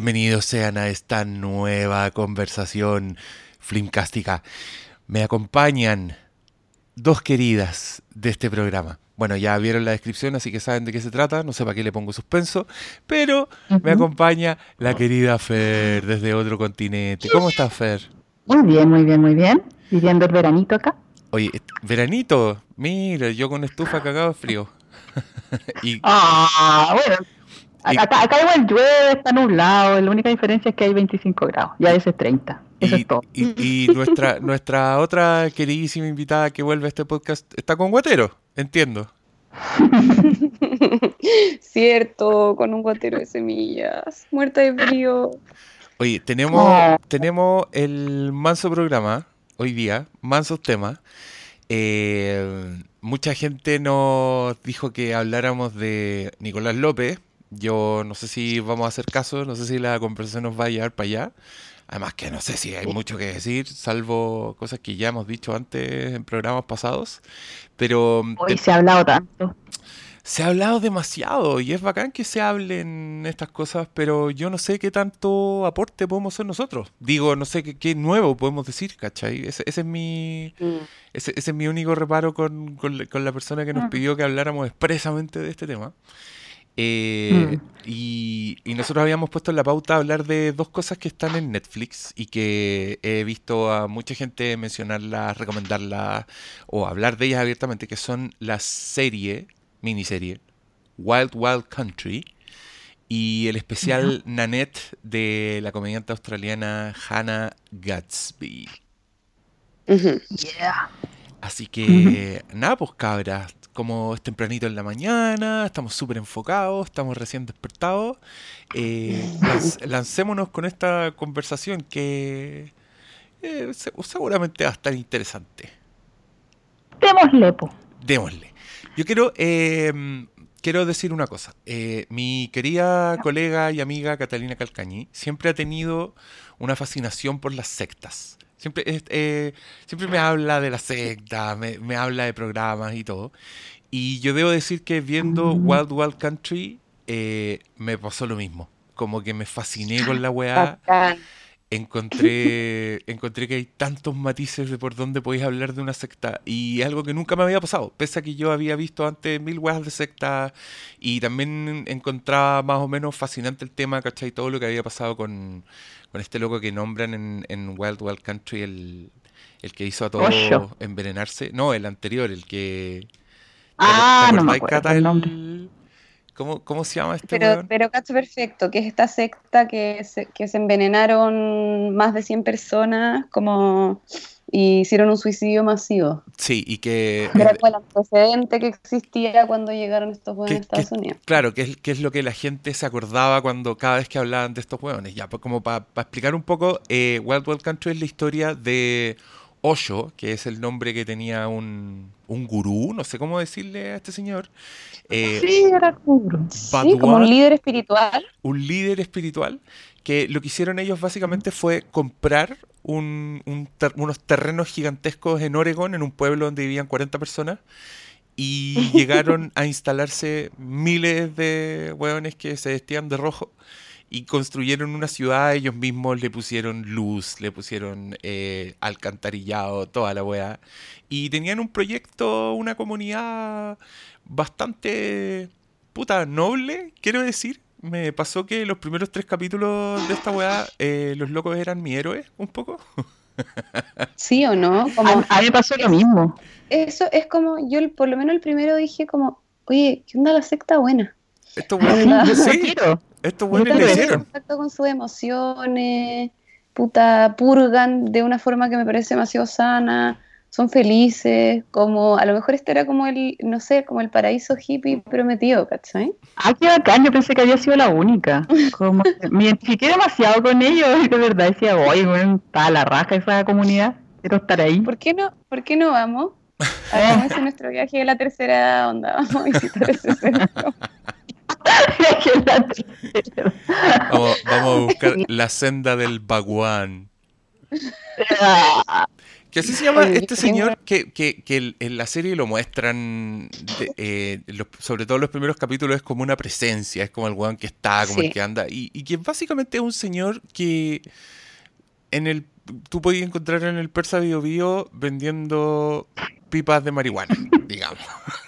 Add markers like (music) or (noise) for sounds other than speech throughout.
Bienvenidos sean a esta nueva conversación flimcástica. Me acompañan dos queridas de este programa. Bueno, ya vieron la descripción, así que saben de qué se trata. No sé para qué le pongo suspenso, pero me acompaña la querida Fer desde otro continente. ¿Cómo estás, Fer? Muy bien, muy bien, muy bien. Viviendo el veranito acá. Oye, veranito, mira, yo con estufa cagado de frío. (laughs) y, ah, bueno. Acá, igual llueve, está nublado, la única diferencia es que hay 25 grados, ya ese es 30. Eso y, es todo. Y, (laughs) nuestra, nuestra otra queridísima invitada que vuelve a este podcast está con guatero, entiendo. (laughs) Cierto, con un guatero de semillas, muerta de frío. Oye, tenemos, tenemos el manso programa hoy día, mansos temas. Eh, mucha gente nos dijo que habláramos de Nicolás López. Yo no sé si vamos a hacer caso, no sé si la conversación nos va a llevar para allá. Además que no sé si hay mucho que decir, salvo cosas que ya hemos dicho antes en programas pasados. Pero... Hoy se ha hablado tanto. Se ha hablado demasiado y es bacán que se hablen estas cosas, pero yo no sé qué tanto aporte podemos hacer nosotros. Digo, no sé qué, nuevo podemos decir, ¿cachai? Ese, es mi mm. ese, es mi único reparo con, la persona que nos mm. pidió que habláramos expresamente de este tema. Eh, mm. y, nosotros habíamos puesto en la pauta hablar de dos cosas que están en Netflix y que he visto a mucha gente mencionarlas, recomendarlas o hablar de ellas abiertamente, que son la serie, miniserie, Wild Wild Country y el especial Nanette de la comediante australiana Hannah Gatsby. Así que, nada, pues cabras, como es tempranito en la mañana, estamos súper enfocados, estamos recién despertados. Eh, (laughs) lancémonos con esta conversación que eh, seguramente va a estar interesante. Démosle, po. Démosle. Yo quiero, em, quiero decir una cosa. Eh, mi querida colega y amiga Catalina Calcañi siempre ha tenido una fascinación por las sectas. Siempre, eh, siempre me habla de la secta, me, me, habla de programas y todo. Y yo debo decir que viendo mm. Wild Wild Country eh, me pasó lo mismo. Como que me fasciné con la weá. Encontré, (laughs) encontré que hay tantos matices de por dónde podéis hablar de una secta. Y algo que nunca me había pasado. Pese a que yo había visto antes mil weas de secta. Y también encontraba más o menos fascinante el tema, ¿cachai? Todo lo que había pasado con, con este loco que nombran en, en Wild Wild Country, el, el que hizo a todos envenenarse. No, el anterior, el que. Ah, no me acuerdo el nombre. ¿Cómo, ¿Cómo, se llama este Pero, pero cacho perfecto, que es esta secta que se, que se envenenaron más de 100 personas, como y hicieron un suicidio masivo. Sí, y que... (laughs) Era el antecedente que existía cuando llegaron estos hueones a Estados Unidos. Claro, que es, que es lo que la gente se acordaba cuando cada vez que hablaban de estos hueones. Ya, pues como para explicar un poco, eh, Wild Wild Country es la historia de Osho, que es el nombre que tenía un, un gurú, no sé cómo decirle a este señor. Eh, sí, era gurú. Sí, como un líder espiritual. Un líder espiritual, que lo que hicieron ellos básicamente fue comprar unos terrenos gigantescos en Oregon, en un pueblo donde vivían 40 personas, y (laughs) llegaron a instalarse miles de hueones que se vestían de rojo y construyeron una ciudad, ellos mismos le pusieron luz, le pusieron eh, alcantarillado, toda la weá. Y tenían un proyecto, una comunidad bastante puta noble, quiero decir me pasó que los primeros tres capítulos de esta weá, eh, los locos eran mi héroe, un poco. (laughs) ¿Sí o no? a, mí me pasó lo mismo. Eso es como, yo por lo menos el primero dije como, oye, ¿qué onda la secta buena? Esto bueno, (laughs) sí, esto bueno le hicieron. contacto con sus emociones, puta, purgan de una forma que me parece demasiado sana son felices, como a lo mejor este era como el, no sé, como el paraíso hippie prometido, ¿cachai? Ah, qué bacán, yo pensé que había sido la única. Como, me identifiqué demasiado con ellos, de verdad decía, oye, bueno, está la raja esa comunidad, quiero estar ahí. ¿Por qué no, por qué no vamos? (laughs) Hagamos nuestro viaje de la tercera onda, vamos a visitar ese centro. (laughs) (laughs) vamos, vamos a buscar la senda del baguán. Que así se llama este señor que, que, que en la serie lo muestran, de- eh, los- sobre todo en los primeros capítulos, es como una presencia, es como el weón que está, como el que anda, y, y que básicamente es un señor que en el tú podías encontrar en el Persa Bio Bio vendiendo pipas de marihuana, digamos. (laughs)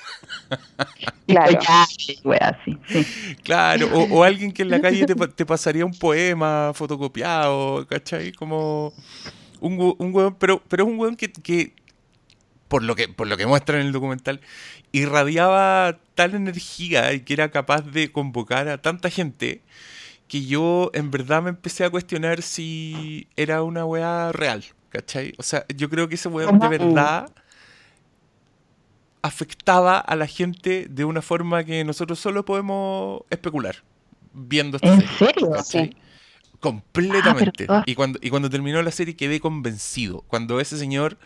(laughs) Claro. Ya, wea, sí, sí. Claro, o, o alguien que en la calle te, pa- (laughs) te pasaría un poema fotocopiado, ¿cachai? Como un, un weón, pero, pero es un weón que, que por, lo que, por lo que muestra en el documental, irradiaba tal energía y que era capaz de convocar a tanta gente que yo en verdad me empecé a cuestionar si era una weá real, ¿cachai? O sea, yo creo que ese weón de verdad afectaba a la gente de una forma que nosotros solo podemos especular viendo esta ¿En serie. serio? Sí. Completamente. Ah, pero- y, cuando, y cuando terminó la serie quedé convencido. Cuando ese señor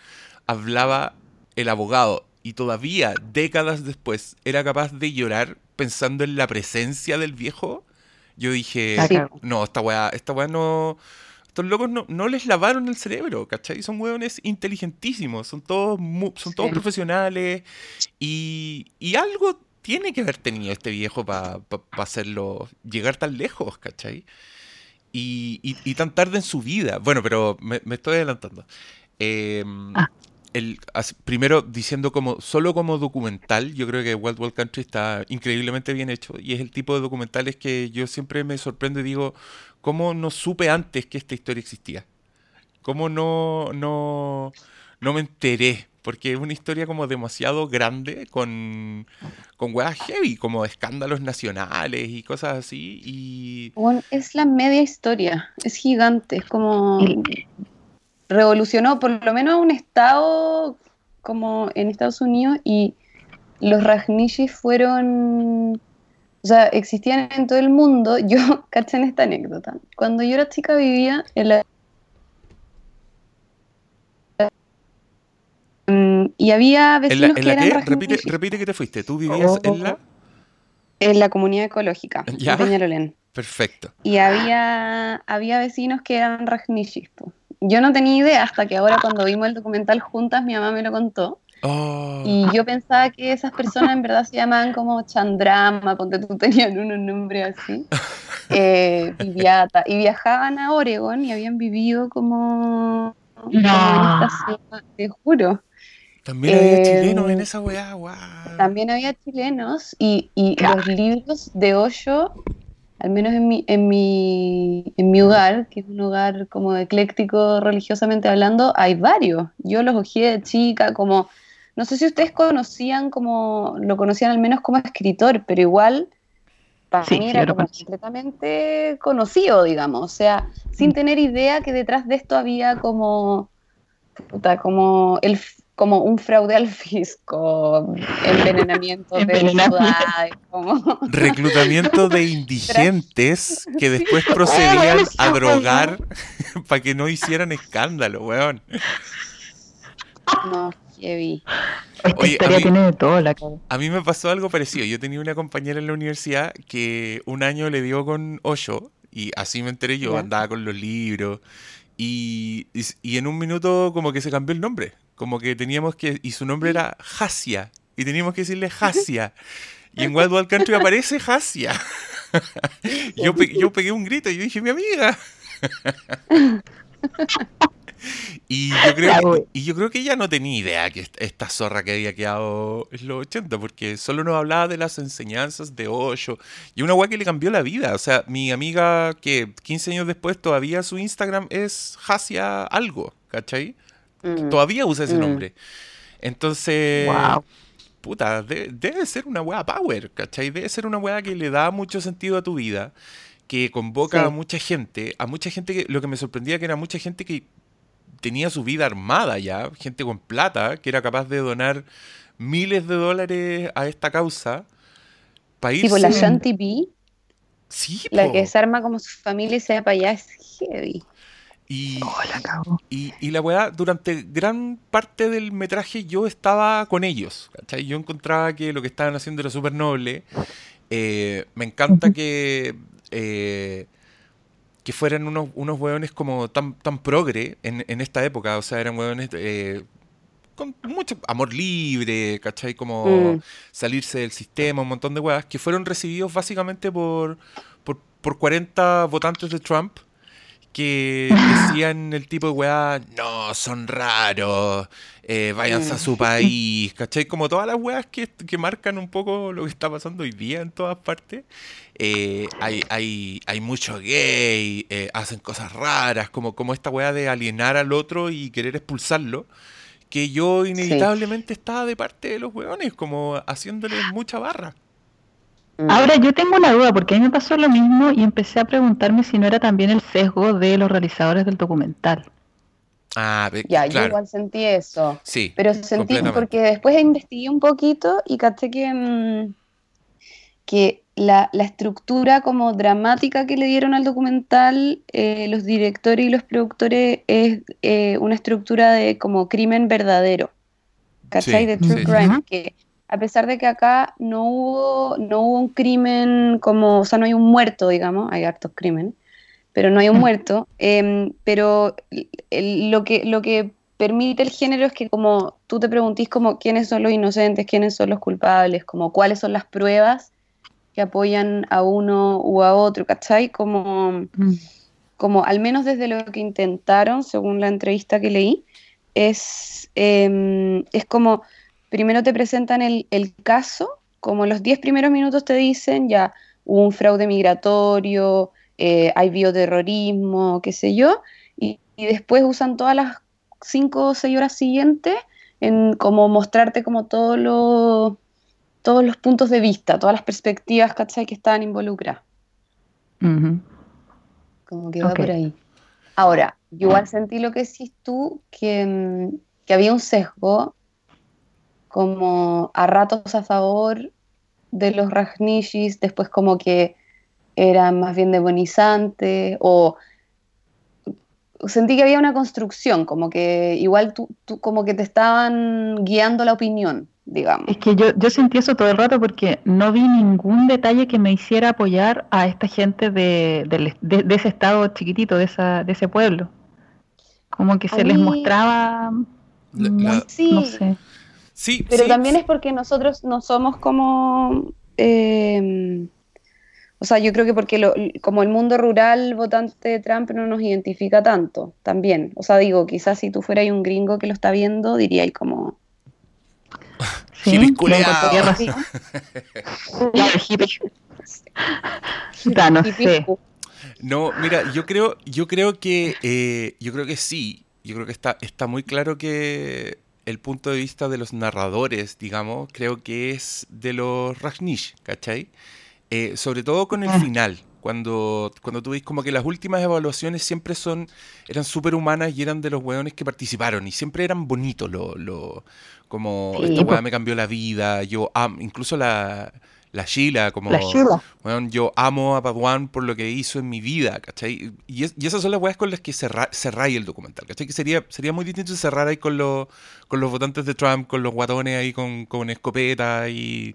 hablaba el abogado y todavía décadas después era capaz de llorar pensando en la presencia del viejo, yo dije, Sí. no, esta weá, esta weá no... Estos locos no, no les lavaron el cerebro, ¿cachai? Son hueones inteligentísimos, son todos, son todos Sí. profesionales y, y algo tiene que haber tenido este viejo para hacerlo llegar tan lejos, ¿cachai? Y, y- y tan tarde en su vida. Bueno, pero me, me estoy adelantando. Eh, Ah. El, primero diciendo como solo como documental, yo creo que Wild Wild Country está increíblemente bien hecho y es el tipo de documentales que yo siempre me sorprendo y digo, ¿cómo no supe antes que esta historia existía? ¿Cómo no, no, no me enteré? Porque es una historia como demasiado grande con, con weas heavy, como escándalos nacionales y cosas así. Y Bueno, es la media historia, es gigante, es como revolucionó por lo menos un estado como en Estados Unidos y los Rajneeshis fueron, o sea, existían en todo el mundo. (laughs) Yo caché en esta anécdota. Cuando yo era chica vivía en la Mm, y había ¿En la, vecinos en que la eran qué? Repite, que te fuiste. ¿Tú vivías en la...? en la comunidad ecológica (laughs) Ya. de Peñalolén. Perfecto. Y había, había vecinos que eran Rajneeshis. po. Yo no tenía idea hasta que ahora cuando vimos el documental juntas mi mamá me lo contó. Oh, Y yo pensaba que esas personas en verdad se llamaban como Chandrama, ponte tú (laughs) tenían unos nombres así. (laughs) Eh, Viviata. Y viajaban a Oregon y habían vivido como, como en esta ciudad, te juro. también había eh, chilenos en esa weá, guau. También había chilenos y, y los libros de Hoyo, al menos en mi, en, mi, en mi hogar, que es un hogar como ecléctico religiosamente hablando, hay varios. Yo los ojeé de chica, como, no sé si ustedes conocían como, lo conocían al menos como escritor, pero igual para Sí, mí era como conocí. completamente conocido, digamos, o sea, sin tener idea que detrás de esto había como, puta, como el como un fraude al fisco, envenenamiento de Envenenamiento. ciudades, como (laughs) Reclutamiento de indigentes que después procedían a drogar (laughs) para que no hicieran escándalo, weón. no, heavy. Esta Oye, a historia mí- tiene de todo la cara. A mí me pasó algo parecido. Yo tenía una compañera en la universidad que un año le dio con Osho y así me enteré yo, Ya. andaba con los libros y, y, y en un minuto como que se cambió el nombre. Como que teníamos que... Y su nombre era Hasia y teníamos que decirle (laughs) Hasia. Y en Wild Wild Country aparece Hasia. (laughs) yo, pe- yo pegué un grito y yo dije, mi amiga. (laughs) Y yo, creo y yo creo que ella no tenía idea que est- esta zorra que había quedado en los 80, porque solo nos hablaba de las enseñanzas de Osho. Y una weá que le cambió la vida. O sea, mi amiga que 15 años después todavía su Instagram es Hacia algo, ¿cachai? Mm. Todavía usa ese Mm. nombre. Entonces, Wow. puta, de- debe ser una weá power, ¿cachai? Debe ser una weá que le da mucho sentido a tu vida, que convoca Sí. a mucha gente, a mucha gente que, lo que me sorprendía que era mucha gente que tenía su vida armada ya, gente con plata, que era capaz de donar miles de dólares a esta causa, irse... Tipo la Shanti B, Sí, la po. que se arma como su familia y se va para allá, es heavy. Y, Oh, la. Y, y la weá, durante gran parte del metraje yo estaba con ellos. ¿cachai? Yo encontraba que lo que estaban haciendo era súper noble. Eh, me encanta que eh, que fueran unos, unos hueones como tan, tan progre en, en esta época. O sea, eran hueones eh, con mucho amor libre, ¿cachai? Como Mm. salirse del sistema, un montón de huevas, que fueron recibidos básicamente por, por, por 40 votantes de Trump que decían el tipo de weá, no, son raros, eh, váyanse a su país, ¿cachai? Como todas las weas que, que marcan un poco lo que está pasando hoy día en todas partes. Eh, hay, hay, hay mucho gay, eh, hacen cosas raras, como, como esta wea de alienar al otro y querer expulsarlo, que yo inevitablemente estaba de parte de los weones, como haciéndoles mucha barra. Mm. Ahora yo tengo una duda, porque a mí me pasó lo mismo y empecé a preguntarme si no era también el sesgo de los realizadores del documental. Ah, Ya, yo igual sentí eso. sí, Pero sentí, porque después investigué un poquito y caché que, mm, que la, la estructura como dramática que le dieron al documental eh, los directores y los productores es eh, una estructura de como crimen verdadero, ¿cachai? Sí, de true sí, sí. crime, que a pesar de que acá no hubo, no hubo un crimen como, o sea, no hay un muerto, digamos, hay hartos crímenes, pero no hay un Mm. muerto, em, pero el- lo, que, lo que permite el género es que como tú te preguntís como quiénes son los inocentes, quiénes son los culpables, como cuáles son las pruebas que apoyan a uno u a otro, ¿cachai? Como, Mm. como al menos desde lo que intentaron, según la entrevista que leí, es, em, es como, primero te presentan el, el caso, como en los 10 primeros minutos te dicen ya hubo un fraude migratorio, eh, hay bioterrorismo, qué sé yo, y, y después usan todas las 5 o 6 horas siguientes en como mostrarte como todos los todos los puntos de vista, todas las perspectivas, ¿cachai? que estaban involucradas. Como que va por ahí. Ahora, yo igual sentí lo que decís tú, que, mm, que había un sesgo como a ratos a favor de los Rajnishis, después como que eran más bien demonizantes, o sentí que había una construcción, como que igual tú, tú como que te estaban guiando la opinión, digamos. Es que yo, yo sentí eso todo el rato porque no vi ningún detalle que me hiciera apoyar a esta gente de, del- de- de ese estado chiquitito, de, esa, de ese pueblo. Como que A se les mí- mostraba La- muy- la- Sí. no sé. Sí, Pero sí, también es porque nosotros no somos como... eh, o sea, yo creo que porque lo- como el mundo rural votante de Trump no nos identifica tanto, también. O sea, digo, quizás si tú fueras un gringo que lo está viendo, diríais como... (laughs) Sí, (laughs) no sé. No, mira, yo creo, yo creo que, eh, yo creo que sí. Yo creo que está, está muy claro que el punto de vista de los narradores, digamos, creo que es de los Rajnish, ¿cachai? Eh, sobre todo con el Ah. final, cuando, cuando tú ves como que las últimas evaluaciones siempre son, eran súper humanas y eran de los weones que participaron y siempre eran bonitos, lo, lo, como Sí, esta po. weá me cambió la vida, yo incluso la, la Sheila, como... La Sheila. Weón, yo amo a Paduan por lo que hizo en mi vida, ¿cachai? Y, es- y esas son las weas con las que cerra, cerráis el documental, ¿cachai? Que sería, sería muy distinto cerrar ahí con, los con los votantes de Trump, con los guatones ahí con, con escopeta y...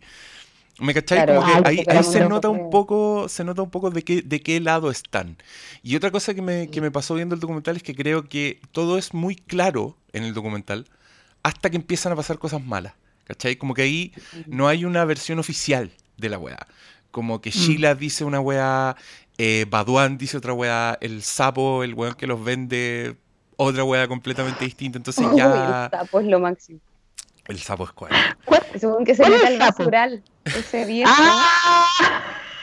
¿Me cachai? Claro, Como que ahí, ahí se nota un poco, se nota un poco de qué, de qué lado están. Y otra cosa que me, que me pasó viendo el documental es que creo que todo es muy claro en el documental hasta que empiezan a pasar cosas malas. ¿Cachai? Como que ahí no hay una versión oficial de la weá. Como que Sheila dice una weá, eh, Baduan dice otra weá, el sapo, el weón que los vende, otra weá completamente distinta. Entonces Uy, ya el sapo es lo máximo. el sapo es cual. Según que se ¿Cuál el al basural. Ese viejo. ¡Ah!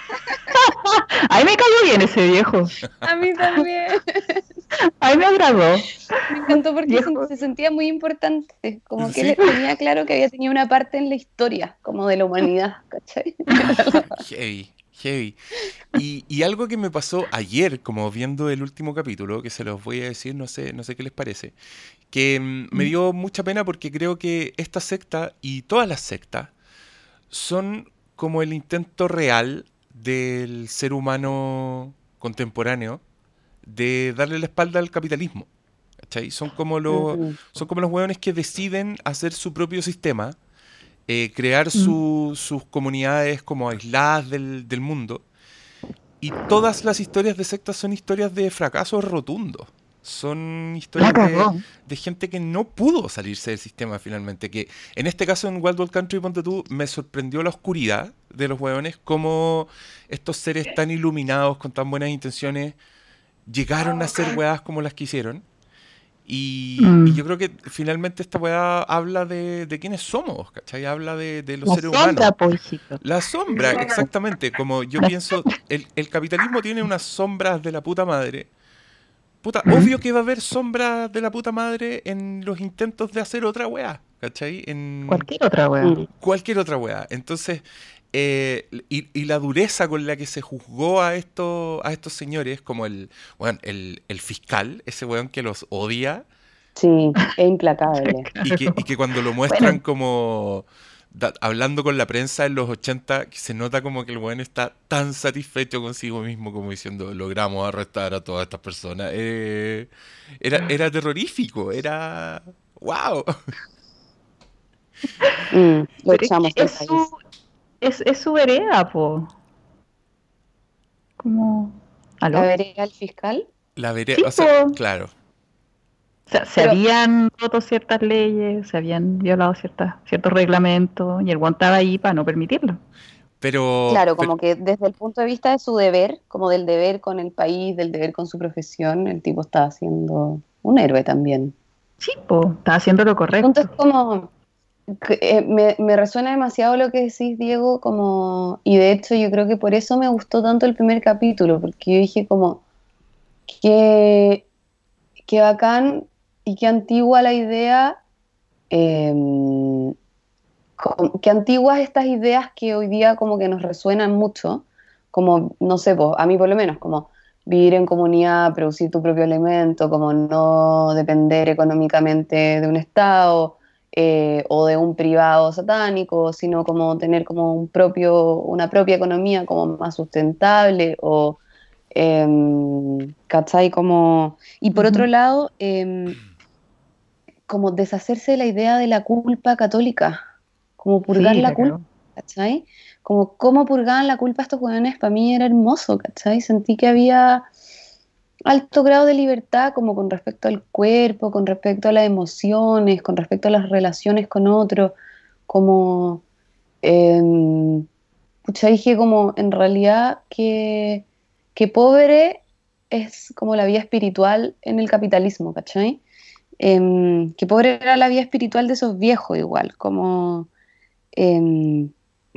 (laughs) A mí me cayó bien ese viejo. A mí también. (laughs) (laughs) A mí me agradó. Me encantó porque Viejo. se, se sentía muy importante. Como que Sí. él tenía claro que había tenido una parte en la historia, como de la humanidad, (laughs) ¿cachai? Heavy, heavy. Y, y algo que me pasó ayer, como viendo el último capítulo, que se los voy a decir, no sé, no sé qué les parece, que mm, me dio mucha pena porque creo que esta secta y todas las sectas son como el intento real del ser humano contemporáneo de darle la espalda al capitalismo. ¿cachai? Son como los, son como los hueones que deciden hacer su propio sistema, eh, crear su- sus comunidades como aisladas del, del mundo y todas las historias de sectas son historias de fracasos rotundos. Son historias de, gente que no pudo salirse del sistema finalmente. Que en este caso en Wild Wild Country, ponte tú, me sorprendió la oscuridad de los hueones, cómo estos seres tan iluminados, con tan buenas intenciones, llegaron a hacer weas como las que hicieron. Y, Mm. y yo creo que finalmente esta weá habla de, de quiénes somos, ¿cachai? Habla de, de los La seres sombra, humanos. po, hijito. La sombra, exactamente. Como yo pienso, el, el capitalismo tiene unas sombras de la puta madre. Puta, Ujú. obvio que va a haber sombras de la puta madre en los intentos de hacer otra weá, ¿cachai? En Cualquier otra wea. Mm. cualquier otra weá. Entonces, eh, y, y la dureza con la que se juzgó a estos, a estos señores, como el, bueno, el, el fiscal, ese weón que los odia, Sí, es implacable. (laughs) y que, y que cuando lo muestran como da- hablando con la prensa en los 80, que se nota como que el weón está tan satisfecho consigo mismo como diciendo, logramos arrestar a todas estas personas. Eh, era, era terrorífico, era... ¡Wow! Mm, lo echamos es, su, es, es su vereda, po. Como... ¿Aló? ¿La vereda al fiscal? La veré, Sí, o sea, po. claro. O sea, se Pero- habían roto ciertas leyes, se habían violado ciertas, ciertos reglamentos, y el guan estaba ahí para no permitirlo. Pero... Claro, pero- como que desde el punto de vista de su deber, como del deber con el país, del deber con su profesión, el tipo estaba siendo un héroe también. Sí, po, estaba haciendo lo El punto es correcto. como, que, eh, me, resuena demasiado lo que decís, Diego, como, y de hecho yo creo que por eso me gustó tanto el primer capítulo, porque yo dije como, que, que bacán y qué antigua la idea, eh, co- qué antiguas estas ideas que hoy día como que nos resuenan mucho, como, no sé, pues, a mí por lo menos, como vivir en comunidad, producir tu propio alimento, como no depender económicamente de un Estado eh, o de un privado satánico, sino como tener como un propio, una propia economía como más sustentable o, em, ¿cachai? Como, y por otro lado, em, como deshacerse de la idea de la culpa católica, como purgar Sí, la culpa. ¿cachai? Como cómo purgaban la culpa a estos jóvenes, para mí era hermoso, ¿cachai? Sentí que había alto grado de libertad como con respecto al cuerpo, con respecto a las emociones, con respecto a las relaciones con otros, como, em, pucha, dije como en realidad que, que pobre es como la vía espiritual en el capitalismo, ¿cachai? Em, que pobre era la vía espiritual de esos viejos igual, como em,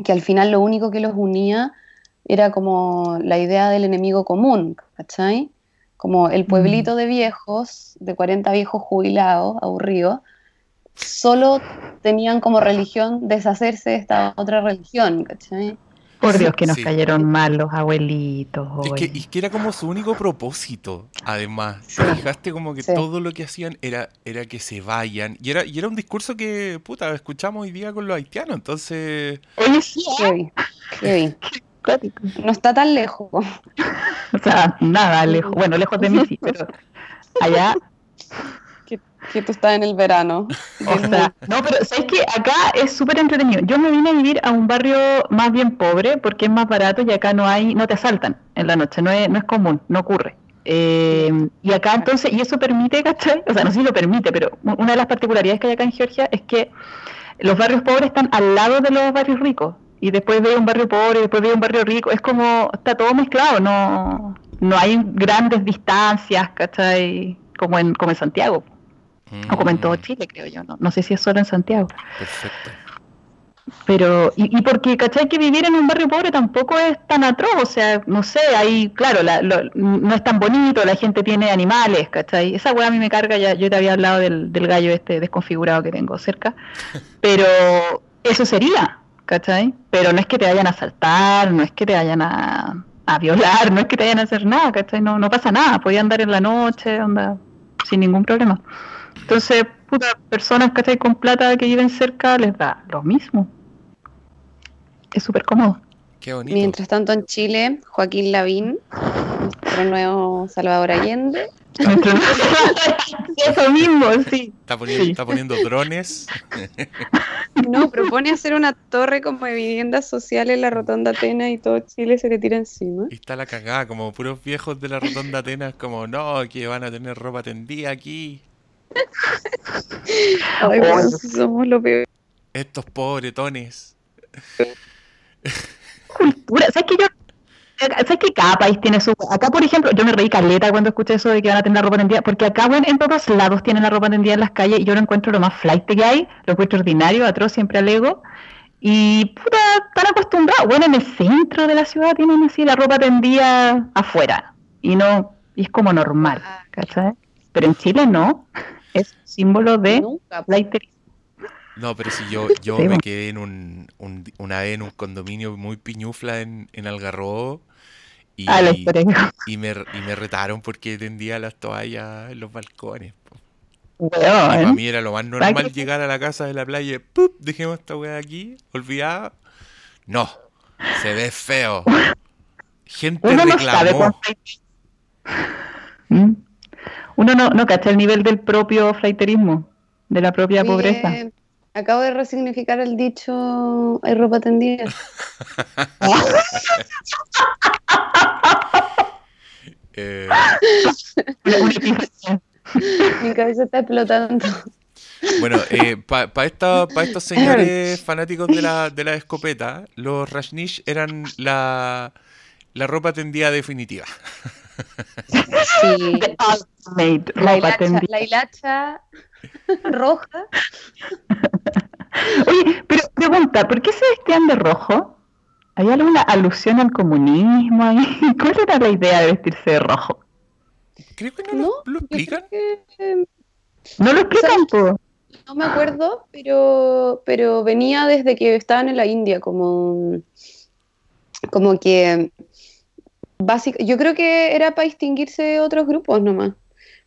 que al final lo único que los unía era como la idea del enemigo común, ¿cachai? Como el pueblito de viejos, de 40 viejos jubilados, aburridos, solo tenían como religión deshacerse de esta otra religión, ¿cachai? Por Dios, que nos Sí. cayeron mal los abuelitos. Es que, y que era como su único propósito, además. Sí. ¿Te fijaste como que Sí. todo lo que hacían era, era que se vayan? Y era, y era un discurso que, puta, escuchamos hoy día con los haitianos, entonces... Oye, sí, ¿eh? Heavy, (laughs) heavy. No está tan lejos. (laughs) O sea, nada lejos. Bueno, lejos de mí sí, pero allá Que tú estás en el verano. O sea, no, pero ¿sabes que Acá es súper entretenido. Yo me vine a vivir a un barrio más bien pobre porque es más barato y acá no hay, no te asaltan en la noche, no es, no es común, no ocurre. Eh, y acá entonces, y eso permite, ¿cachai? O sea, no sé si lo permite, pero una de las particularidades que hay acá en Georgia es que los barrios pobres están al lado de los barrios ricos. Y después de un barrio pobre, y después de un barrio rico, es como, está todo mezclado, no, no hay grandes distancias, ¿cachai? Como en, como en Santiago. O como en todo Mm, Chile, creo yo. No, no sé si es solo en Santiago. Perfecto. Pero, y, y porque, ¿cachai? Que vivir en un barrio pobre tampoco es tan atroz. O sea, no sé, ahí, claro, la- lo- no es tan bonito, la gente tiene animales, ¿cachai? Esa weá a mí me carga, ya yo te había hablado del, del gallo este desconfigurado que tengo cerca. (laughs) Pero eso sería, ¿cachai? Pero no es que te vayan a asaltar, no es que te vayan a, violar, no es que te vayan a hacer nada, ¿cachai? No, no pasa nada, podía andar en la noche, onda, sin ningún problema. Entonces, puta, personas ¿cachai? con plata que viven cerca les da lo mismo. Es súper cómodo. Qué bonito. Mientras tanto en Chile, Joaquín Lavín, nuestro nuevo Salvador Allende, (laughs) Eso mismo, sí. Está poniendo, Sí. está poniendo drones. No, propone hacer una torre como de vivienda social en la Rotonda Atenas y todo Chile se le tira encima. Y está la cagada, como puros viejos de la Rotonda Atenas, como no, que van a tener ropa tendida aquí. (laughs) Ay, bueno, somos lo peor. Estos pobretones. (laughs) cultura. ¿Sabes que yo ¿Sabes que cada país tiene su... Acá, por ejemplo, yo me reí caleta cuando escuché eso de que van a tener la ropa tendida, porque acá, bueno, en todos lados tienen la ropa tendida en las calles y yo lo encuentro lo más flight que hay, lo encuentro ordinario, atroz, siempre alego. Y, puta, están acostumbrados. Bueno, en el centro de la ciudad tienen así la ropa tendida afuera. Y no, y es como normal, ¿cachai? Pero en Chile no. (laughs) Es símbolo de Nunca. flighterismo. No, pero si yo, yo Sí, me bueno. quedé en un, un- una vez en un condominio muy piñufla en, en Algarrobo y, Ah, (laughs) y, me, y me retaron porque tendía las toallas en los balcones. po. Y para mí era lo más normal llegar a la casa de la playa y ¡pup! dejemos esta weá aquí, olvidada. No, se ve feo. Gente Uno reclamó. ¿Mm? Uno no, no cacha el nivel del propio flaiterismo, de la propia pobreza. Acabo de resignificar el dicho hay ropa tendida. (laughs) Eh. (laughs) Mi cabeza está explotando. bueno, para estos señores (laughs) fanáticos de la, de la escopeta, los Rajnish eran la, la ropa tendida definitiva. Sí. The ultimate La ropa hilacha, tendida. la hilacha roja. (laughs) Oye, pero pregunta, ¿por qué se vestían de rojo? ¿Hay alguna alusión al comunismo ahí? (laughs) ¿Cuál era la idea de vestirse de rojo? Creo que no, No, lo, explican. No lo explican, po. no me acuerdo, pero, pero venía desde que estaban en la India, como, como que básic- yo creo que era para distinguirse de otros grupos nomás,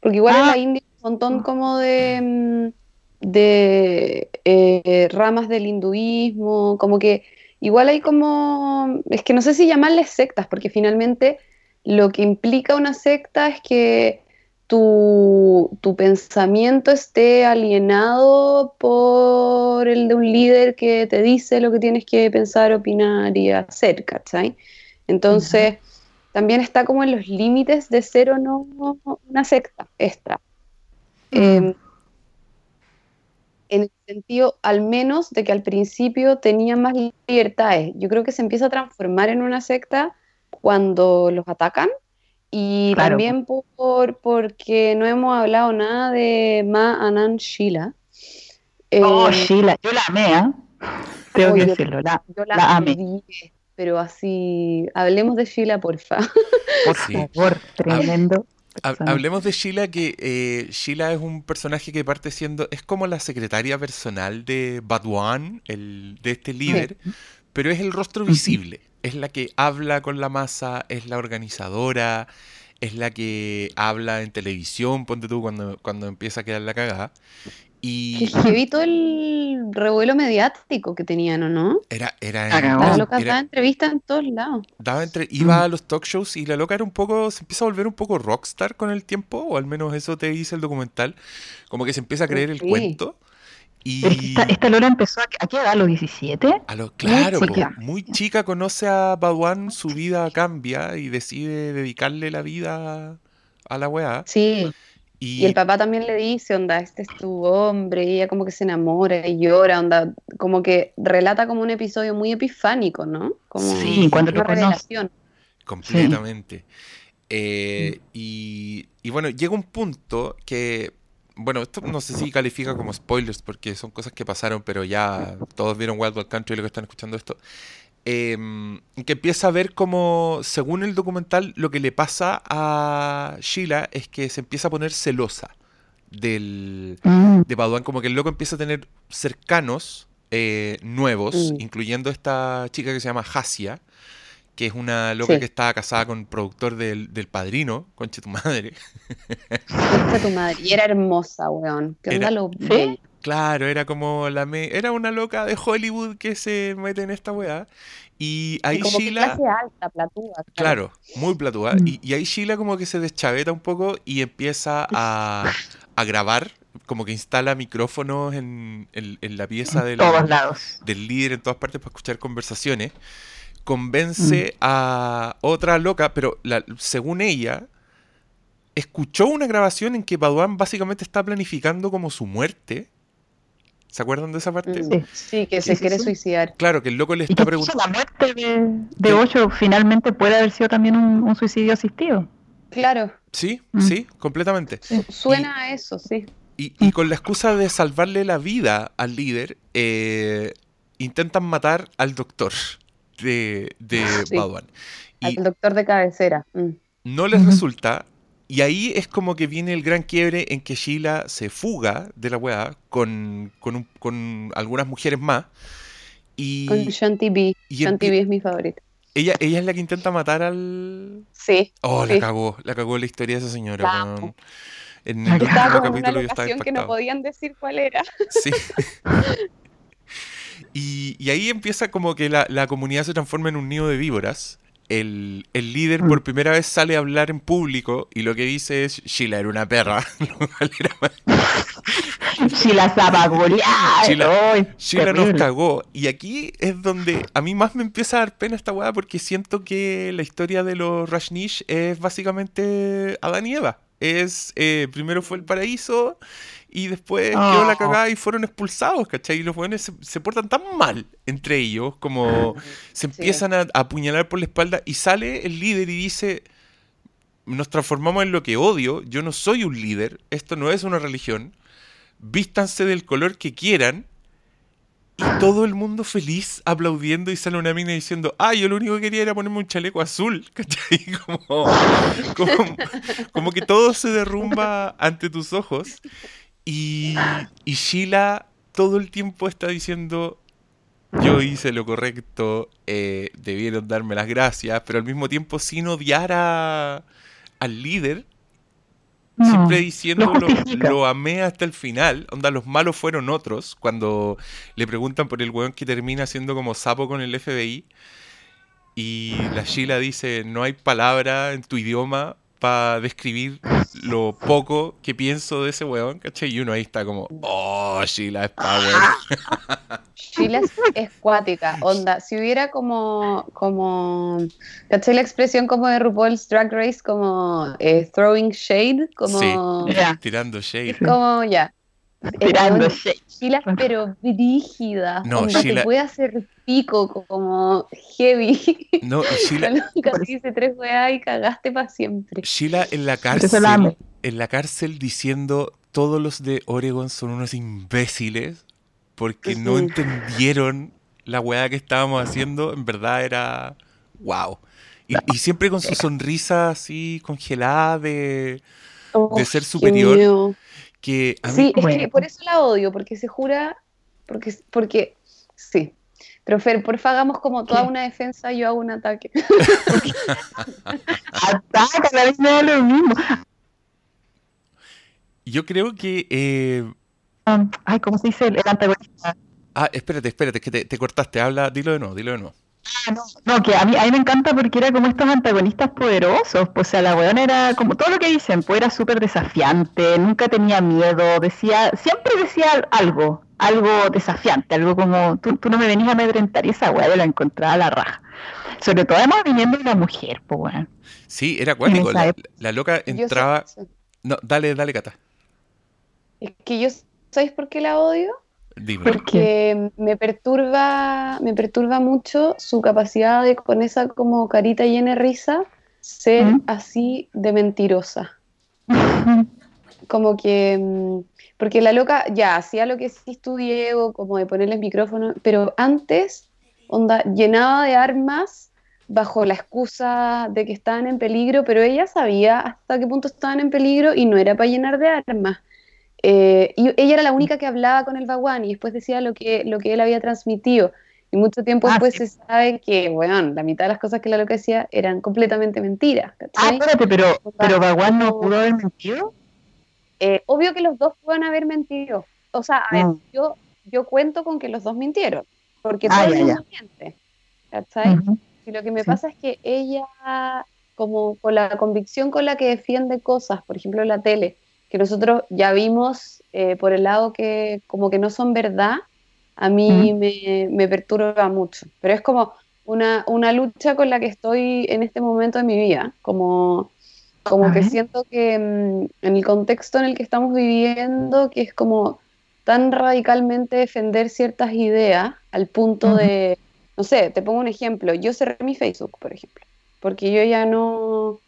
porque igual en Ah. la India hay un montón como de, mm, de eh, ramas del hinduismo, como que igual hay como, es que no sé si llamarles sectas, porque finalmente lo que implica una secta es que tu, tu pensamiento esté alienado por el de un líder que te dice lo que tienes que pensar, opinar y hacer, ¿cachai? Entonces, también está como en los límites de ser o no una secta extra. Eh, en el sentido, al menos, de que al principio tenía más libertades. Yo creo que se empieza a transformar en una secta cuando los atacan y Claro. también por, porque no hemos hablado nada de Ma Anand Sheila. Oh, Eh, Sheila, yo la amé, ¿ah? Tengo Oye, que decirlo, la, yo la, la amé. Pero así, hablemos de Sheila, porfa. (laughs) Por Sí. favor, tremendo. Persona. Hablemos de Sheila, que eh, Sheila es un personaje que parte siendo, es como la secretaria personal de Badwan, el, de este líder, pero es el rostro visible, es la que habla con la masa, es la organizadora, es la que habla en televisión, ponte tú cuando, cuando empieza a quedar la cagada. Que Y heavy todo el revuelo mediático que tenían, ¿o no? era, era, La era- daban entrevistas en todos lados. daba entre, iba a los talk shows y la loca era un poco, se empieza a volver un poco rockstar con el tiempo, o al menos eso te dice el documental, como que se empieza a creer el cuento. Y esta, esta Lola empezó a, ¿a qué edad? ¿A los 17? a lo claro, po, chica. muy chica conoce a Badwan, su vida cambia y decide dedicarle la vida a la weá. Sí, Y, y el papá también le dice, onda, este es tu hombre, y ella como que se enamora y llora, onda, como que relata como un episodio muy epifánico, ¿no? Como Sí, cuando una lo revelación. Completamente. Eh, y, y bueno, llega un punto que, bueno, esto no sé si califica como spoilers porque son cosas que pasaron, pero ya todos vieron Wild Wild Country y lo que están escuchando esto. Em, que empieza a ver como, según el documental, lo que le pasa a Sheila es que se empieza a poner celosa del, Mm, de Paduan, como que el loco empieza a tener cercanos eh, nuevos, Mm. incluyendo esta chica que se llama Hasia, que es una loca Sí. que está casada con el productor del, del padrino, conche tu madre. Concha tu madre. Y era hermosa, weón. ¿Qué onda Era- lo ¿Sí? Claro, era como la me- era una loca de Hollywood que se mete en esta weá. Y ahí Y como que Sheila, clase alta, platúa. claro, muy platúa. Mm. Y, y ahí Sheila como que se deschaveta un poco y empieza a, a grabar como que instala micrófonos en, en- en la pieza del, todos lados. del líder en todas partes para escuchar conversaciones. Convence a otra loca, pero la- según ella, escuchó una grabación en que Paduan básicamente está planificando como su muerte. ¿Se acuerdan de esa parte? Mm, Sí. Sí, que se quiere suicidar. Claro, que el loco le Y está preguntando. la muerte de, de. Ocho finalmente puede haber sido también un, un suicidio asistido. Claro, Sí, Mm. sí, completamente. su- suena a eso, sí. Y, y con la excusa de salvarle la vida al líder, eh, intentan matar al doctor de, de Sí. Y Al doctor de cabecera. mm. no les resulta. Y ahí es como que viene el gran quiebre en que Sheila se fuga de la weá con, con, un- con algunas mujeres más. Y Con Shanti B. y Shanti B es mi favorita. ella, ella es la que intenta matar al... Sí. Oh, la Sí. cagó, la cagó la historia de esa señora. Amo. En el. Estaba como en una capítulo yo estaba locación que no impactado. podían decir cuál era. (laughs) Sí. (laughs) Y, y ahí empieza como que la, la comunidad se transforma en un nido de víboras. El, el líder Mm. por primera vez sale a hablar en público y lo que dice es Sheila era una perra. (laughs) Lo cual era- Si la zapagoleada. Sheila- ¡ay, Sheila nos cagó. Y aquí es donde a mí más me empieza a dar pena esta weá porque siento que la historia de los Rashnish es básicamente Adán y Eva. Es, eh, primero fue el paraíso y después quedó la Oh. cagada y fueron expulsados, ¿cachai? Y los weones se, se portan tan mal entre ellos como se empiezan a, a apuñalar por la espalda y sale el líder y dice, nos transformamos en lo que odio, yo no soy un líder, esto no es una religión, vístanse del color que quieran. Y todo el mundo feliz aplaudiendo y sale una mina diciendo, ah, yo lo único que quería era ponerme un chaleco azul, (laughs) ¿cachai? Como, como, como que todo se derrumba ante tus ojos. Y, y Sheila todo el tiempo está diciendo, yo hice lo correcto, eh, debieron darme las gracias, pero al mismo tiempo sin odiar a, al líder, No, siempre diciendo lo lo amé hasta el final. Onda, los malos fueron otros. Cuando le preguntan por el weón que termina siendo como sapo con el FBI. Y la Sheila dice: No hay palabra en tu idioma para describir lo poco que pienso de ese weón, ¿cachai? Y uno ahí está como: Oh, Sheila es power. (laughs) Sheila es, cuática, onda. Si hubiera como, como, ¿cachai la expresión como de RuPaul's Drag Race? Como eh, throwing shade, como, Sí. Tirando shade. es como ya. Shade. Sheila, pero brígida, No, Sheila- te puede hacer pico como heavy. No, (laughs) Sheila, te dice tres weas y cagaste para siempre. Sheila en la cárcel, en la cárcel diciendo todos los de Oregon son unos imbéciles porque no entendieron la weá que estábamos haciendo, en verdad era wow. Y, y siempre con su sonrisa así congelada de Oh, ser qué superior, miedo. Que a mí Sí, es que por eso la odio, porque se jura, porque, porque, sí. Pero Fer, porfa, hagamos como toda una defensa, yo hago un ataque. (laughs) Ataca, la vez me da lo mismo. yo creo que eh, Um, ay, ¿cómo se dice? El, el antagonista. ah, espérate, espérate, que te, te cortaste, habla, dilo de nuevo, dilo de nuevo. Ah, no, no, que a mí, a mí me encanta porque era como estos antagonistas poderosos. Pues, o sea, la weona era como todo lo que dicen, pues era súper desafiante, nunca tenía miedo, decía, siempre decía algo, algo desafiante, algo como tú, tú no me venís a amedrentar y esa weá yo la encontraba a la raja. Sobre todo además viniendo de una mujer, pues weón. Sí, era acuático, la, loca entraba... sé- No, dale, dale, Cata, Es que yo, ¿sabéis por qué la odio? Dímelo. ¿Por qué? Que me perturba, me perturba mucho su capacidad de con esa como carita llena de risa ser ¿Mm? así de mentirosa. (laughs) Como que, mm, porque la loca ya hacía lo que sí tú, Diego, como de ponerle el micrófono, pero antes, onda, llenaba de armas bajo la excusa de que estaban en peligro, pero ella sabía hasta qué punto estaban en peligro y no era para llenar de armas. Eh, y ella era la única que hablaba con el Baguán y después decía lo que, lo que él había transmitido. Y mucho tiempo Ah, después sí. se sabe que, bueno, la mitad de las cosas que la loca decía eran completamente mentiras. Ah, ¿cachai? espérate, pero, pero Baguán no pudo haber mentido. Eh, obvio que los dos pueden haber mentido. O sea, a ver, Mm. yo, yo cuento con que los dos mintieron, porque Ah, todo el miente. ¿Cachai? Ujú. Y lo que me Sí. pasa es que ella, como con la convicción con la que defiende cosas, por ejemplo la tele, que nosotros ya vimos eh, por el lado que como que no son verdad, a mí me, me, perturba mucho. Pero es como una, una, lucha con la que estoy en este momento de mi vida, como, como que siento que mm, en el contexto en el que estamos viviendo, que es como tan radicalmente defender ciertas ideas al punto de, no sé, te pongo un ejemplo, yo cerré mi Facebook, por ejemplo, porque yo ya no,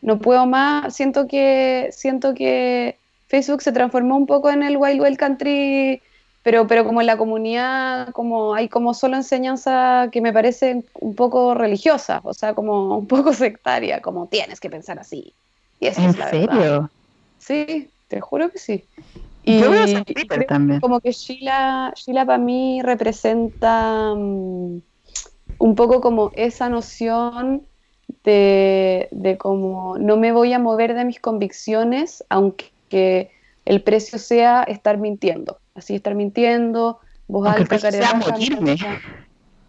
no puedo más, siento que, siento que Facebook se transformó un poco en el Wild Wild Country, pero, pero como en la comunidad, como hay como solo enseñanza que me parece un poco religiosa, o sea, como un poco sectaria, como tienes que pensar así. Y ¿En serio? Sí, te juro que sí. Y, Yo veo también. Como que Sheila, Sheila para mí representa mm, un poco como esa noción de, de como no me voy a mover de mis convicciones, aunque el precio sea estar mintiendo. Así estar mintiendo, alta, sea morirme.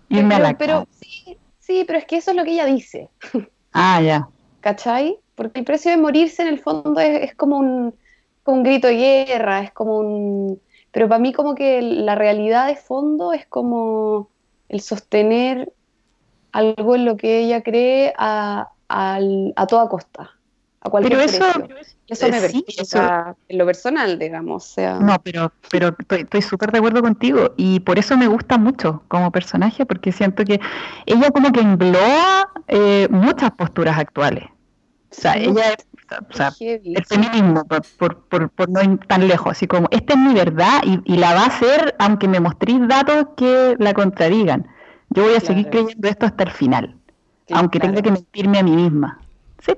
Irme a la pero sí, sí, pero es que eso es lo que ella dice. (laughs) Ah, ya. ¿Cachai? Porque el precio de morirse en el fondo es como un un grito de guerra, es como un... Pero para mí como que la realidad de fondo es como el sostener algo en lo que ella cree a, a, toda costa. A cualquier pero eso, eso me sí, en lo personal, digamos. sea. No, pero, pero estoy súper de acuerdo contigo y por eso me gusta mucho como personaje, porque siento que ella como que engloba eh, muchas posturas actuales. O sea, ella o sea, el feminismo, por, por, por, no ir tan lejos, así como, esta es mi verdad y, la va a hacer aunque me mostréis datos que la contradigan. Yo voy a seguir creyendo esto hasta el final, aunque tenga que mentirme a mí misma. Sí.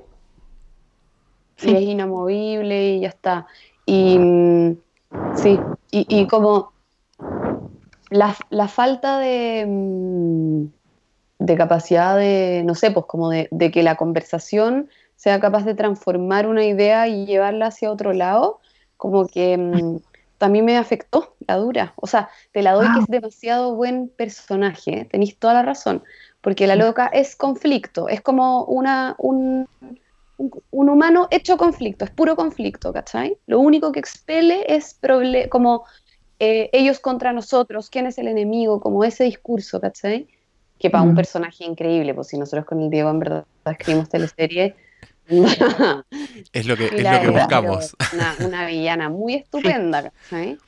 sí. es inamovible y ya está. Y mm, sí, y, y como la, la falta de, mm, de capacidad de, no sé, pues como de, de que la conversación sea capaz de transformar una idea y llevarla hacia otro lado, como que mm, también me afectó la dura. O sea, te la doy que es demasiado buen personaje, tenéis toda la razón, porque la loca es conflicto, es como una, un, un, humano hecho conflicto, es puro conflicto, ¿cachai? Lo único que expele es como eh, ellos contra nosotros, quién es el enemigo, como ese discurso, ¿cachai? Que para un personaje increíble, pues si nosotros con el Diego en verdad escribimos teleserie, (laughs) es lo que, es lo que buscamos. Una, villana muy (laughs) estupenda, sí.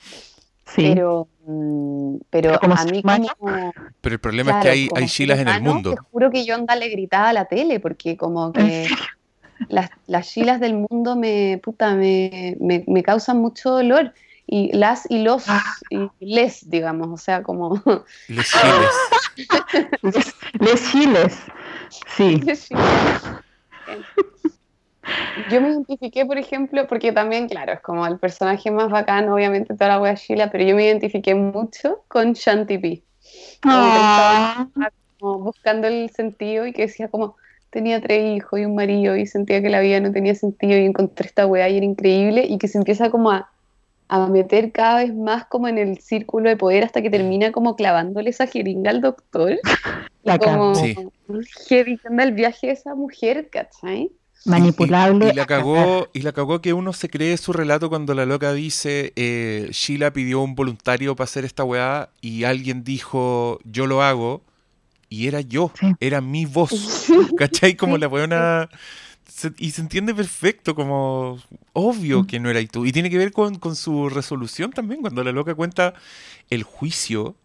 Pero, mm, pero, a mí como... Pero el problema es que hay, hay Sheilas en el mundo. Te juro que yo anda le gritaba a la tele, porque como que las, las Sheilas del mundo me, puta, me, me, causan mucho dolor. Y las y los ah. y les, digamos, o sea, como... (laughs) Les Chiles. les, Chiles, sí. Yo me identifiqué, por ejemplo, porque también, claro, es como el personaje más bacán, obviamente, toda la wea Sheila, pero yo me identifiqué mucho con Shanti P. Ah. Como buscando el sentido y que decía como, tenía tres hijos y un marido y sentía que la vida no tenía sentido y encontré esta weá y era increíble y que se empieza como a, a meter cada vez más como en el círculo de poder hasta que termina como clavándole esa jeringa al doctor. La como sí. el viaje de esa mujer, ¿cachai? Manipulable. Y, la cagó, y la cagó que uno se cree su relato cuando la loca dice, eh, Sheila pidió un voluntario para hacer esta weá y alguien dijo, yo lo hago, y era yo, era mi voz, (laughs) ¿cachai? Como la weona... y se entiende perfecto, como obvio mm. que no eras tú. Y tiene que ver con, su resolución también, cuando la loca cuenta el juicio,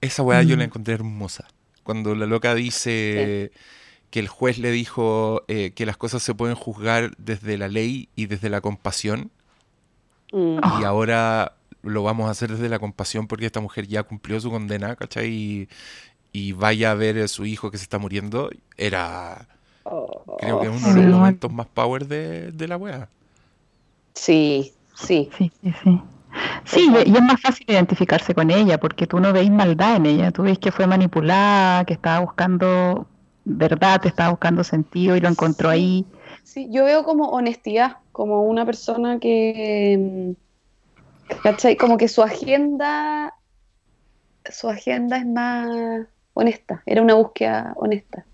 esa weá yo la mm. encontré hermosa. Cuando la loca dice que el juez le dijo eh, que las cosas se pueden juzgar desde la ley y desde la compasión. Mm. Y ahora lo vamos a hacer desde la compasión porque esta mujer ya cumplió su condena, ¿cachai? Y, y vaya a ver a su hijo que se está muriendo. Era, creo que uno de los momentos más power de, de la wea. Sí, sí. Sí, sí, sí. Sí, y es más fácil identificarse con ella porque tú no veis maldad en ella, tú ves que fue manipulada, que estaba buscando verdad, te estaba buscando sentido y lo encontró ahí. Sí, yo veo como honestidad, como una persona que, ¿cachai? Como que su agenda, su agenda es más honesta, era una búsqueda honesta.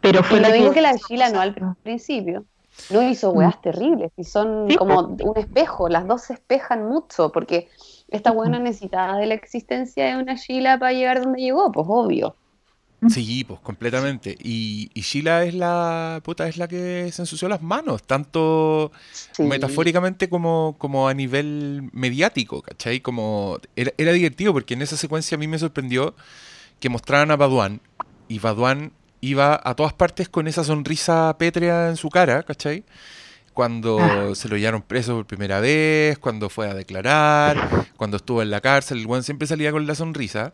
Pero fue lo digo que la de Sheila no al principio. No hizo weas terribles, y son Sí, como un espejo, las dos se espejan mucho, porque esta buena necesitaba de la existencia de una Sheila para llegar donde llegó, pues obvio. (laughs) Sí, pues completamente. Y, y Sheila es la puta, es la que se ensució las manos, tanto Sí. metafóricamente como, como a nivel mediático, ¿cachai? Como era, era divertido porque en esa secuencia a mí me sorprendió que mostraran a Baduán y Baduán iba a todas partes con esa sonrisa pétrea en su cara, ¿cachai? Cuando Ah. se lo llevaron preso por primera vez, cuando fue a declarar, cuando estuvo en la cárcel, el weón siempre salía con la sonrisa.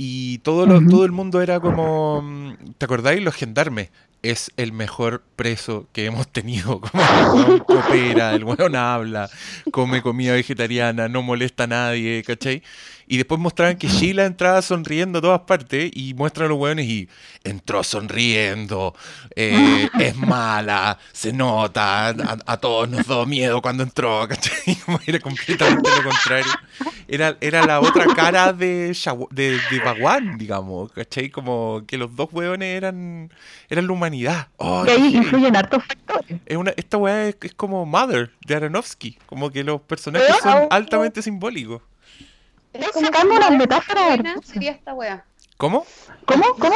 Y todo, lo- todo el mundo era como, mm, ¿te acordáis? Los gendarmes. Es el mejor preso que hemos (laughs) tenido. Como el weón coopera, el weón habla, come comida vegetariana, no molesta a nadie, ¿cachai? Y después mostraban que (clears throat) Sheila entraba sonriendo a todas partes y muestran a los weones y entró sonriendo, eh, (laughs) es mala, se nota, a, a todos nos dio miedo cuando entró, ¿cachai? (laughs) Era completamente lo contrario. Era, era la otra cara de, de, de Baguán, digamos, ¿cachai? Como que los dos weones eran, eran la humanidad. Oh, Y ahí influyen hartos factores. Es una, esta weá es, es como Mother de Aronofsky, como que los personajes son altamente simbólicos. Sacando las Mother metáforas sería esta wea. ¿Cómo? ¿Cómo? ¿Cómo?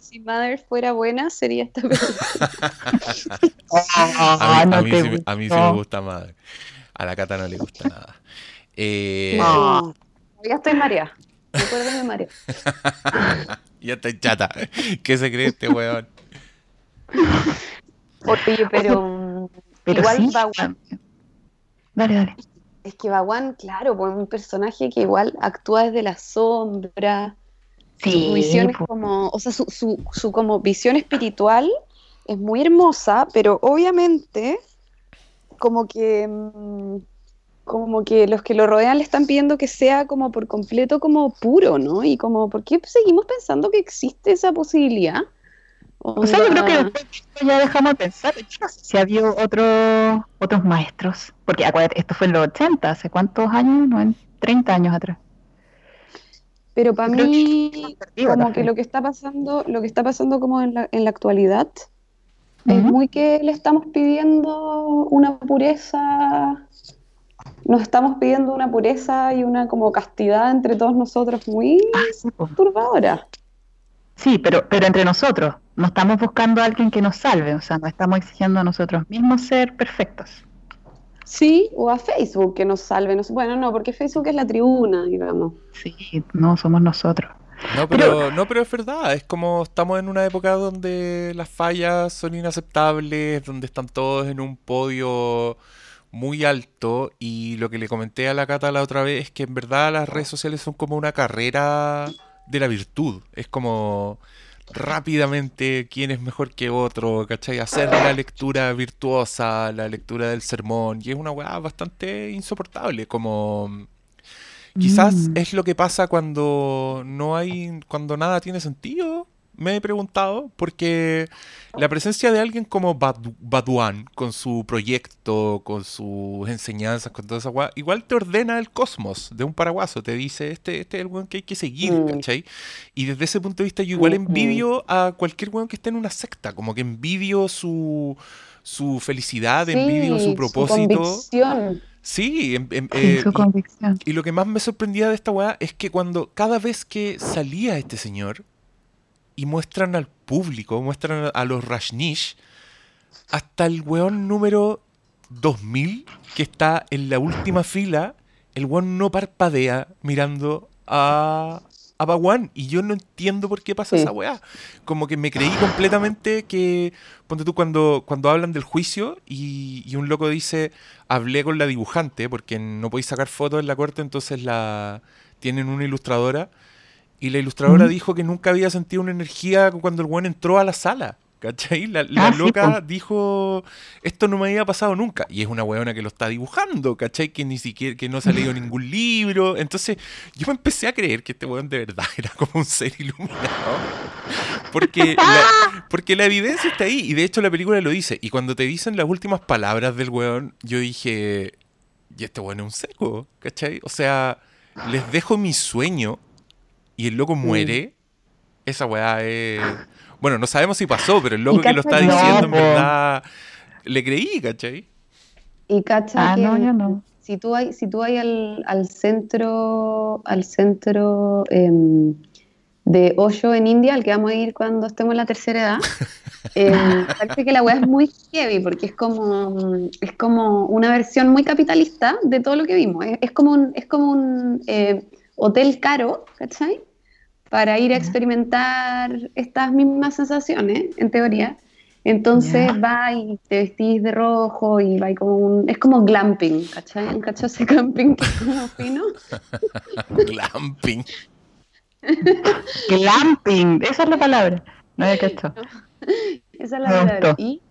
Si Mother fuera buena, sería esta película. (laughs) A mí, no a mí sí, me- a mí sí gustó. me gusta Mother. A la Cata no le gusta nada. Eh, Ah. Ya estoy mareada. Recuerden de María. (laughs) ya está chata. ¿Qué se cree este weón? Oye, pero, Pero igual sí. Baguán, Dale, dale. Es que Baguán, claro, pues un personaje que igual actúa desde la sombra. su visión es po. como, o sea, su, su, su como visión espiritual es muy hermosa, pero obviamente como que mm, como que los que lo rodean le están pidiendo que sea como por completo como puro, ¿no? Y como, ¿por qué seguimos pensando que existe esa posibilidad? O sea, yo creo que después ya dejamos de pensar. Yo no sé si había otro, otros maestros. Porque acuérdate, esto fue en los 80, ¿hace cuántos años? No, en 30 años atrás. Pero para Yo creo que mí, como que lo que está pasando, lo que está pasando como en la, en la actualidad, es muy que le estamos pidiendo una pureza, nos estamos pidiendo una pureza y una como castidad entre todos nosotros muy Ah, sí, turbadora. Sí, pero, pero entre nosotros. No estamos buscando a alguien que nos salve. O sea, no estamos exigiendo a nosotros mismos ser perfectos. Sí, o a Facebook que nos salve. nos- Bueno, no, porque Facebook es la tribuna, digamos. Sí, no somos nosotros. No, pero, no, pero es verdad. Es como estamos en una época donde las fallas son inaceptables, donde están todos en un podio muy alto. Y lo que le comenté a la Cata la otra vez es que en verdad las redes sociales son como una carrera de la virtud. Es como rápidamente quién es mejor que otro, ¿cachai? Hacer la lectura virtuosa, la lectura del sermón. Y es una weá bastante insoportable. Como. Quizás Mm. es lo que pasa cuando no hay, cuando nada tiene sentido. Me he preguntado, porque la presencia de alguien como Badu- Baduán, con su proyecto, con sus enseñanzas, con toda esa weá, igual te ordena el cosmos de un paraguaso. Te dice, este, este es el weón que hay que seguir, Mm. ¿cachai? Y desde ese punto de vista, yo igual Ujú. envidio a cualquier weón que esté en una secta, como que envidio su, su felicidad, Sí, envidio su propósito. convicción. Sí, em- em- Sí, eh, su y- convicción. y lo que más me sorprendía de esta weá es que cuando cada vez que salía este señor y muestran al público, muestran a, los Rashnish, hasta el weón número 2000 que está en la última fila, el weón no parpadea mirando a, a Baguán. Y yo no entiendo por qué pasa Sí. esa weá. Como que me creí completamente que, ponte tú, cuando, cuando hablan del juicio y, y un loco dice, hablé con la dibujante, porque no podéis sacar fotos en la corte, entonces la tienen una ilustradora. Y la ilustradora dijo que nunca había sentido una energía cuando el weón entró a la sala. ¿Cachai? La, la Ah, sí, loca dijo, esto no me había pasado nunca. Y es una weona que lo está dibujando, ¿cachai? Que ni siquiera, que no se ha leído ningún libro. Entonces, yo me empecé a creer que este weón de verdad (laughs) era como un ser iluminado. Porque la, porque la evidencia está ahí. Y de hecho la película lo dice. Y cuando te dicen las últimas palabras del weón, yo dije, y este weón es un seco, ¿cachai? O sea, les dejo mi sueño y el loco muere. Esa weá es... Bueno, no sabemos si pasó, pero el loco que lo está que- diciendo en No, verdad le creí, ¿cachai? Y cacha Ah, que no, yo no. si tú hay, si tú vas al, al centro, al centro em, de Osho en India, al que vamos a ir cuando estemos en la tercera edad, (laughs) parece que la weá es muy heavy, porque es como, es como una versión muy capitalista de todo lo que vimos. Es, es como un, es como un eh, hotel caro, ¿cachai? Para ir a experimentar estas mismas sensaciones, en teoría. Entonces va y te vestís de rojo y va y como un... Es como glamping, ¿cachai? ¿Cachai ese glamping que es como fino? (laughs) Glamping. Glamping, esa es la palabra. No había cachado. (laughs) Esa es la Me palabra. gustó. Y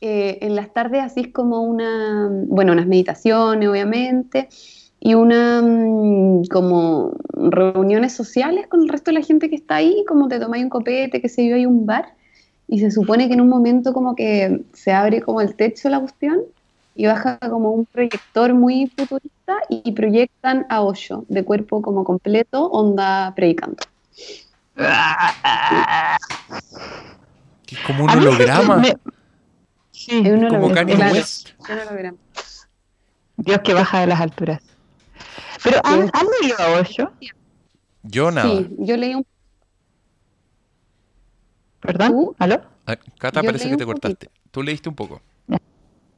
eh, en las tardes así es como una... Bueno, unas meditaciones, obviamente, y una mm, como reuniones sociales con el resto de la gente que está ahí, como te tomáis un copete, que se yo, hay un bar, y se supone que en un momento como que se abre como el techo de la cuestión y baja como un proyector muy futurista y proyectan a Osho de cuerpo como completo, onda predicando. Es como un holograma. me- Sí, Es un como holograma, Kanye. West. No lo verán. Dios que baja de las alturas. Pero ¿han, Sí. han leído a Osho? Yo nada. Sí, yo leí un ¿Perdón? ¿Tú? ¿Aló? Ah, Cata, Yo parece que te cortaste. Tú leíste un poco.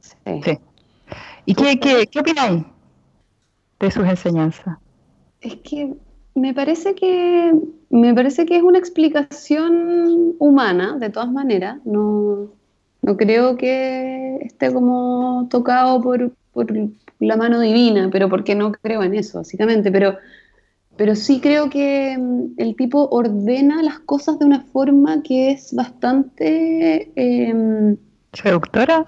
sí. Sí. ¿Y qué, qué, qué opináis de sus enseñanzas? Es que me parece que me parece que es una explicación humana, de todas maneras. No, no creo que esté como tocado por, por la mano divina, pero porque no creo en eso, básicamente. Pero, pero sí creo que mm, el tipo ordena las cosas de una forma que es bastante em, ¿Seductora?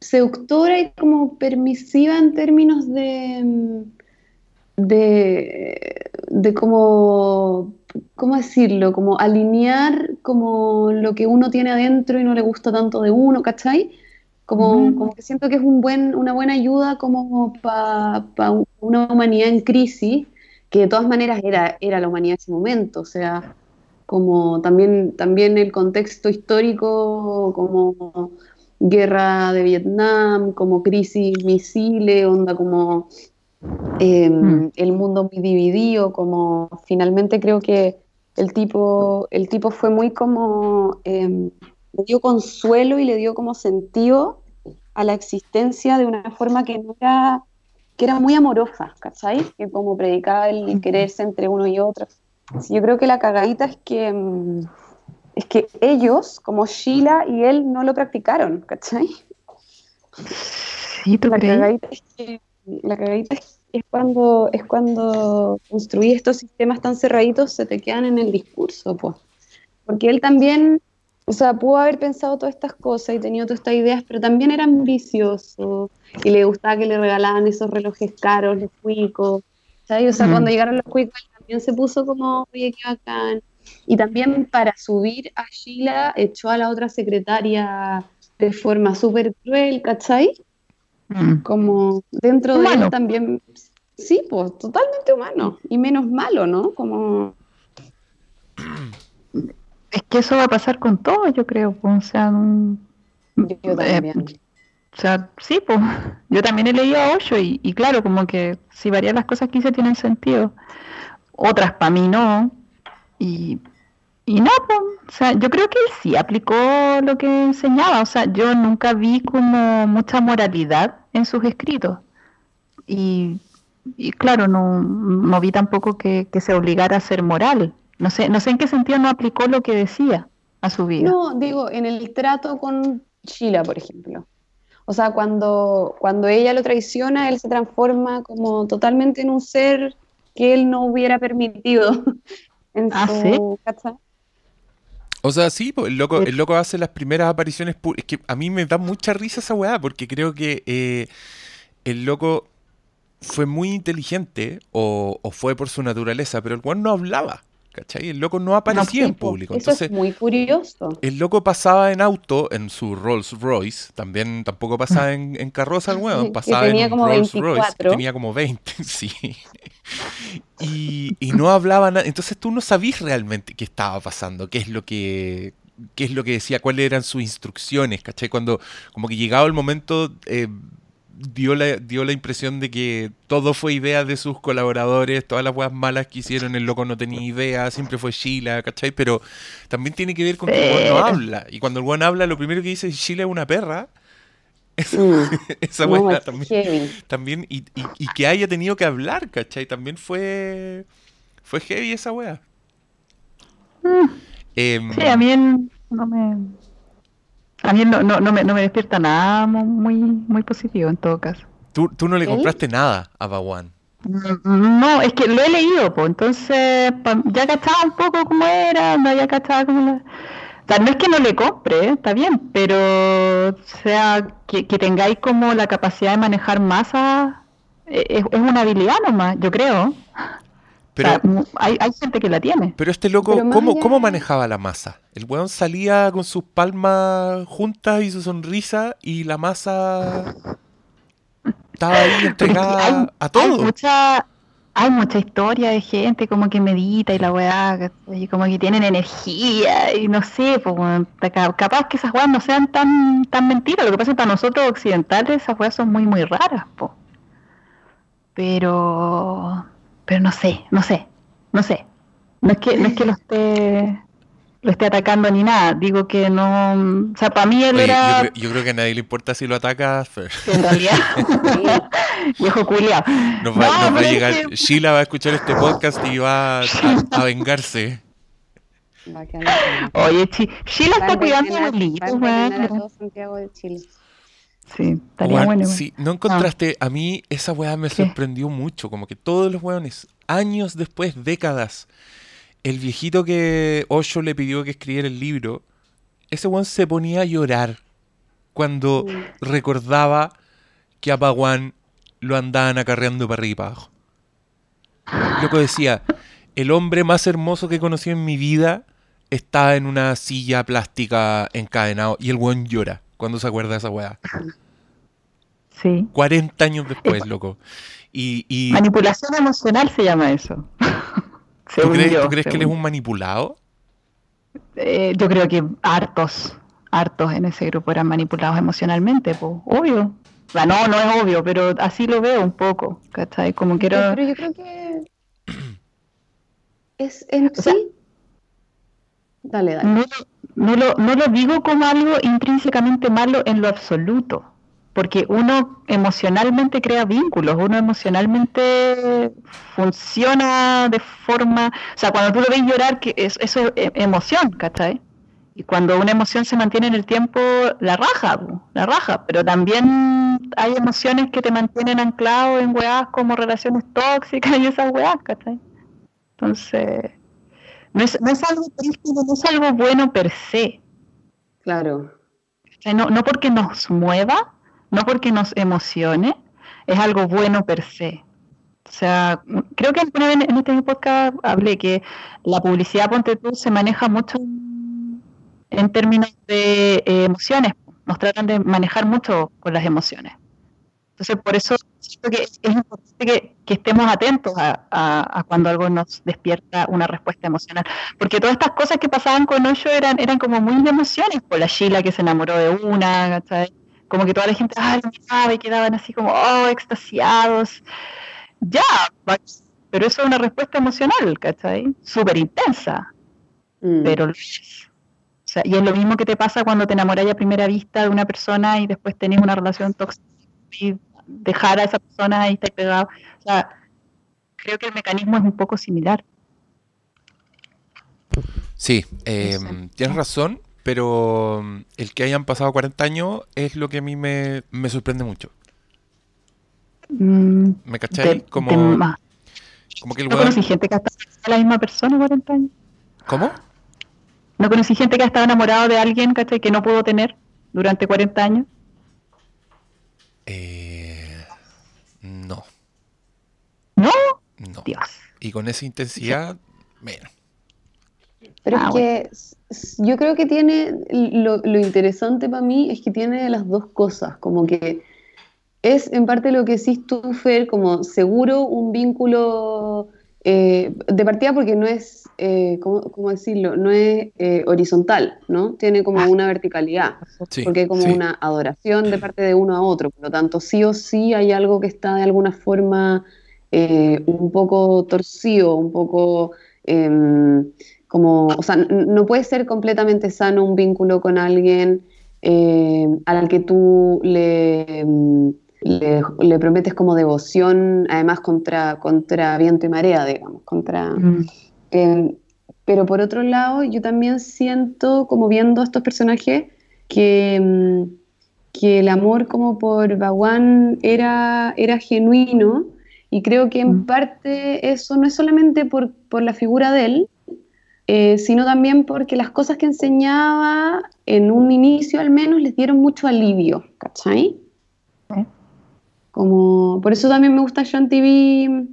seductora y como permisiva en términos de, mm, de, de como, ¿cómo decirlo? Como alinear como lo que uno tiene adentro y no le gusta tanto de uno, ¿cachai? Como, como que siento que es un buen, una buena ayuda como para una humanidad en crisis, que de todas maneras era, era la humanidad en ese momento, o sea, como también, también el contexto histórico, como guerra de Vietnam, como crisis misiles, onda como eh, Mm. el mundo muy dividido, como finalmente creo que el tipo, el tipo fue muy como, eh, le dio consuelo y le dio como sentido a la existencia de una forma que no era, que era muy amorosa, ¿cachai? Que como predicaba el quererse entre uno y otro. Yo creo que la cagadita es que, mm, es que ellos, como Sheila y él, no lo practicaron, ¿cachai? Sí, ¿tú La cagadita es que la cagadita es, es cuando es cuando construís estos sistemas tan cerraditos se te quedan en el discurso, pues. Porque él también, o sea, pudo haber pensado todas estas cosas y tenido todas estas ideas, pero también era ambicioso y le gustaba que le regalaban esos relojes caros, los cuicos, ¿sabes? O sea, Mm. cuando llegaron los cuicos también se puso como, oye, qué bacán. Y también para subir a Sheila echó a la otra secretaria de forma súper cruel, ¿cachai? Mm. como dentro de él también, sí, pues totalmente humano y menos malo, ¿no? Como, Es que eso va a pasar con todo, yo creo. O sea, no- yo eh, también. o sea, sí, pues. (laughs) Yo también he leído a Osho y, y claro, como que si varias las cosas que hice tienen sentido, otras para mí no. Y, y no, pues. O sea, yo creo que él sí aplicó lo que enseñaba. O sea, yo nunca vi como mucha moralidad en sus escritos. Y, y claro, no, no vi tampoco que, que se obligara a ser moral. No sé, no sé en qué sentido no aplicó lo que decía a su vida. No, digo, en el trato con Sheila, por ejemplo. O sea, cuando, cuando ella lo traiciona, él se transforma como totalmente en un ser que él no hubiera permitido. (laughs) En Ah, su, ¿sí? O sea, sí, el loco, el loco hace las primeras apariciones. Es que a mí me da mucha risa esa weá, porque creo que eh, el loco fue muy inteligente, o, o fue por su naturaleza, pero el weón no hablaba, ¿cachai? El loco no aparecía en Sí, po, público. Eso Entonces, es muy curioso. el loco pasaba en auto, en su Rolls Royce, también tampoco pasaba en, en carroza el weón, (laughs) pasaba tenía en como Rolls Royce, que 24. tenía como 20, (laughs) sí. Y, y no hablaba nada, entonces tú no sabías realmente qué estaba pasando, qué es lo que qué es lo que decía, cuáles eran sus instrucciones, ¿cachai? Cuando como que llegado el momento eh, dio, la, dio la impresión de que todo fue idea de sus colaboradores, todas las weas malas que hicieron, el loco no tenía idea, siempre fue Sheila, ¿cachai? Pero también tiene que ver con que el weón no habla. Y cuando el weón habla, lo primero que dice es Sheila es una perra. (laughs) Esa, Mm. (laughs) esa No, también, también y, y- y que haya tenido que hablar, ¿cachai? También fue fue heavy esa wea. Mm, Em, Sí, a mí él no me. A mí no, no, no me, no me despierta nada mu- muy, muy positivo en todo caso. tú, tú no le compraste nada a Bawan. Mm, No, es que lo he leído, pues entonces pa- ya cachaba un poco cómo era, no ya cachaba cómo la... O sea, no es que no le compre, ¿eh? está bien, pero o sea, que, que tengáis como la capacidad de manejar masa eh, es, es una habilidad nomás, yo creo. Pero, O sea, mu- hay, hay gente que la tiene. pero este loco, Pero ¿cómo, allá ¿cómo de- manejaba la masa? El weón salía con sus palmas juntas y su sonrisa y la masa estaba ahí entregada hay, a hay todo. mucha, hay mucha historia de gente como que medita y la weá, y como que tienen energía y no sé, pues, capaz que esas weas no sean tan, tan mentiras. Lo que pasa es que para nosotros occidentales esas weas son muy, muy raras, po. Pero, pero no sé, no sé, no sé. No es que, no es que lo esté, lo esté atacando ni nada. Digo que no, o sea, para mí él Oye, yo, era, creo, yo creo que a nadie le importa si lo atacas, pero en realidad, (laughs) viejo culiao. nos va, No, nos va a llegar. que- Sheila va a escuchar este podcast y va a, a- a vengarse. Oye, Chi, Sheila está cuidando a weón. Santiago de Chile. Sí, estaría bueno. sí, no encontraste, a mí esa weá me ¿Qué? sorprendió mucho, como que todos los weones, años después, décadas, el viejito que Osho le pidió que escribiera el libro, ese weón se ponía a llorar cuando recordaba que a Paguán lo andaban acarreando para arriba y para abajo. Loco decía, el hombre más hermoso que conocí en mi vida está en una silla plástica encadenado y el weón llora cuando se acuerda de esa weá. (laughs) Sí. 40 años después, loco. Y, y Manipulación emocional se llama eso. (laughs) ¿tú crees, yo, tú crees que él es un manipulado? Eh, yo creo que hartos, hartos en ese grupo eran manipulados emocionalmente, pues, obvio. O sea, no, no es obvio, pero así lo veo un poco, ¿cachai? Como que era... Pero yo creo que (clears throat) es en O sea- sí. Dale, dale. No, no, lo, no lo digo como algo intrínsecamente malo en lo absoluto, porque uno emocionalmente crea vínculos, uno emocionalmente funciona de forma, o sea, cuando tú lo ves llorar, que es, eso es e- emoción, ¿cachai? Y cuando una emoción se mantiene en el tiempo, la raja, la raja, pero también hay emociones que te mantienen anclado en weas como relaciones tóxicas y esas weas, ¿cachai? Entonces, no es, no es algo triste, no es algo bueno per se. Claro. O sea, no, no porque nos mueva, no porque nos emocione, es algo bueno per se. O sea, creo que alguna vez en este podcast hablé que la publicidad, ponte tú, se maneja mucho en- en términos de eh, emociones. Nos tratan de manejar mucho con las emociones. Entonces, por eso que es importante que, que estemos atentos a, a- a cuando algo nos despierta una respuesta emocional. Porque todas estas cosas que pasaban con Osho eran, eran como muy de emociones. Por la Sheila que se enamoró de una, ¿cachai? Como que toda la gente, ah, lo miraba y quedaban así como, oh, extasiados. Ya, pero eso es una respuesta emocional, ¿cachai? Súper intensa, Mm. pero lo es. O sea, y es lo mismo que te pasa cuando te enamoras a primera vista de una persona y después tenés una relación tóxica y dejar a esa persona ahí está pegado. O sea, creo que el mecanismo es un poco similar. Sí, eh, tienes razón, pero mm, el que hayan pasado 40 años es lo que a mí me, me sorprende mucho. Mm, ¿Me cachai? de- como, que el ¿No weón... conocí gente que ha estado la misma persona 40 años? ¿Cómo? ¿No conocí gente que ha estado enamorado de alguien ¿cachai? que no pudo tener durante 40 años? Eh, no, No, no. Dios. Y con esa intensidad, menos. Pero Ah, es que s- s- yo creo que tiene, lo, lo interesante para mí es que tiene las dos cosas, como que es en parte lo que decís tú, Fer, como seguro un vínculo eh, de partida porque no es, eh, ¿cómo, decirlo? No es eh, horizontal, ¿no? Tiene como una verticalidad, porque hay como una adoración de parte de uno a otro, por lo tanto, sí o sí hay algo que está de alguna forma un poco torcido, un poco em, como, o sea, no puede ser completamente sano un vínculo con alguien al que tú le em, le, prometes como devoción, además contra, contra viento y marea, digamos, contra... Mm. Em, pero por otro lado, yo también siento, como viendo a estos personajes, que, em, que el amor como por Bawan era, era genuino y creo que en mm. parte eso no es solamente por, por la figura de él, eh, sino también porque las cosas que enseñaba en un inicio al menos les dieron mucho alivio, ¿cachai? Como, por eso también me gusta Sean TV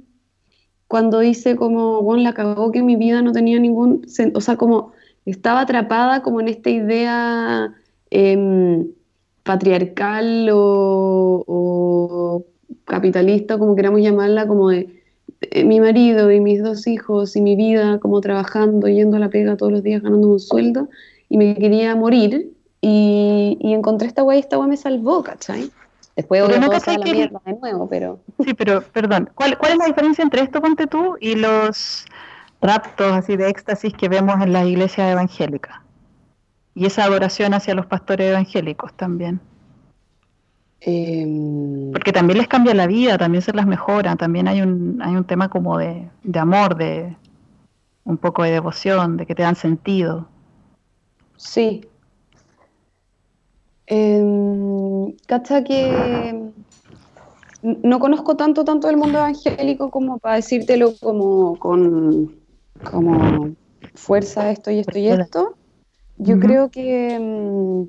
cuando dice como, bueno, la cagó que mi vida no tenía ningún, o sea, como estaba atrapada como en esta idea em, patriarcal o, capitalista, como queramos llamarla, como de, mi marido y mis dos hijos y mi vida como trabajando, yendo a la pega todos los días ganando un sueldo y me quería morir y, y encontré esta guay y esta guay me salvó, ¿cachai? Después pero no la mierda de nuevo, pero... Sí, pero, perdón, ¿cuál, ¿cuál es la diferencia entre esto, ponte tú, y los raptos así de éxtasis que vemos en las iglesias evangélicas? Y esa adoración hacia los pastores evangélicos también. Em, Porque también les cambia la vida, también se las mejora, también hay un, hay un tema como de, de amor, de un poco de devoción, de que te dan sentido. Sí, eh, Cacha que no conozco tanto, tanto el mundo evangélico como para decírtelo como con como fuerza esto y esto y esto. Yo creo que...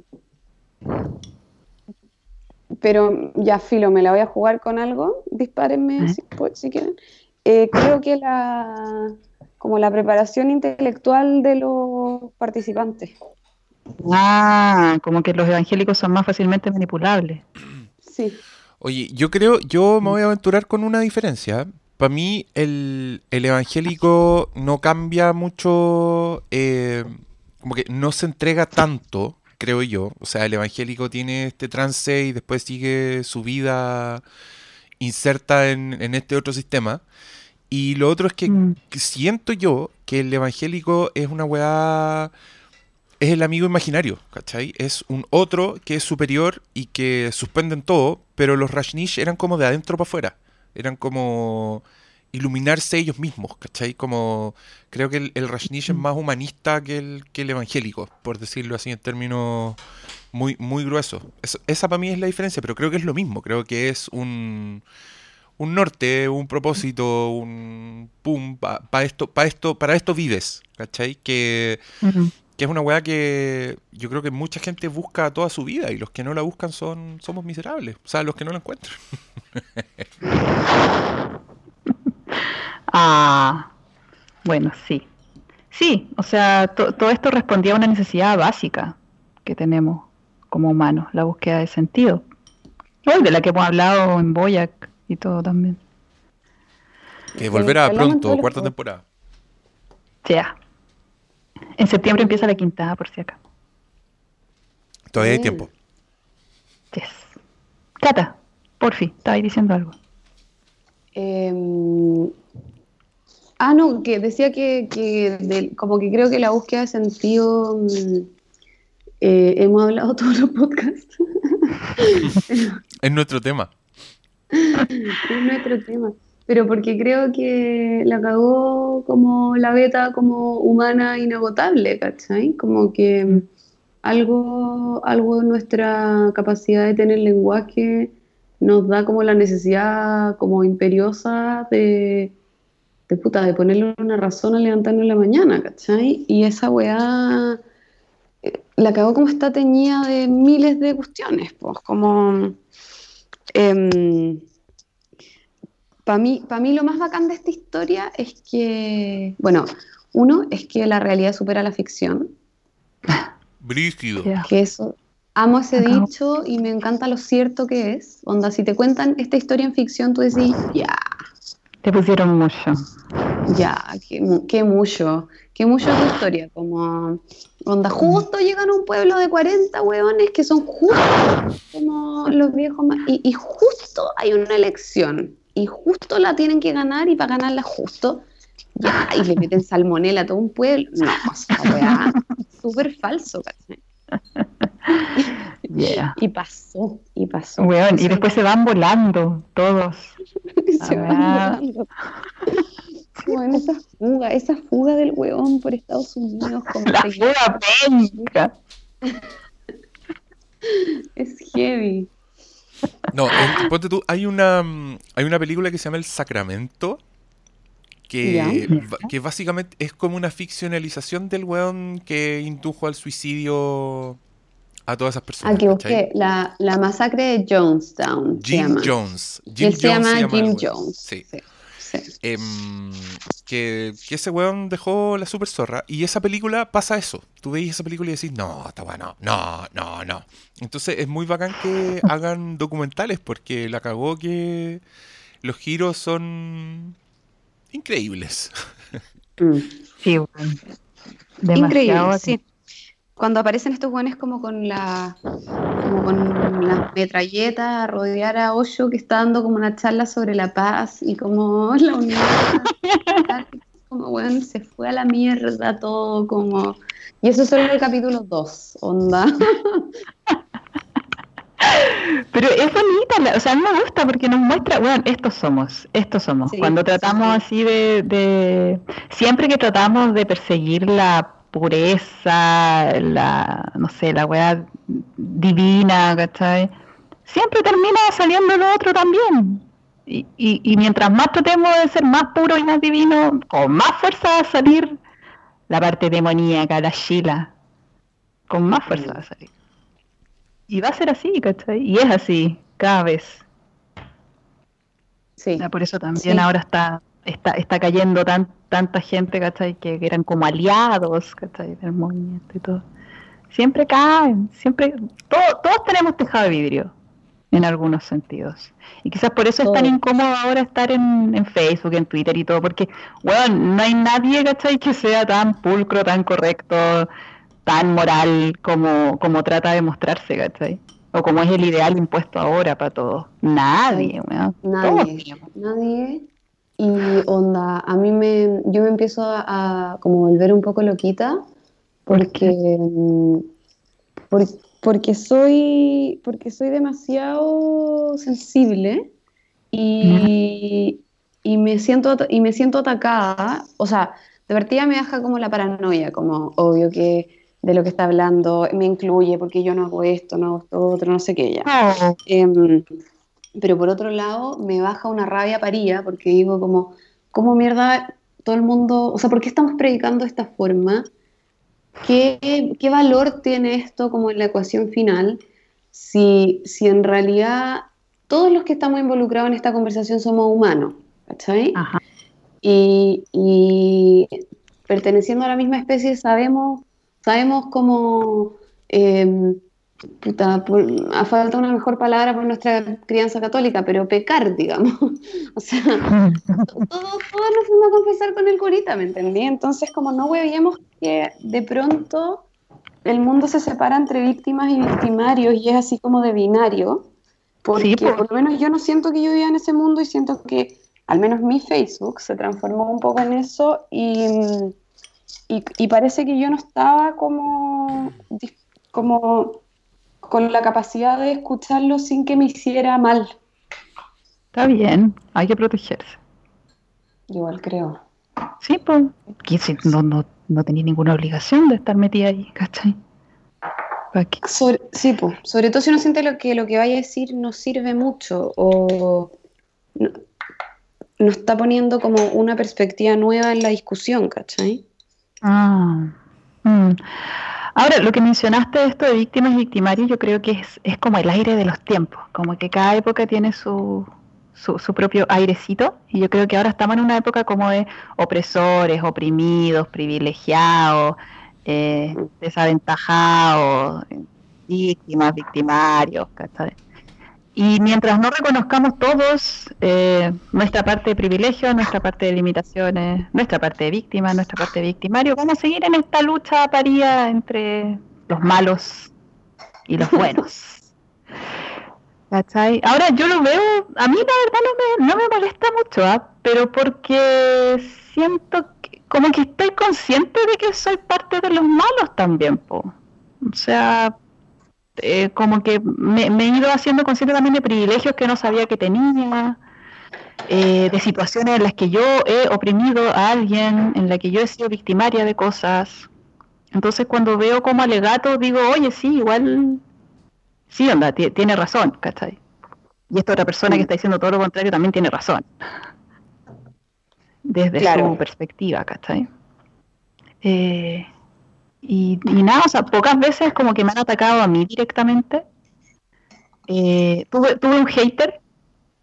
Pero ya, Filo, me la voy a jugar con algo. Dispárenme si, si, quieren. Eh, creo que la como la preparación intelectual de los participantes. Ah, como que los evangélicos son más fácilmente manipulables. Sí. Oye, yo creo, yo me voy a aventurar con una diferencia. Para mí, el, evangélico no cambia mucho, eh, como que no se entrega tanto, creo yo. O sea, el evangélico tiene este trance y después sigue su vida inserta en, este otro sistema. Y lo otro es que, mm. que siento yo que el evangélico es una weá es el amigo imaginario, ¿cachai? Es un otro que es superior y que suspenden todo, pero los Rashnish eran como de adentro para afuera. Eran como iluminarse ellos mismos, ¿cachai? Como creo que el, Rashnish es más humanista que el, que el evangélico, por decirlo así en términos muy, muy gruesos. esa para mí es la diferencia, pero creo que es lo mismo. Creo que es un, un norte, un propósito, un pum, para esto, para esto, para esto vives, ¿cachai? Que, que es una weá que yo creo que mucha gente busca toda su vida y los que no la buscan son somos miserables, o sea, los que no la encuentran. (laughs) ah, bueno, sí. Sí, o sea, todo esto respondía a una necesidad básica que tenemos como humanos, la búsqueda de sentido. de la que hemos hablado en Boyac y todo también. Que volverá pronto, cuarta temporada. Ya. En septiembre empieza la quinta, por si acá. Todavía hay tiempo. Yes. Cata, por fin, ahí diciendo algo. Em, ah, no, que decía que, como que creo que la búsqueda de sentido mm, eh, hemos hablado (laughs) todos los podcasts. (laughs) es nuestro tema. es nuestro tema pero porque creo que la cagó como la beta como humana inagotable, ¿cachai? Como que algo, algo de nuestra capacidad de tener lenguaje nos da como la necesidad como imperiosa de, de puta, de ponerle una razón a levantarnos en la mañana, ¿cachai? Y esa weá eh, la cagó como está teñida de miles de cuestiones, pues, como... Em, para mí, mí lo más bacán de esta historia es que, bueno, uno es que la realidad supera la ficción. Brígido. Que eso, amo ese dicho y me encanta lo cierto que es. Onda, si te cuentan esta historia en ficción, tú decís, ya. Te pusieron mucho. Ya, qué, mu- qué mucho, qué mucho tu historia, como onda, justo llegan a un pueblo de 40 hueones que son justo como los viejos y, y justo hay una elección, y justo la tienen que ganar, y para ganarla justo, ya, y le meten salmonela a todo un pueblo, no, o sea, weá, (laughs) súper falso, ¿cachai? Yeah. Y pasó, y pasó. Weón, y después se van volando todos. (laughs) se van Ah. volando. Bueno, esa fuga, esa fuga del hueón por Estados Unidos, como La fuga penca. (laughs) es heavy. No, en- ponte tú, hay una, mm, hay una película que se llama El Sacramento, que, que básicamente es como una ficcionalización del weón que indujo al suicidio a todas esas personas. Aquí ¿cachai? busqué la, la masacre de Jonestown. se Jim llama. Jones. Jim él se llama Jim. Jones. Sí. sí, sí. Em, que, que ese weón dejó la super zorra. Y esa película pasa eso. Tú veis esa película y decís, no, está bueno, no, no, no. Entonces es muy bacán que (laughs) hagan documentales porque la cagó que los giros son increíbles. (laughs) Sí, weón. Demasiado Increíble, así. sí. Cuando aparecen estos buenos como con la como con las metralletas a rodear a Osho que está dando como una charla sobre la paz y como la unidad. (laughs) como bueno, se fue a la mierda todo como y eso es solo el capítulo 2, onda. (laughs) Pero es bonita, la- o sea, a mí me gusta porque nos muestra, bueno, estos somos, estos somos. Sí, Cuando tratamos sí. así de, de, siempre que tratamos de perseguir la pureza, la, no sé, la weá divina, ¿cachai? Siempre termina saliendo lo otro también. Y, y, y mientras más tratemos de ser más puros y más divinos, con más fuerza va a salir la parte demoníaca, la Sheila. Con más fuerza va a salir. Y va a ser así, ¿cachai? Y es así, cada vez. Sí. O sea, por eso también Sí. ahora está, está, está cayendo tan, tanta gente, ¿cachai? Que, que eran como aliados, ¿cachai? Del movimiento y todo. Siempre caen, siempre, todo- todos tenemos tejado de vidrio, en algunos sentidos. Y quizás por eso es tan incómodo ahora estar en, en Facebook, en Twitter y todo, porque, bueno, no hay nadie, ¿cachai? Que sea tan pulcro, tan correcto, tan moral como, como trata de mostrarse, ¿cachai? O como es el ideal impuesto ahora para todos. Nadie, weón. Nadie, nadie. Y onda, a mí me, yo me empiezo a, a como volver un poco loquita porque, mm, por- porque soy, porque soy demasiado sensible y, y me siento, y me siento atacada. O sea, de partida me baja como la paranoia, como obvio que de lo que está hablando me incluye porque yo no hago esto, no hago esto otro, no sé qué ya. No, Em, pero por otro lado, me baja una rabia paría porque digo como, ¿cómo mierda todo el mundo, o sea, ¿por qué estamos predicando de esta forma? ¿Qué, qué valor tiene esto como en la ecuación final si, si en realidad todos los que estamos involucrados en esta conversación somos humanos? ¿Cachai? Ajá. Y, y perteneciendo a la misma especie sabemos, sabemos cómo, eh, puta, por- a falta una mejor palabra por nuestra crianza católica, pero pecar, digamos. (laughs) O sea, (laughs) todos, todos nos fuimos a confesar con el curita, ¿me entendí? Entonces, como no huevíamos que de pronto el mundo se separa entre víctimas y victimarios y es así como de binario, porque Sí, pues. por lo menos yo no siento que yo vivía en ese mundo y siento que al menos mi Facebook se transformó un poco en eso y, y, y parece que yo no estaba como, como con la capacidad de escucharlo sin que me hiciera mal. Está bien, hay que protegerse. Igual creo. Sí, pues, si no, no, no tenía ninguna obligación de estar metida ahí, ¿cachai? Sí, pues, sobre todo si uno siente lo que lo que vaya a decir no sirve mucho o no, no está poniendo como una perspectiva nueva en la discusión, ¿cachai? Ah, mm. Ahora, lo que mencionaste de esto de víctimas y victimarios, yo creo que es, es como el aire de los tiempos, como que cada época tiene su, su, su propio airecito, y yo creo que ahora estamos en una época como de opresores, oprimidos, privilegiados, eh, desaventajados, víctimas, victimarios, ¿cachai? Y mientras no reconozcamos todos eh, nuestra parte de privilegio, nuestra parte de limitaciones, nuestra parte de víctima, nuestra parte de victimario, vamos a seguir en esta lucha paría entre los malos y los buenos. (laughs) ¿Cachai? Ahora yo lo veo, a mí la verdad no me, no me molesta mucho, ¿ah? pero porque siento que, como que estoy consciente de que soy parte de los malos también, po. O sea, eh, como que me, he ido haciendo consciente también de privilegios que no sabía que tenía, eh, de situaciones en las que yo he oprimido a alguien, en las que yo he sido victimaria de cosas. Entonces cuando veo como alegato digo, oye, sí, igual, sí, onda, tiene razón, ¿cachai? Y esta otra persona que está diciendo todo lo contrario también tiene razón. Desde su perspectiva, ¿cachai? Eh, y, nada, o sea, pocas veces como que me han atacado a mí directamente. Eh, tuve, tuve un hater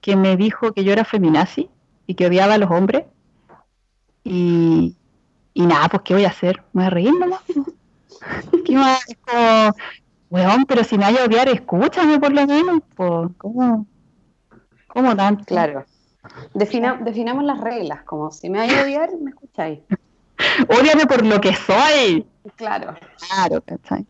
que me dijo que yo era feminazi y que odiaba a los hombres. Y, y nada, pues ¿qué voy a hacer? Me voy a reír nomás. (laughs) ¿Qué más? Es como, weón, pero si me vaya a odiar, escúchame por lo menos. Pues, ¿Cómo? ¿Cómo tanto? Claro. definamos las reglas, como si me vaya a odiar, me escucháis. (laughs) Ódiame por lo que soy. Claro. Claro, ¿cachai?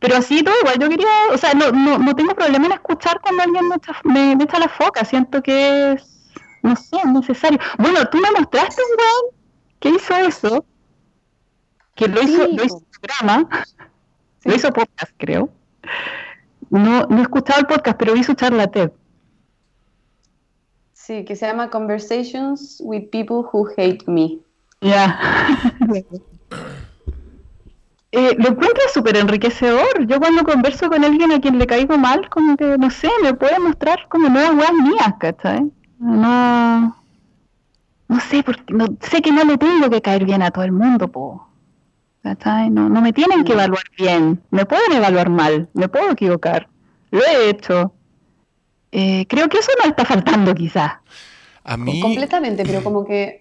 Pero así todo igual, yo quería, o sea, no, no, no tengo problema en escuchar cuando alguien me echa, me, echa la foca, siento que es, no sé, necesario. Bueno, tú me mostraste un weón que hizo eso, que lo hizo, lo hizo programa, (laughs) lo hizo podcast, creo. No, no he escuchado el podcast, pero hizo charla TED. Sí, que se llama Conversations with People Who Hate Me. Ya. (laughs) (laughs) Eh, lo encuentro súper enriquecedor. Yo cuando converso con alguien a quien le caigo mal, como que, no sé, me puede mostrar como nuevas weas mías, ¿cachai? No, no sé, porque no, sé que no le tengo que caer bien a todo el mundo, po. ¿cachai? No, no me tienen que evaluar bien, me pueden evaluar mal, me puedo equivocar, lo he hecho. Eh, creo que eso no está faltando quizás. A mí... Completamente, pero como que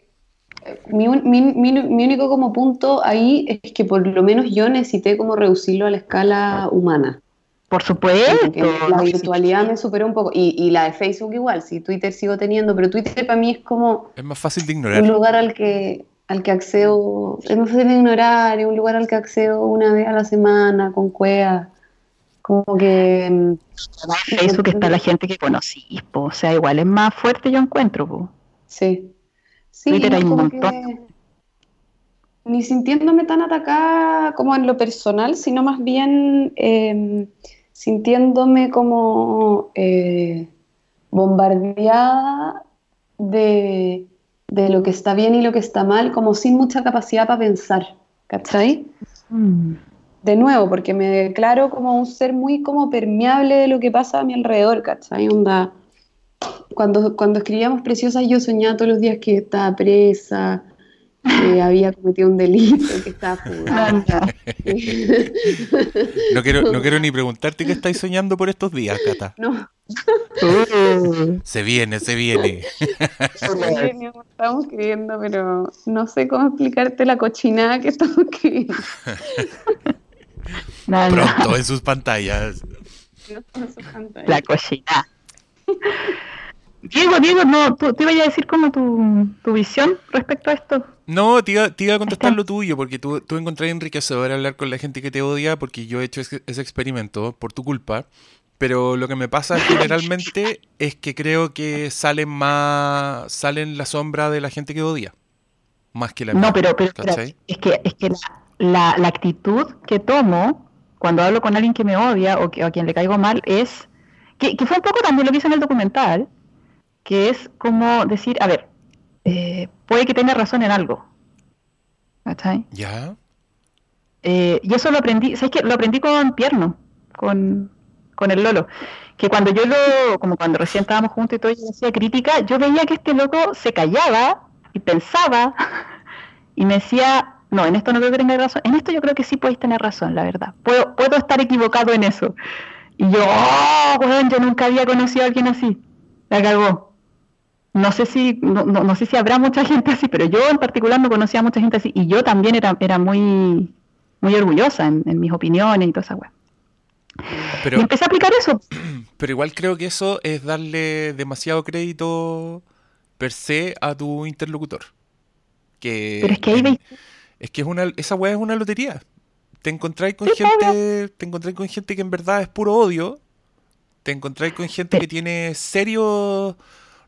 mi, único como punto ahí es que por lo menos yo necesité como reducirlo a la escala humana. Por supuesto. La virtualidad me superó un poco. Y, la de Facebook igual, si Twitter sigo teniendo, pero Twitter para mí es como... Es más fácil de ignorar. Un lugar al que, al que accedo, es más fácil de ignorar, es un lugar al que accedo una vez a la semana, con cuevas. Como que... En Facebook está la gente que conocís, o sea, igual es más fuerte yo encuentro. Sí. Sí, ni sintiéndome tan atacada como en lo personal, sino más bien em, sintiéndome como eh, bombardeada de, lo que está bien y lo que está mal, como sin mucha capacidad para pensar, ¿cachai? Mm. De nuevo, porque me declaro como un ser muy como permeable de lo que pasa a mi alrededor, ¿cachai? Onda, cuando, cuando escribíamos Preciosas yo soñaba todos los días que estaba presa, que (laughs) había cometido un delito, que estaba jugando. (laughs) No quiero, no quiero ni preguntarte qué estáis soñando por estos días, Cata. No. se viene, se viene. estamos escribiendo, pero no sé cómo explicarte la cochinada que estamos escribiendo. (laughs) Pronto en sus pantallas. La cochinada. Diego, Diego, no, tú, te iba a decir como tu, tu, visión respecto a esto. No, te iba, a contestar lo tuyo, porque tú, tú encontré enriquecedor hablar con la gente que te odia, porque yo he hecho ese, experimento por tu culpa. Pero lo que me pasa (laughs) generalmente es que creo que salen más, salen la sombra de la gente que odia, más que la No, pero, pero, es que, es que la, la, actitud que tomo cuando hablo con alguien que me odia o, que, a quien le caigo mal es, que, que fue un poco también lo que hice en el documental, que es como decir, a ver, eh, puede que tenga razón en algo. ¿Cachai? Ya. Eh, y eso lo aprendí, ¿sabes qué? Lo aprendí con Pierno, con, con el Lolo. Que cuando yo lo, como cuando recién estábamos juntos y todo, yo hacía crítica, yo veía que este loco se callaba y pensaba (laughs) y me decía, no, en esto no creo que tenga razón, en esto yo creo que sí podéis tener razón, la verdad. Puedo, puedo estar equivocado en eso. Y yo, oh, bueno, yo nunca había conocido a alguien así. La cagó no sé si no, no, sé si habrá mucha gente así, pero yo en particular no conocía a mucha gente así y yo también era, era muy, muy orgullosa en, mis opiniones y toda esa weá. Y Pero, empecé a aplicar eso. (clears throat) pero igual creo que eso es darle demasiado crédito per se a tu interlocutor. Que Pero es que ahí en- es que es una, esa weá es una lotería. Te encontráis con Sí, gente, te encontráis con gente que en verdad es puro odio. Te encontráis con gente Sí. que tiene serios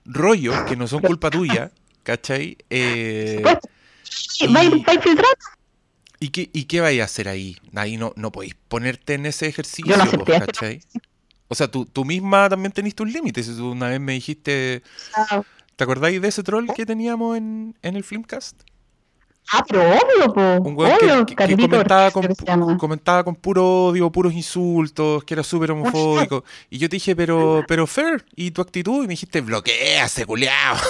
rollos que no son culpa tuya, ¿cachai? Eh, y- vais vais filtrando. ¿Y qué, y qué vais a hacer ahí? Ahí no, no podéis ponerte en ese ejercicio, no pues, ¿cachai? O sea, tú, tú misma también tenés tus límites. Si tú una vez me dijiste, ¿te acordáis de ese troll que teníamos en, en el Filmcast? Ah, pero obvio, po. Un weón que, obvio, que- que comentaba, con, que comentaba con puro odio, puros insultos, que era súper homofóbico. Y yo te dije, pero, pero Fer, ¿y tu actitud? Y me dijiste, bloquea, culiao. (laughs)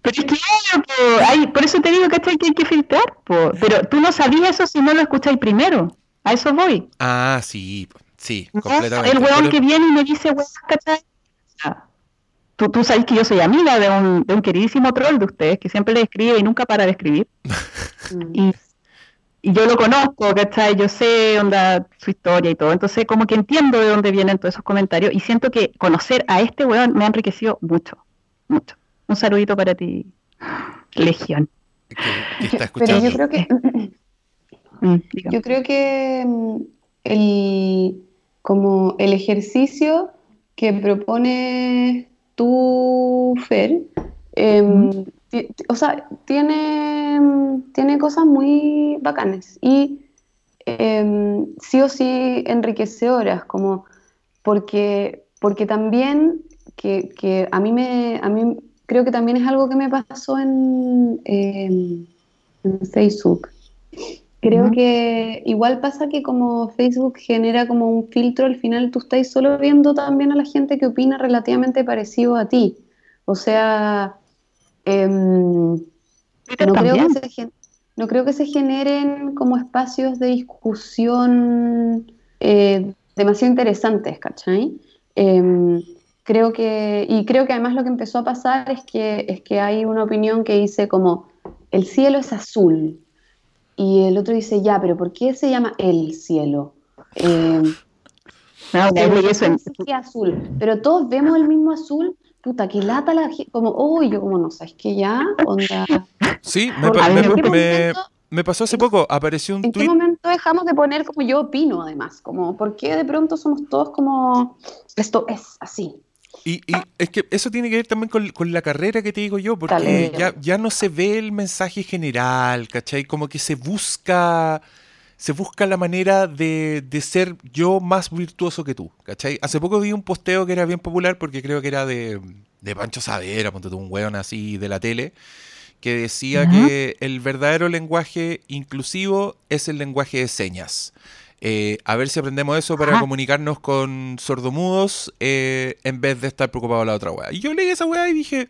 Pero es que obvio, po. Ay, por eso te digo ¿cachai? que hay que filtrar, po. Pero tú no sabías eso si no lo escucháis primero. A eso voy. Ah, sí, sí, completamente. El weón que viene y me dice, weón, ¿cachai? Tú, tú sabes que yo soy amiga de un, de un queridísimo troll de ustedes que siempre le escribe y nunca para de escribir. Mm. (laughs) Y, y yo lo conozco, ¿cachai? Yo sé onda, su historia y todo. Entonces, como que entiendo de dónde vienen todos esos comentarios y siento que conocer a este weón me ha enriquecido mucho, mucho. Un saludito para ti, Legión. que, que está Pero escuchando. yo creo que (laughs) Mm. Yo creo que mm, el, como el ejercicio que propone tu Fer, em, o sea, tiene, mm, tiene cosas muy bacanes y em, sí o sí enriquecedoras, como porque, porque también que, que a mí me, a mí creo que también es algo que me pasó en, em, en Facebook. Creo que igual pasa que como Facebook genera como un filtro, al final tú estás solo viendo también a la gente que opina relativamente parecido a ti. O sea, em, no, creo que se no creo que se generen como espacios de discusión eh, demasiado interesantes, ¿cachai? Em, creo que, y creo que además lo que empezó a pasar es que, es que hay una opinión que dice como, el cielo es azul. Y el otro dice, ya, pero ¿por qué se llama el cielo? Em, No, una pero vez leí eso en- ¿qué azul? Pero todos vemos el mismo azul. Puta, que lata la gente. Como, oh, yo como, no, ¿sabes qué ya? Onda. Sí, me, ¿Por- pa- mí me- me ¿En qué, momento, pasó hace poco, apareció un en qué tweet. momento dejamos de poner como yo opino, además? Como, ¿por qué de pronto somos todos como, esto es así? Y, y es que eso tiene que ver también con, con la carrera que te digo yo, porque Dale. ya, ya no se ve el mensaje general, ¿cachai? Como que se busca, se busca la manera de, de ser yo más virtuoso que tú, ¿cachai? Hace poco vi un posteo que era bien popular porque creo que era de, de Pancho Saavedra, ponte tú, un weón así de la tele, que decía Ya. que el verdadero lenguaje inclusivo es el lenguaje de señas. Eh, a ver si aprendemos eso para Ajá. comunicarnos con sordomudos eh, en vez de estar preocupado la otra weá. Y yo leí esa weá y dije,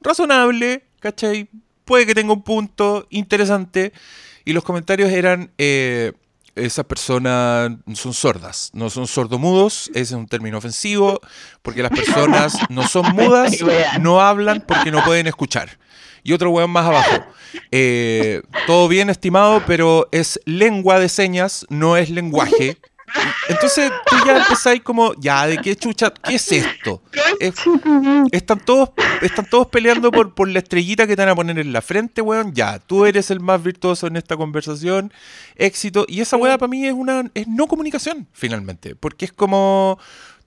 razonable, ¿cachai? Puede que tenga un punto interesante. Y los comentarios eran, eh, esas personas son sordas, no son sordomudos, ese es un término ofensivo, porque las personas (laughs) no son mudas, no hablan porque no pueden escuchar. Y otro weón más abajo. eh, todo bien estimado, pero es lengua de señas, no es lenguaje. Entonces tú ya empezáis como, ya, ¿de qué chucha? ¿Qué es esto? Es- están todos, están todos peleando por, por la estrellita que te van a poner en la frente, weón. Ya, tú eres el más virtuoso en esta conversación. Éxito. Y esa weá para mí es una es no comunicación, finalmente. Porque es como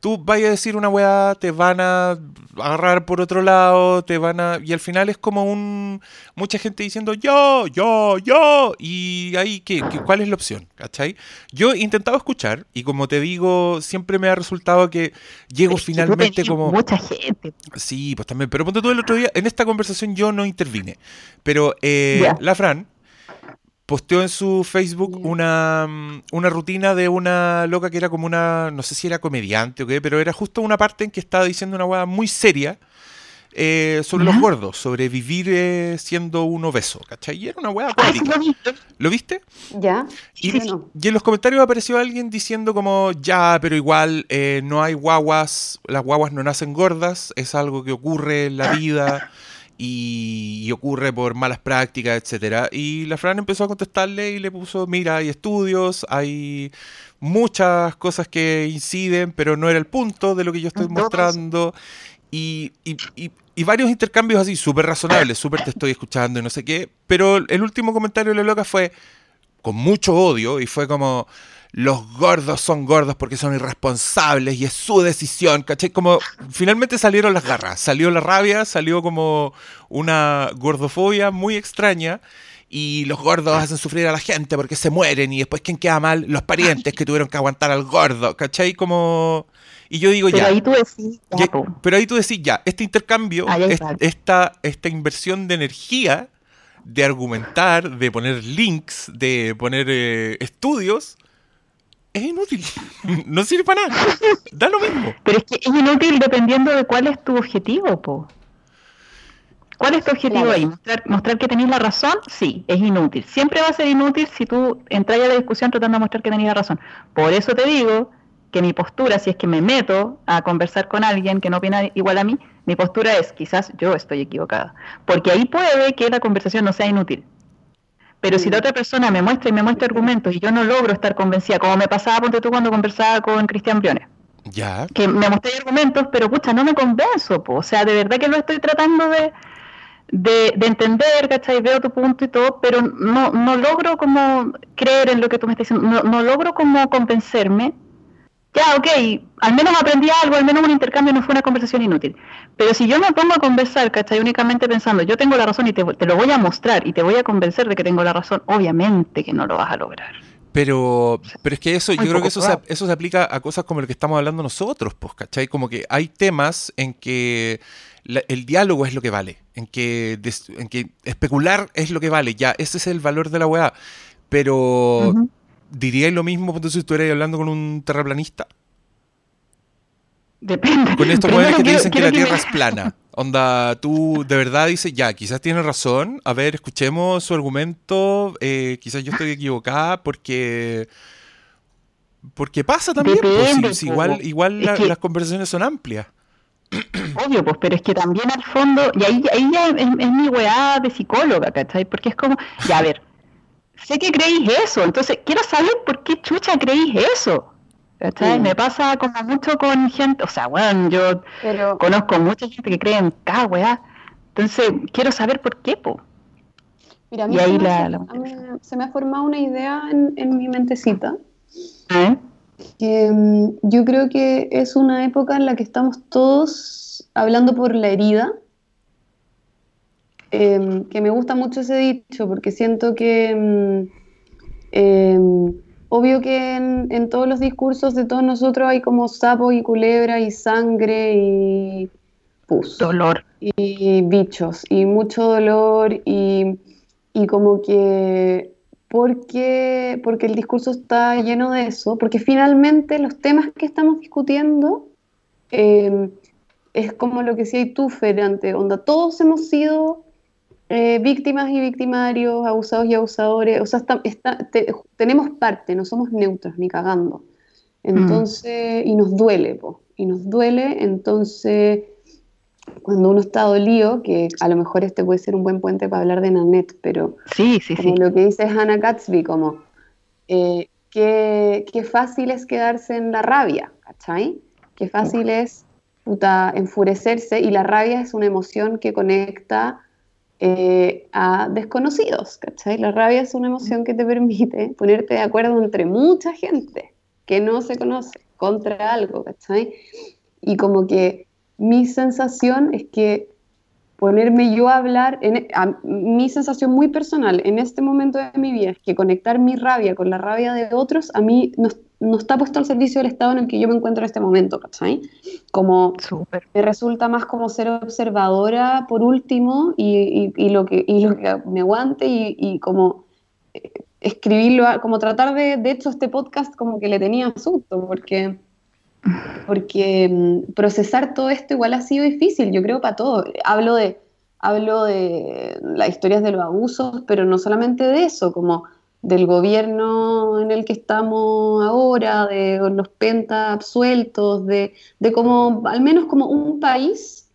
tú vayas a decir una weá, te van a agarrar por otro lado, te van a. Y al final es como un. Mucha gente diciendo yo, yo, yo. Y ahí, ¿qué? ¿Qué- ¿Cuál es la opción? ¿Cachai? Yo he intentado escuchar y como te digo, siempre me ha resultado que llego Es que finalmente tenías como. Mucha gente. Sí, pues también. Pero ponte tú el otro día, en esta conversación yo no intervine. Pero eh, la Fran posteó en su Facebook una, mm, una rutina de una loca que era como una, no sé si era comediante o qué, pero era justo una parte en que estaba diciendo una hueá muy seria eh, sobre los gordos, sobre vivir eh, siendo un obeso, ¿cachai? Y era una hueá Ah, sí, cuática. lo vi. ¿Lo viste? ¿Ya? Y, Sí, y en los comentarios apareció alguien diciendo como, ya, pero igual eh, no hay guaguas, las guaguas no nacen gordas, es algo que ocurre en la vida (laughs) y, ocurre por malas prácticas, etcétera. Y la Fran empezó a contestarle y le puso, mira, hay estudios, hay muchas cosas que inciden, pero no era el punto de lo que yo estoy mostrando. Y, y- y- y varios intercambios así, súper razonables, súper te estoy escuchando y no sé qué. Pero el último comentario de la loca fue con mucho odio y fue como, los gordos son gordos porque son irresponsables y es su decisión, ¿cachai? Como finalmente salieron las garras, salió la rabia, salió como una gordofobia muy extraña. Y los gordos hacen sufrir a la gente porque se mueren y después ¿quién queda mal? Los parientes que tuvieron que aguantar al gordo, ¿cachai? Como... Y yo digo Pero ya, ahí tú decís, ya, pero ahí tú decís ya, este intercambio, es- esta, esta inversión de energía, de argumentar, de poner links, de poner eh, estudios, es inútil. (laughs) no sirve para nada. Da lo mismo. Pero es que es inútil dependiendo de cuál es tu objetivo, po. ¿Cuál es tu objetivo Claro. ahí? ¿Mostrar, mostrar que tenéis la razón? Sí, es inútil. Siempre va a ser inútil si tú entras a la discusión tratando de mostrar que tenéis la razón. Por eso te digo que mi postura, si es que me meto a conversar con alguien que no opina igual a mí, mi postura es, quizás yo estoy equivocada. Porque ahí puede que la conversación no sea inútil. Pero si la otra persona me muestra y me muestra argumentos y yo no logro estar convencida, como me pasaba, ponte tú, cuando conversaba con Cristian Briones, Ya. que me mostré argumentos, pero pucha, no me convenzo, po. o sea, de verdad que lo estoy tratando de, de, de entender, ¿cachai? Veo tu punto y todo, pero no, no logro como creer en lo que tú me estás diciendo, no, no logro como convencerme. Ya, ok, al menos aprendí algo, al menos un intercambio no fue una conversación inútil. Pero si yo me pongo a conversar, ¿cachai? Únicamente pensando, yo tengo la razón y te, te lo voy a mostrar y te voy a convencer de que tengo la razón, obviamente que no lo vas a lograr. Pero, pero es que eso, yo creo que eso se, probable. eso se aplica a cosas como lo que estamos hablando nosotros, pues, ¿cachai? Como que hay temas en que la- el diálogo es lo que vale, en que, des- en que especular es lo que vale, ya, ese es el valor de la weá. Pero. ¿Diríais lo mismo entonces si estuvierais hablando con un terraplanista? Depende. Con estos weones que te quiero- dicen que quiero la me- Tierra es plana. Onda, tú de verdad dices, ya, quizás tiene razón. A ver, escuchemos su argumento. eh, quizás yo estoy equivocada porque. Porque pasa también. pues, Depende, si- si po. igual igual Es la- que- las conversaciones son amplias. Obvio, pues, pero es que también al fondo, y ahí, ahí ya es, es mi weá de psicóloga, ¿cachai? Porque es como, ya a ver, sé que creéis eso, entonces quiero saber por qué chucha creéis eso, ¿cachai? Me pasa como mucho con gente, o sea, bueno, yo Pero, conozco mucha gente que cree en cada weá, entonces quiero saber por qué, po. mira, a mí y se, ahí me la- hace- la- a mí se me ha formado una idea en, en mi mentecita. ¿Eh? que mm, yo creo que es una época en la que estamos todos hablando por la herida. Em, que me gusta mucho ese dicho porque siento que, mm, em, obvio que en, en todos los discursos de todos nosotros hay como sapos y culebra y sangre y pus Dolor. y bichos y mucho dolor y, y como que porque, porque el discurso está lleno de eso, porque finalmente los temas que estamos discutiendo eh, es como lo que decía tú, ante onda, todos hemos sido eh, víctimas y victimarios, abusados y abusadores, o sea, está- está- te- tenemos parte, no somos neutros ni cagando. Entonces, y nos duele, po, y nos duele, entonces cuando uno está dolido, que a lo mejor este puede ser un buen puente para hablar de Nanette, pero Sí, sí, como sí. lo que dice Hannah Gatsby, como eh, qué, qué fácil es quedarse en la rabia, ¿cachai? Qué fácil es puta, enfurecerse y la rabia es una emoción que conecta eh, a desconocidos, ¿cachai? La rabia es una emoción que te permite ponerte de acuerdo entre mucha gente que no se conoce contra algo, ¿cachai? Y como que mi sensación es que ponerme yo a hablar, mi sensación muy personal en este momento de mi vida es que conectar mi rabia con la rabia de otros a mí no, no está puesto al servicio del estado en el que yo me encuentro en este momento, ¿cachai? Como Súper. me resulta más como ser observadora por último y, y- y lo, que, y lo que me aguante y, y como eh, escribirlo, como tratar de, de hecho este podcast como que le tenía susto porque, porque mm, procesar todo esto igual ha sido difícil, yo creo para todos. Hablo de, hablo de las historias de los abusos, pero no solamente de eso, como del gobierno en el que estamos ahora, de los pentas absueltos, de, de como, al menos como un país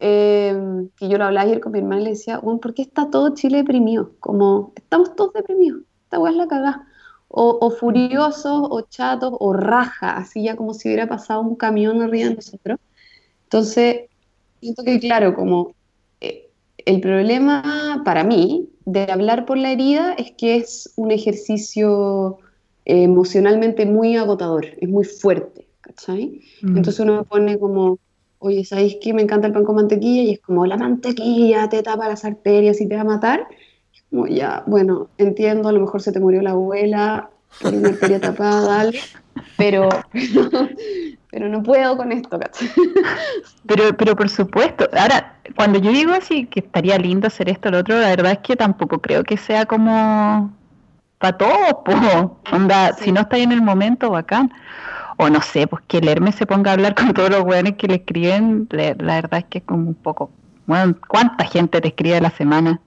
eh, que yo lo hablaba ayer con mi hermana y le decía, bueno, ¿por qué está todo Chile deprimido? Como, estamos todos deprimidos, esta weá es la cagada. O, o, furiosos, o chatos, o raja, así ya como si hubiera pasado un camión arriba de nosotros. Entonces, siento que, claro, como eh, el problema para mí de hablar por la herida es que es un ejercicio eh, emocionalmente muy agotador, es muy fuerte, ¿cachai? Mm. Entonces uno pone como, oye, ¿sabéis que me encanta el pan con mantequilla? Y es como, la mantequilla te tapa las arterias y te va a matar. Como, ya, bueno, entiendo, a lo mejor se te murió la abuela una arteria tapada, dale, pero, (laughs) pero, no puedo con esto, ¿cachai? (laughs) Pero, pero por supuesto, ahora, cuando yo digo así que estaría lindo hacer esto o lo otro, la verdad es que tampoco creo que sea como para todos, pues, onda, si no está ahí en el momento, bacán o no sé, pues que el Hermes se ponga a hablar con todos los weones que le escriben, la, verdad es que es como un poco, bueno, ¿cuánta gente te escribe a la semana?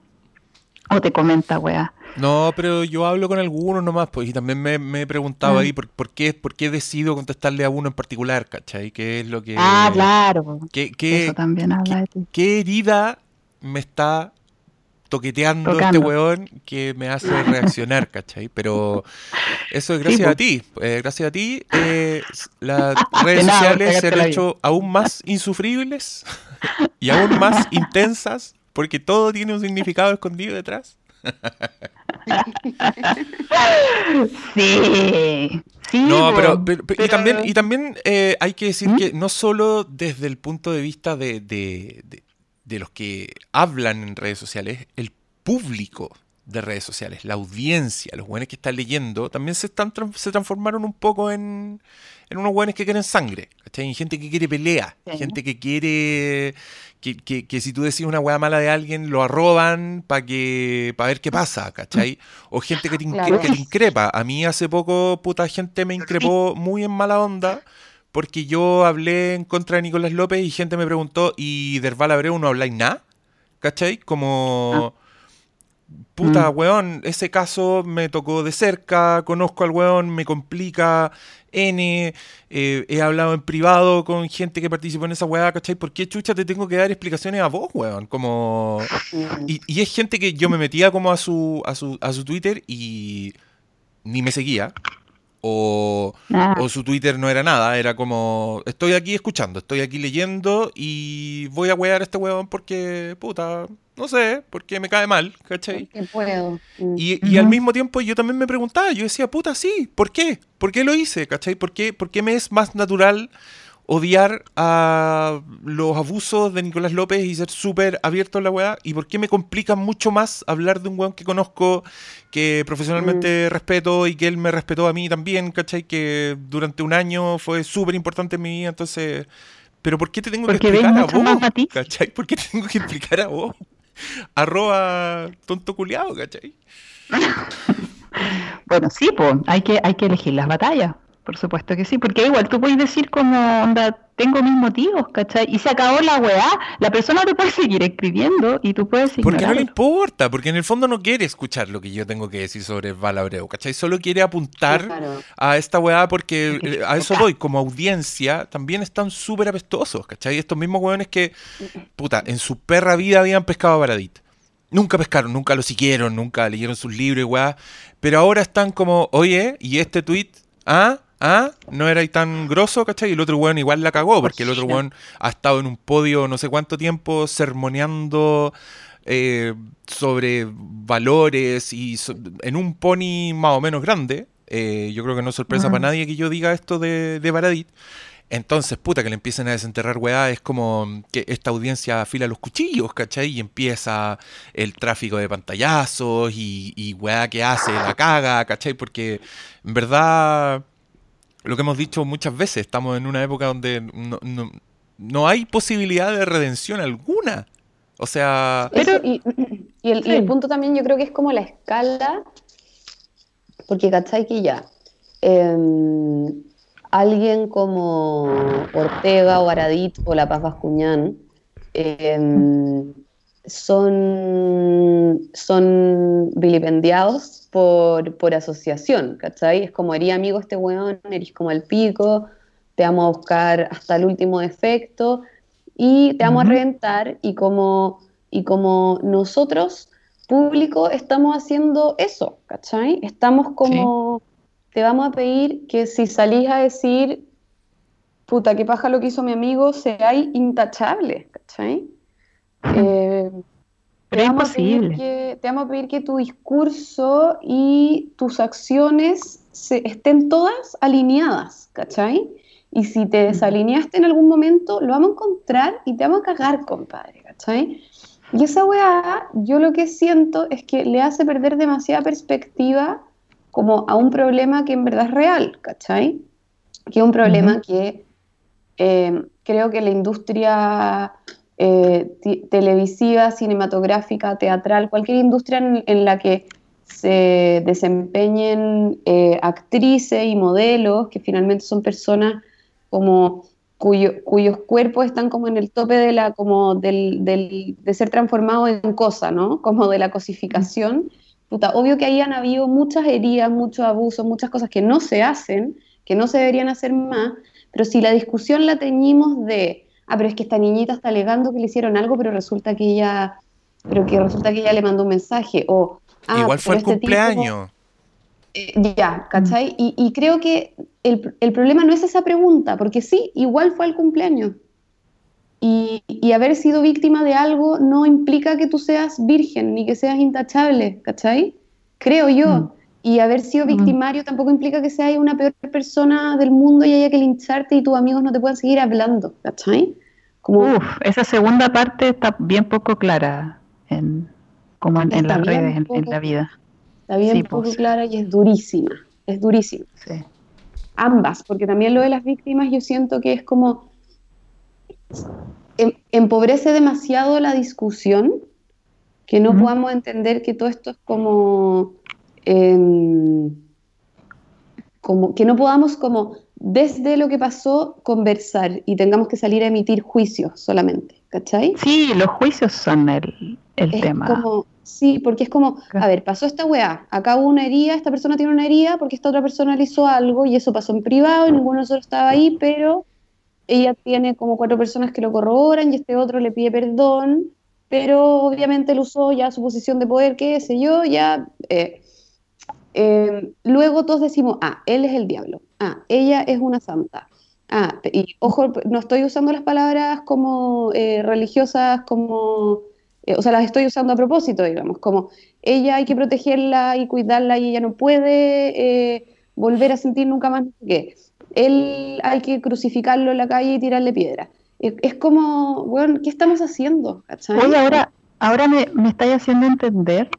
O te comenta, weá. No, pero yo hablo con algunos nomás, pues, y también me, he preguntado mm. ahí por, por, qué, por qué decido contestarle a uno en particular, ¿cachai? ¿Qué es lo que... Ah, claro. ¿Qué, Eso también habla de ti. ¿Qué herida me está toqueteando este weón que me hace reaccionar, (laughs) ¿cachai? Pero eso es gracias a ti. Eh, gracias a ti, eh, las (laughs) redes sociales se han hecho aún más (laughs) insufribles y aún más intensas porque todo tiene un significado escondido detrás. Sí. Sí, no, pero, y también, y también eh, hay que decir ¿Mm? que no solo desde el punto de vista de de los que hablan en redes sociales, el público de redes sociales, la audiencia, los buenos que están leyendo, también se, están, se transformaron un poco en, en unos buenos que quieren sangre, ¿cachai? gente que quiere pelea, gente que quiere que, que, si tú decís una hueá mala de alguien, lo arroban para que para ver qué pasa, ¿cachai? O gente que te, que te increpa. A mí hace poco, puta gente me increpó muy en mala onda porque yo hablé en contra de Nicolás López y gente me preguntó, ¿y Derval Abreu no habláis nada? ¿Cachai? Como... Ah. Puta, mm. weón, ese caso me tocó de cerca, conozco al weón, me complica N, eh, he hablado en privado con gente que participó en esa weá, ¿cachai? ¿Por qué chucha te tengo que dar explicaciones a vos, weón? Como... Y, y es gente que yo me metía como a su, a su, a su Twitter y ni me seguía, Ah. O, su Twitter no era nada, era como, estoy aquí escuchando, estoy aquí leyendo y voy a wear a este weón porque, puta, no sé, porque me cae mal, ¿cachai? Porque puedo. Y, y al mismo tiempo yo también me preguntaba, yo decía, puta, sí, ¿por qué? ¿Por qué lo hice, ¿cachai? ¿Por qué, por qué me es más natural odiar a los abusos de Nicolás López y ser súper abierto a la weá? ¿Y por qué me complica mucho más hablar de un weón que conozco, que profesionalmente mm. respeto y que él me respetó a mí también, ¿cachai? Que durante un año fue súper importante en mi vida, entonces... ¿Pero por qué te tengo que explicar a vos? ¿Cachai? ¿Por qué te tengo que explicar a vos? (laughs) Arroba tonto culiado, ¿cachai? (laughs) bueno, sí, pues hay que, hay que elegir las batallas. Por supuesto que sí, porque igual tú puedes decir como, onda, tengo mis motivos, ¿cachai? Y se acabó la weá, la persona te puede seguir escribiendo y tú puedes Porque no le importa, porque en el fondo no quiere escuchar lo que yo tengo que decir sobre Valabreu, ¿cachai? Solo quiere apuntar a esta weá porque eh, a eso voy, como audiencia, también están súper apestosos, ¿cachai? Estos mismos weones que, puta, en su perra vida habían pescado a Baradit. Nunca pescaron, nunca lo siguieron, nunca leyeron sus libros y weá. Pero ahora están como, oye, ¿y este tweet? ¿Ah? Ah, no era tan grosso, ¿cachai? Y el otro weón igual la cagó, porque el otro weón ha estado en un podio no sé cuánto tiempo sermoneando eh, sobre valores y en un pony más o menos grande. Eh, yo creo que no es sorpresa para nadie que yo diga esto de, de Baradit. Entonces, puta, que le empiecen a desenterrar weá, es como que esta audiencia afila los cuchillos, ¿cachai? Y empieza el tráfico de pantallazos y, y weá que hace, la caga, ¿cachai? Porque en verdad lo que hemos dicho muchas veces, estamos en una época donde no, hay posibilidad de redención alguna. O sea... y, el, punto también yo creo que es como la escala, porque ¿cachai que ya? Em, alguien como Ortega o Aradit o La Paz Bascuñán em, son, son vilipendiados por, por asociación, ¿cachai? Es como, eres amigo este weón, eres como el pico, te vamos a buscar hasta el último defecto, y te vamos a reventar y como, y como nosotros, público, estamos haciendo eso, ¿cachai? Estamos como, te vamos a pedir que si salís a decir, puta, qué paja lo que hizo mi amigo, seáis intachables, ¿cachai? Eh, Pero es vamos a pedir imposible. que- te vamos a pedir que tu discurso y tus acciones se, estén todas alineadas, ¿cachai? Y si te desalineaste en algún momento, lo vamos a encontrar y te vamos a cagar, compadre, ¿cachai? Y esa weá, yo lo que siento es que le hace perder demasiada perspectiva como a un problema que en verdad es real, ¿cachai? Que es un problema que eh, creo que la industria eh, televisiva, cinematográfica, teatral, cualquier industria en, la que se desempeñen eh, actrices y modelos, que finalmente son personas como cuyo- cuyos cuerpos están como en el tope de la como del, de ser transformados en cosa, ¿no? Como de la cosificación. Obvio que ahí han habido muchas heridas, muchos abusos, muchas cosas que no se hacen, que no se deberían hacer más, pero si la discusión la teñimos de, ah, pero es que esta niñita está alegando que le hicieron algo, pero resulta que ella, pero que resulta que ella le mandó un mensaje, o ah, Igual fue el este tipo- cumpleaños. eh, ya, ¿cachai? Y, y creo que el, el problema no es esa pregunta, porque sí, igual fue el cumpleaños. Y, y haber sido víctima de algo no implica que tú seas virgen ni que seas intachable, ¿cachai? Creo yo. Mm. Y haber sido victimario tampoco implica que seas una peor persona del mundo y haya que lincharte y tus amigos no te puedan seguir hablando, ¿cachai? Como, Uf, esa segunda parte está bien poco clara en, como en, las redes, en, la vida. está bien sí, poco pues. clara y es durísima, es durísima. Sí. ambas, porque también lo de las víctimas yo siento que es como em- empobrece demasiado la discusión, que no podamos entender que todo esto es como, como que no podamos como desde lo que pasó conversar y tengamos que salir a emitir juicios solamente, ¿cachai? Sí, los juicios son el, el Es tema. como, sí, porque es como, a ver, pasó esta weá, acá hubo una herida, esta persona tiene una herida porque esta otra persona le hizo algo y eso pasó en privado y ninguno de nosotros estaba ahí, pero ella tiene como cuatro personas que lo corroboran y este otro le pide perdón, pero obviamente él usó ya su posición de poder, qué sé yo, ya... eh, eh, luego todos decimos, ah, él es el diablo, ah, ella es una santa. Ah, y ojo, no estoy usando las palabras como eh, religiosas, como eh, o sea, las estoy usando a propósito, digamos, como ella hay que protegerla y cuidarla y ella no puede eh, volver a sentir nunca más qué. Él hay que crucificarlo en la calle y tirarle piedra. Es, como, bueno, ¿qué estamos haciendo? Oye, ahora, ahora me, me estáis haciendo entender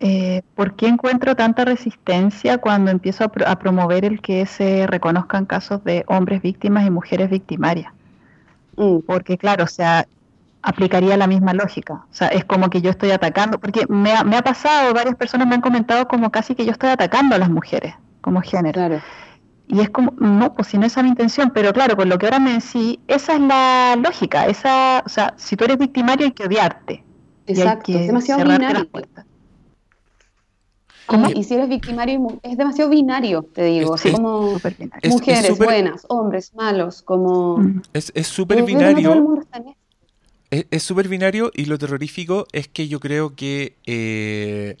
eh, por qué encuentro tanta resistencia cuando empiezo a, pro- a promover el que se reconozcan casos de hombres víctimas y mujeres victimarias. Mm, Porque claro, o sea, aplicaría la misma lógica. O sea, es como que yo estoy atacando, porque me ha, me ha pasado, varias personas me han comentado como casi que yo estoy atacando a las mujeres como género. claro. Y es como, no, pues si no esa es mi intención, pero claro, con lo que ahora me decís, esa es la lógica, esa, o sea, si tú eres victimario hay que odiarte. y hay Exacto, que es demasiado cerrarte las puertas. ¿Cómo? Y si eres victimario, es demasiado binario, te digo. Es como. Es- es mujeres buenas, hombres malos, como... Mm. Es es súper binario. Es súper binario y lo terrorífico es que yo creo que eh,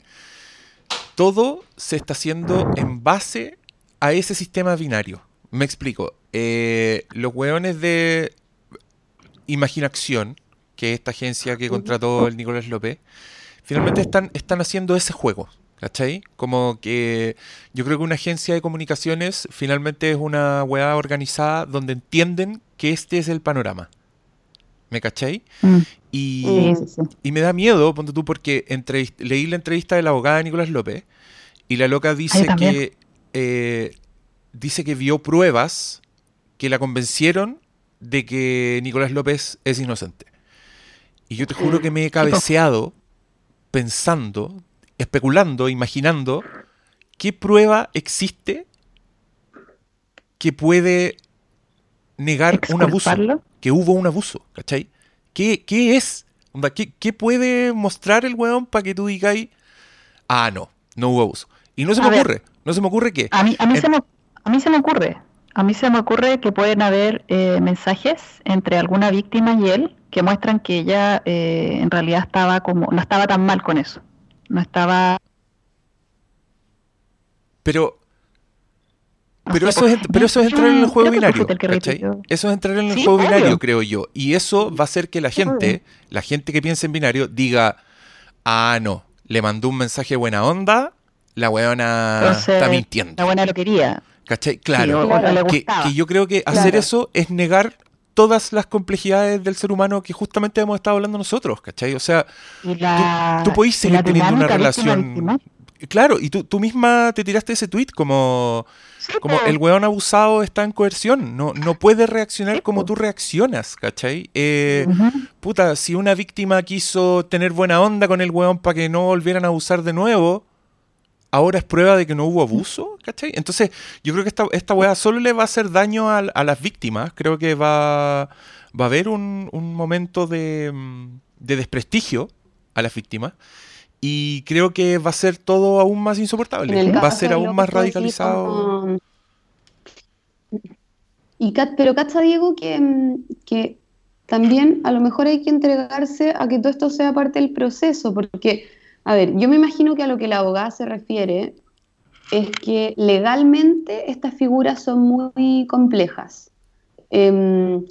todo se está haciendo en base a ese sistema binario. Me explico. Eh, los hueones de Imaginación, que es esta agencia que contrató el Nicolás López, finalmente están, están haciendo ese juego. ¿Cachai? Como que yo creo que una agencia de comunicaciones finalmente es una weá organizada donde entienden que este es el panorama. ¿Me cachai? Mm. Y, Sí, sí, sí. y me da miedo, ponte tú, porque leí la entrevista de la abogada de Nicolás López y la loca dice que eh, dice que vio pruebas que la convencieron de que Nicolás López es inocente. Y yo te juro que me he cabeceado pensando, especulando, imaginando qué prueba existe que puede negar un abuso que hubo un abuso, ¿cachai? ¿Qué, qué es? ¿Qué, qué puede mostrar el weón para que tú digas, ah, no, no hubo abuso? Y no se A me ver. ocurre, no se me ocurre qué. A mí, a mí, En- se me, a mí se me ocurre. A mí se me ocurre que pueden haber eh, mensajes entre alguna víctima y él que muestran que ella eh, en realidad estaba como no estaba tan mal con eso, no estaba. Pero pero eso, es, pero eso es entrar en el juego binario, Eso es entrar en el juego binario, creo yo. Y eso va a hacer que la gente, la gente que piensa en binario, diga, ah, no, le mandó un mensaje buena onda, la weona está mintiendo. La buena lo quería. ¿Cachai? Claro. que, yo creo que hacer eso es negar todas las complejidades del ser humano que justamente hemos estado hablando nosotros, ¿cachai? O sea, tú, tú seguir teniendo una relación... Claro, y tú, tú misma te tiraste ese tweet como, como el weón abusado está en coerción, no, no puede reaccionar como tú reaccionas, ¿cachai? Eh, puta, si una víctima quiso tener buena onda con el weón para que no volvieran a abusar de nuevo, ahora es prueba de que no hubo abuso, ¿cachai? Entonces, yo creo que esta, esta weá solo le va a hacer daño a, las víctimas, creo que va, va a haber un, un momento de, de desprestigio a las víctimas. Y creo que va a ser todo aún más insoportable. Va a ser aún más radicalizado. Y pero cacha Diego que, mm, que también a lo mejor hay que entregarse a que todo esto sea parte del proceso, porque, a ver, yo me imagino que a lo que la abogada se refiere es que legalmente estas figuras son muy complejas. Em,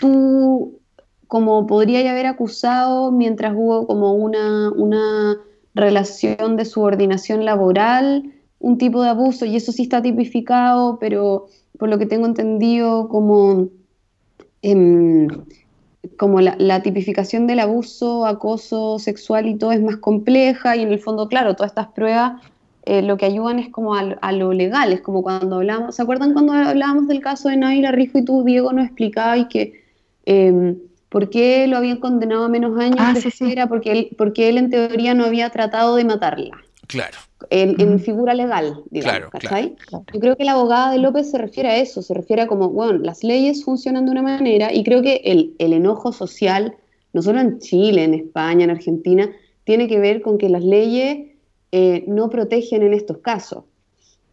tú como podría haber acusado mientras hubo como una, una relación de subordinación laboral, un tipo de abuso, y eso sí está tipificado, pero por lo que tengo entendido, como, em, como la, tipificación del abuso, acoso sexual y todo es más compleja, y en el fondo, claro, todas estas pruebas eh, lo que ayudan es como a, lo legal, es como cuando hablamos, ¿se acuerdan cuando hablábamos del caso de Naila Rijo y tú, Diego, nos explicabas que... Em, ¿Por qué lo habían condenado a menos años? Ah, Era porque él, porque él en teoría no había tratado de matarla. Claro. En, figura legal, digamos. Claro, Yo creo que la abogada de López se refiere a eso, se refiere a como, bueno, las leyes funcionan de una manera y creo que el, enojo social, no solo en Chile, en España, en Argentina, tiene que ver con que las leyes eh, no protegen en estos casos.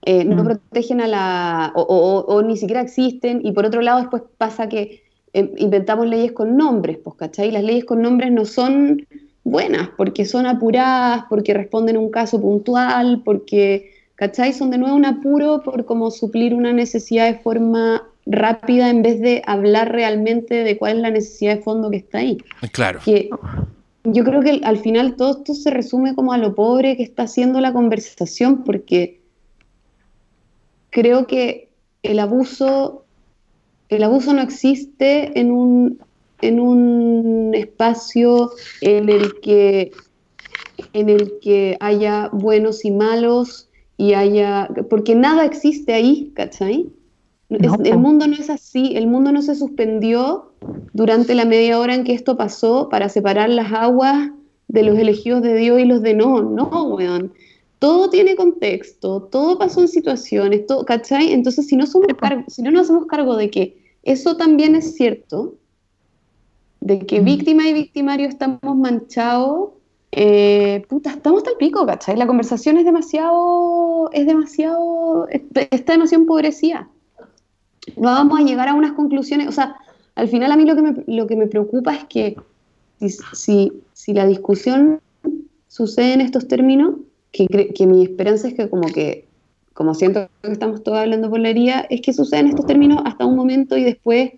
Eh, no protegen a la. o, ni siquiera existen, y por otro lado, después pasa que Em, inventamos leyes con nombres, pues, ¿cachai? Las leyes con nombres no son buenas porque son apuradas, porque responden a un caso puntual, porque, ¿cachai? Son de nuevo un apuro por como suplir una necesidad de forma rápida en vez de hablar realmente de cuál es la necesidad de fondo que está ahí. Claro. Que yo creo que al final todo esto se resume como a lo pobre que está haciendo la conversación, porque creo que el abuso el abuso no existe en un, en un espacio en el que en el que haya buenos y malos y haya porque nada existe ahí, ¿cachai? el mundo no es así, el mundo no se suspendió durante la media hora en que esto pasó para separar las aguas de los elegidos de Dios y los de no, no, weón. Todo tiene contexto, todo pasó en situaciones, todo, ¿cachai? Entonces, si no, somos si no nos hacemos cargo de que eso también es cierto, de que mm. víctima y victimario estamos manchados, eh, puta, estamos tal pico, ¿cachai? La conversación es demasiado, es demasiado, está demasiado empobrecida. No vamos a llegar a unas conclusiones, o sea, al final a mí lo que me, lo que me preocupa es que si, si, la discusión sucede en estos términos, que, que mi esperanza es que como que como siento que estamos todos hablando por la herida, es que suceden estos términos hasta un momento y después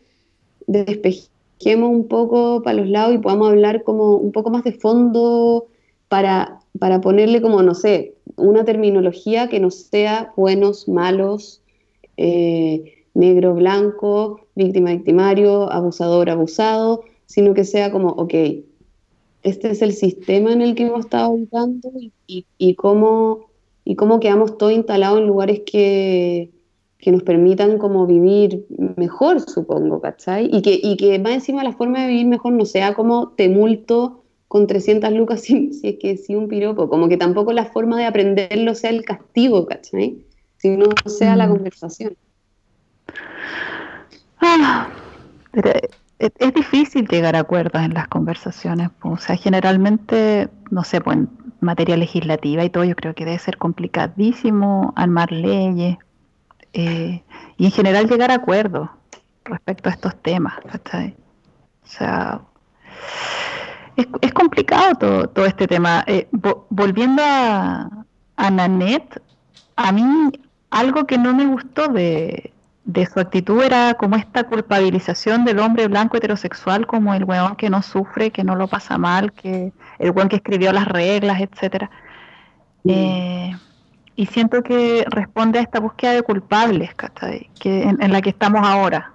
despejemos un poco para los lados y podamos hablar como un poco más de fondo para, para ponerle como, no sé, una terminología que no sea buenos, malos, eh, negro, blanco, víctima, victimario, abusador, abusado, sino que sea como, ok, este es el sistema en el que hemos estado habitando y, y cómo y cómo quedamos todos instalados en lugares que, nos permitan como vivir mejor, supongo, ¿cachai? Y que, y que más encima la forma de vivir mejor no sea como temulto con 300 lucas (laughs) si, es que sí un piropo, como que tampoco la forma de aprenderlo sea el castigo, ¿cachai? Sino sea la mm. conversación. Ah, es, difícil llegar a acuerdos en las conversaciones, o sea, generalmente, no sé, pues materia legislativa y todo, yo creo que debe ser complicadísimo armar leyes. Eh, y en general llegar a acuerdos respecto a estos temas. ¿cachai? O sea, es, complicado todo, todo, este tema. Eh, volviendo a, a Nanette, a mí algo que no me gustó de, de su actitud era como esta culpabilización del hombre blanco heterosexual como el weón que no sufre, que no lo pasa mal, que el weón que escribió las reglas, etcétera. Eh, y siento que responde a esta búsqueda de culpables, Que en, la que estamos ahora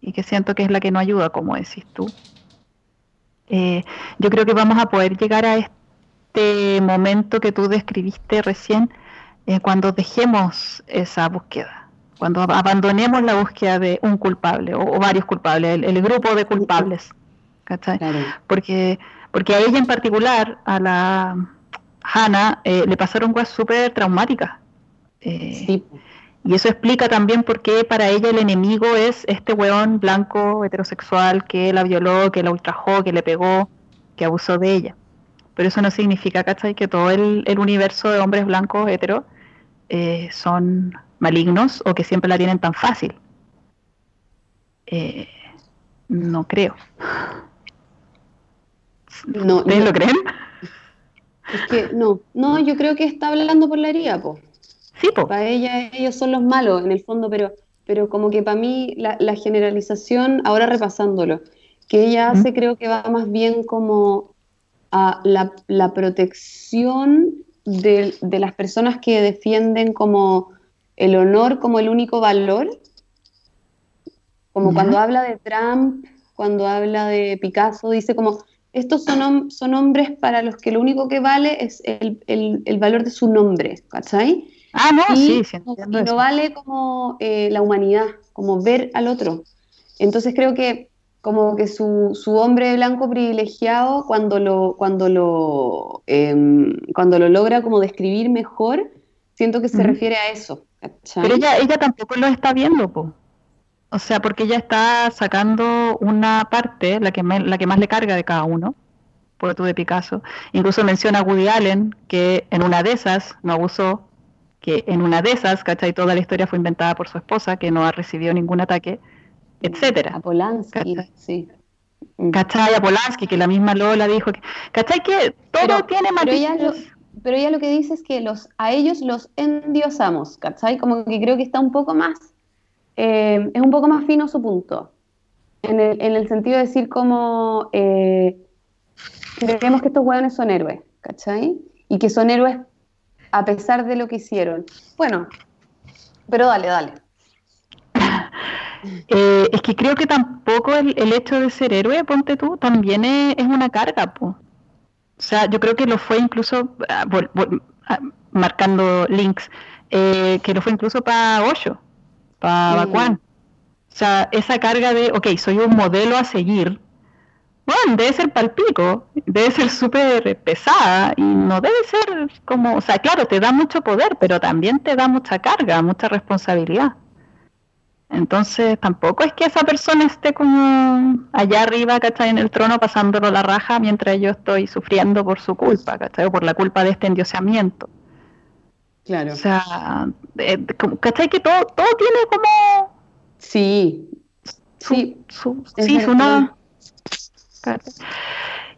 y que siento que es la que no ayuda, como decís tú. Eh, yo creo que vamos a poder llegar a este momento que tú describiste recién eh, cuando dejemos esa búsqueda, cuando abandonemos la búsqueda de un culpable o, varios culpables, el, grupo de culpables. Porque, porque a ella en particular, a la Hannah eh, le pasaron cosas súper traumáticas. Eh, y eso explica también por qué para ella el enemigo es este weón blanco heterosexual que la violó, que la ultrajó, que le pegó, que abusó de ella. Pero eso no significa, ¿cachai? Que todo el, universo de hombres blancos heteros eh, son malignos o que siempre la tienen tan fácil. no creo. No, ¿Ustedes lo creen? Es que no, no, yo creo que está hablando por la herida, po. Sí, po. Para ella, ellos son los malos en el fondo, pero, pero como que para mí la, generalización, ahora repasándolo, que ella hace creo que va más bien como a la, protección de, las personas que defienden como el honor como el único valor. Como cuando habla de Trump, cuando habla de Picasso, dice como estos son, son hombres para los que lo único que vale es el, valor de su nombre, ¿cachai? Ah, no, sí, sí y no vale como eh, la humanidad, como ver al otro. Entonces creo que como que su, hombre blanco privilegiado, cuando lo, cuando lo, em, cuando lo logra como describir mejor, siento que se refiere a eso. Pero ella, ella tampoco lo está viendo, po. O sea, porque ella está sacando una parte, la que, la que más le carga de cada uno, por tú de Picasso. Incluso menciona a Woody Allen, que en una de esas no abusó, que en una de esas, ¿cachai? Toda la historia fue inventada por su esposa, que no ha recibido ningún ataque, etcétera. A Polanski, sí. Mm. ¿Cachai? A Polanski, que la misma Lola dijo que, ¿cachai? Que todo tiene matices. Pero ella, lo, que dice es que los, a ellos los endiosamos, ¿cachai? Como que creo que está un poco más eh, es un poco más fino su punto, en el, sentido de decir como eh, creemos que estos hueones son héroes, ¿cachai? Y que son héroes a pesar de lo que hicieron. Bueno, pero dale, dale. (laughs) Eh, es que creo que tampoco el, hecho de ser héroe, ponte tú, también es, una carga, po. O sea, yo creo que lo fue incluso, ah, ah, marcando links, que lo fue incluso para Osho para O sea, esa carga de, ok, soy un modelo a seguir, bueno, debe ser palpico, debe ser súper pesada y no debe ser como, o sea, claro, te da mucho poder, pero también te da mucha carga, mucha responsabilidad. Entonces tampoco es que esa persona esté como allá arriba, ¿cachai? En el trono pasándolo la raja mientras yo estoy sufriendo por su culpa, ¿cachai? O por la culpa de este endiosamiento. Claro. O sea, eh, ¿cachai? Que todo, todo tiene como. Sí. sí. sí, su no.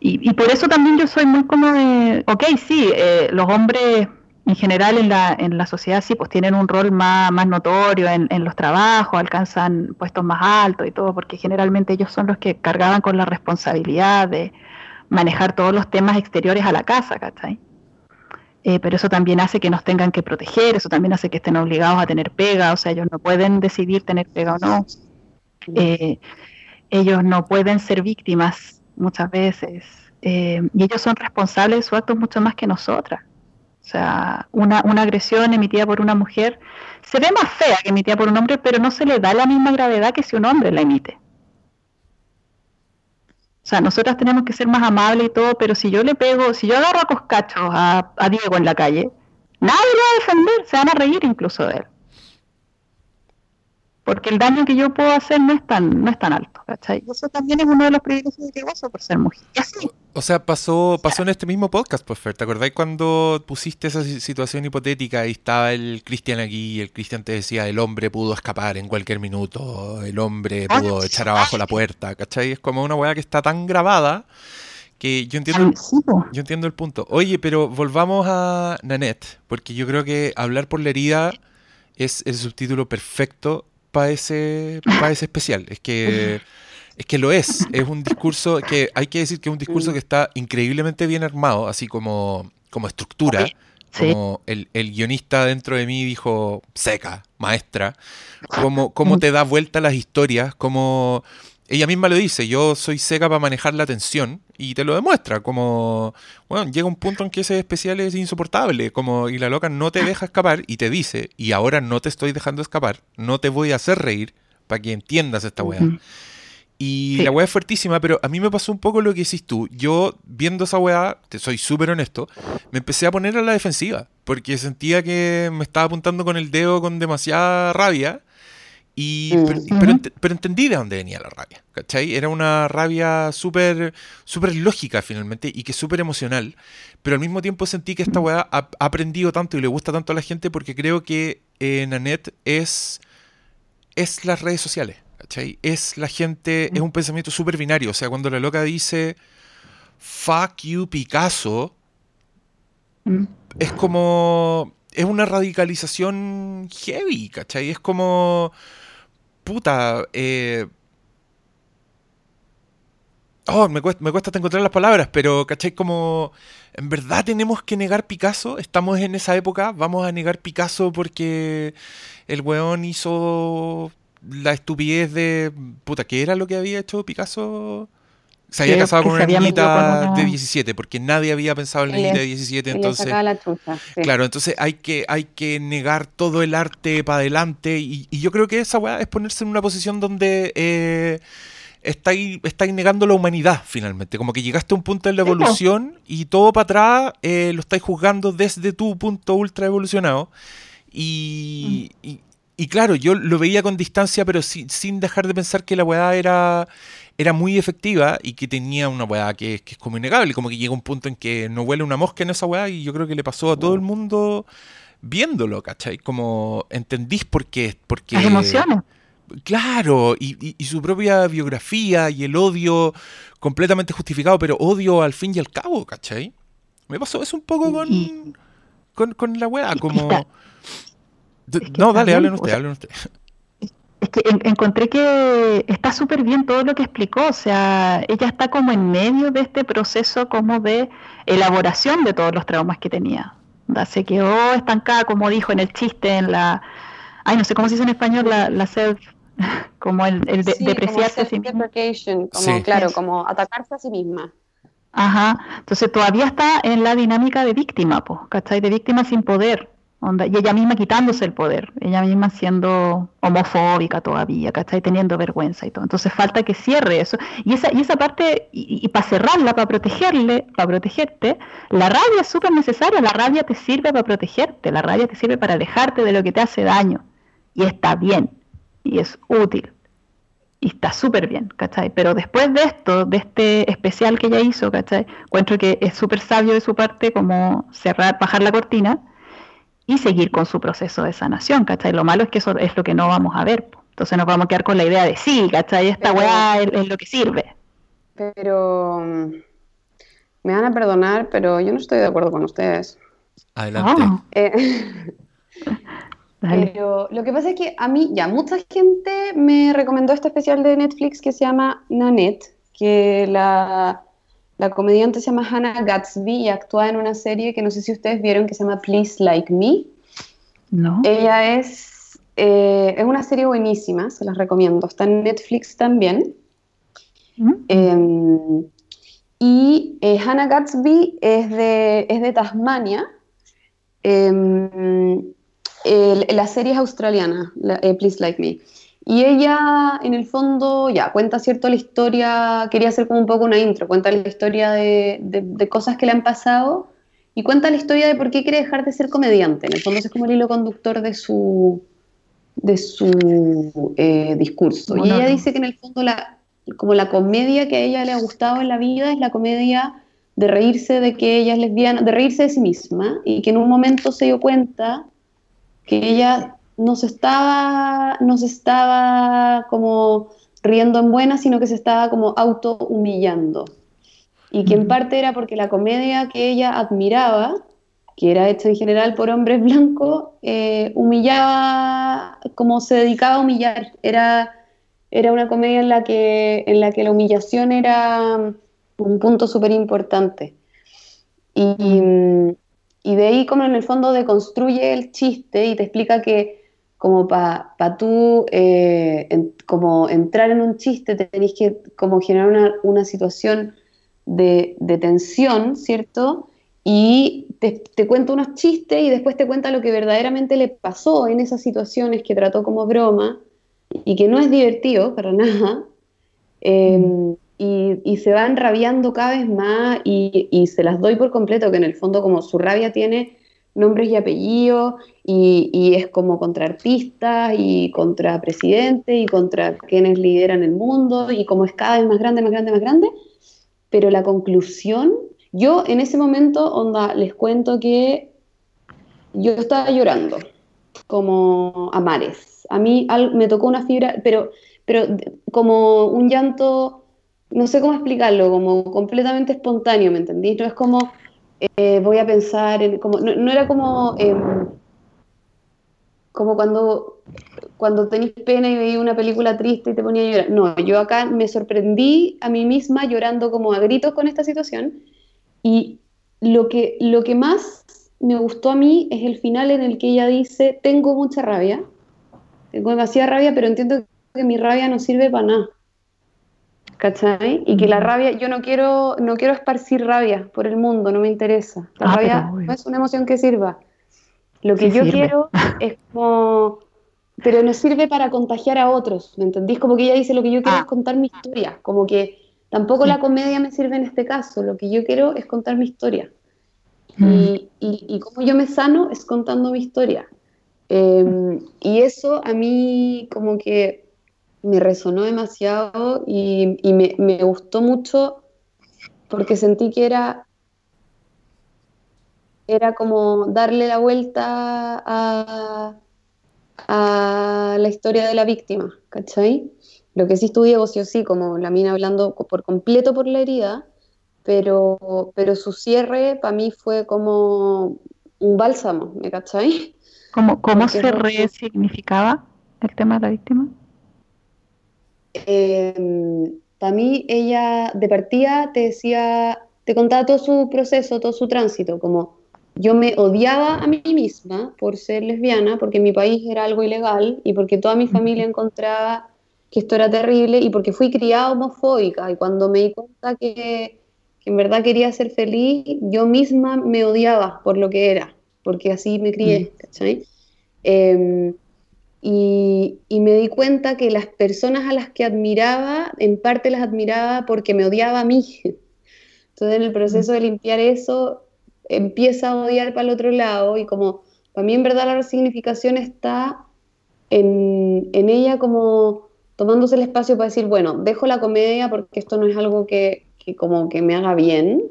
Y, y, por eso también yo soy muy como de. Ok, sí, eh, los hombres en general en la, en la sociedad sí, pues tienen un rol más, más notorio en, en los trabajos, alcanzan puestos más altos y todo, porque generalmente ellos son los que cargaban con la responsabilidad de manejar todos los temas exteriores a la casa, ¿cachai? Eh, pero eso también hace que nos tengan que proteger, eso también hace que estén obligados a tener pega, o sea, ellos no pueden decidir tener pega o no. Eh, ellos no pueden ser víctimas muchas veces, eh, y ellos son responsables de sus actos mucho más que nosotras. O sea, una, una agresión emitida por una mujer se ve más fea que emitida por un hombre, pero no se le da la misma gravedad que si un hombre la emite. O sea, nosotras tenemos que ser más amables y todo, pero si yo le pego, si yo agarro a coscachos a, Diego en la calle, nadie le va a defender, se van a reír incluso de él. Porque el daño que yo puedo hacer no es tan, no es tan alto, ¿cachai? Eso también es uno de los privilegios que gozo por ser mujer. Y así. O sea, pasó, pasó en este mismo podcast, pues Fer, ¿te acordáis cuando pusiste esa situación hipotética y estaba el Cristian aquí y el Cristian te decía, el hombre pudo escapar en cualquier minuto, el hombre pudo echar abajo la puerta, ¿cachai? Es como una weá que está tan grabada que yo entiendo, yo entiendo el punto. Oye, pero volvamos a Nanette, porque yo creo que hablar por la herida es el subtítulo perfecto para ese, ese especial. Es que, es que lo es. Es un discurso que hay que decir que es un discurso que está increíblemente bien armado, así como, como estructura. Como el, guionista dentro de mí dijo, seca, maestra. Como, cómo (laughs) te da vuelta las historias, como ella misma lo dice, yo soy seca para manejar la tensión y te lo demuestra, como, bueno, llega un punto en que ese especial es insoportable, como, y la loca no te (laughs) deja escapar y te dice, y ahora no te estoy dejando escapar, no te voy a hacer reír para que entiendas esta weá. Y la weá es fuertísima, pero a mí me pasó un poco lo que hiciste tú. Yo, viendo esa weá, te soy súper honesto, me empecé a poner a la defensiva, porque sentía que me estaba apuntando con el dedo con demasiada rabia y, pero, entendí de dónde venía la rabia, ¿cachai? Era una rabia súper super lógica finalmente y que súper emocional, pero al mismo tiempo sentí que esta weá ha, aprendido tanto y le gusta tanto a la gente porque creo que eh, Nanette es, es las redes sociales, ¿cachai? Es la gente, es un pensamiento súper binario, o sea, cuando la loca dice fuck you Picasso, es como es una radicalización heavy, ¿cachai? Es como puta, eh... Oh, me cuesta, me cuesta encontrar las palabras, pero ¿cachai? Como, ¿en verdad tenemos que negar Picasso? ¿Estamos en esa época? ¿Vamos a negar Picasso porque el weón hizo la estupidez de... Puta, ¿qué era lo que había hecho Picasso? Se había casado con una niñita de 17, porque nadie había pensado en la niñita de 17, entonces... Claro, entonces hay que, hay que negar todo el arte para adelante, y, yo creo que esa weá es ponerse en una posición donde eh, estáis, negando la humanidad, finalmente. Como que llegaste a un punto en la evolución y todo para atrás eh, lo estáis juzgando desde tu punto ultra evolucionado. Y, mm. y, claro, yo lo veía con distancia, pero sin, sin dejar de pensar que la weá era era muy efectiva y que tenía una weá que, es como innegable, como que llega un punto en que no huele una mosca en esa weá y yo creo que le pasó a todo el mundo viéndolo, ¿cachai? Como entendís por qué. Porque, Las emociones. Claro, y, su propia biografía y el odio completamente justificado, pero odio al fin y al cabo, ¿cachai? Me pasó eso un poco con, con, la weá, como... no, dale, hablen usted, hablen usted es que encontré que está súper bien todo lo que explicó, o sea, ella está como en medio de este proceso como de elaboración de todos los traumas que tenía. Se quedó estancada, como dijo en el chiste, en la... Ay, no sé cómo se dice en español, la, la self... (laughs) Como el, el de, depreciarse a sí misma. Como, claro, como atacarse a sí misma. Ajá, entonces todavía está en la dinámica de víctima, pues, ¿cachai? De víctima sin poder y ella misma quitándose el poder, ella misma siendo homofóbica todavía, ¿cachai? Teniendo vergüenza y todo. Entonces falta que cierre eso. Y esa, y esa parte, y, para cerrarla, para protegerle, para protegerte, la rabia es súper necesaria, la rabia te sirve para protegerte, la rabia te sirve para alejarte de lo que te hace daño. Y está bien, y es útil. Y está súper bien, ¿cachai? Pero después de esto, de este especial que ella hizo, ¿cachai? Encuentro que es súper sabio de su parte como cerrar, bajar la cortina y seguir con su proceso de sanación, ¿cachai? Lo malo es que eso es lo que no vamos a ver. Entonces nos vamos a quedar con la idea de sí, ¿cachai? Esta weá es, lo que sirve. Pero mm, me van a perdonar, pero yo no estoy de acuerdo con ustedes. Adelante. Eh, (laughs) pero lo que pasa es que a mí, ya, mucha gente me recomendó este especial de Netflix que se llama Nanette, que la la comediante se llama Hannah Gatsby y actúa en una serie que no sé si ustedes vieron que se llama Please Like Me. No. Ella es, eh, es una serie buenísima, se las recomiendo. Está en Netflix también. Mm. Em, y eh, Hannah Gatsby es de, es de Tasmania. Em, la serie es australiana, eh, Please Like Me. Y ella, en el fondo, ya, cuenta cierto la historia, quería hacer como un poco una intro, cuenta la historia de, de, cosas que le han pasado y cuenta la historia de por qué quiere dejar de ser comediante. En el fondo es como el hilo conductor de su, de su eh, discurso. Y ella dice que en el fondo la, como la comedia que a ella le ha gustado en la vida es la comedia de reírse de que ella es lesbiana, de reírse de sí misma y que en un momento se dio cuenta que ella no se estaba, no se estaba como riendo en buena, sino que se estaba como auto humillando. Y que en parte era porque la comedia que ella admiraba, que era hecha en general por hombres blancos, eh, humillaba, como se dedicaba a humillar. Era, era una comedia en la, que, en la que la humillación era un punto súper importante. Y, y, de ahí como en el fondo deconstruye el chiste y te explica que como para pa tú eh, como entrar en un chiste tenés que como generar una, una situación de, de, tensión, ¿cierto? Y te, te, cuenta unos chistes y después te cuenta lo que verdaderamente le pasó en esas situaciones que trató como broma y que no es divertido para (laughs) nada. Eh, y, y, se van rabiando cada vez más y, y, se las doy por completo, que en el fondo como su rabia tiene nombres y apellidos y, es como contra artistas y contra presidentes y contra quienes lideran el mundo y como es cada vez más grande, más grande, más grande, pero la conclusión, yo en ese momento, onda, les cuento que yo estaba llorando como a mares. A mí me tocó una fibra, pero, pero como un llanto no sé cómo explicarlo, como completamente espontáneo, ¿me entendís? No es como eh, voy a pensar en, como, no, era como, em, como cuando, cuando tenés pena y veías una película triste y te ponía a llorar. No, yo acá me sorprendí a mí misma llorando como a gritos con esta situación y lo que, lo que más me gustó a mí es el final en el que ella dice, tengo mucha rabia, tengo demasiada rabia, pero entiendo que mi rabia no sirve para nada. ¿Cachai? Y que la rabia, yo no quiero, no quiero esparcir rabia por el mundo, no me interesa. La ah, rabia no es una emoción que sirva. Lo que yo quiero (laughs) es como, pero no sirve para contagiar a otros, ¿me entendís? Como que ella dice, lo que yo quiero es ah. contar mi historia, como que tampoco la comedia me sirve en este caso, lo que yo quiero es contar mi historia. Mm. Y, y, como yo me sano es contando mi historia. Em, y eso a mí como que me resonó demasiado y, me, gustó mucho porque sentí que era, era como darle la vuelta a, a la historia de la víctima, ¿cachai? Lo que sí estudié sí o sí, como la mina hablando por completo por la herida, pero, pero su cierre para mí fue como un bálsamo, ¿me cachai? ¿Cómo, cómo se resignificaba el tema de la víctima? Eh, para mí ella de partida te decía, te contaba todo su proceso, todo su tránsito, como yo me odiaba a mí misma por ser lesbiana, porque en mi país era algo ilegal y porque toda mi familia encontraba que esto era terrible y porque fui criada homofóbica. Y cuando me di cuenta que, que en verdad quería ser feliz, yo misma me odiaba por lo que era, porque así me crié, ¿cachai? Eh, y, me di cuenta que las personas a las que admiraba, en parte las admiraba porque me odiaba a mí. (laughs) Entonces en el proceso de limpiar eso, empieza a odiar para el otro lado y como para mí en verdad la resignificación está en, ella como tomándose el espacio para decir, bueno, dejo la comedia porque esto no es algo que, como que me haga bien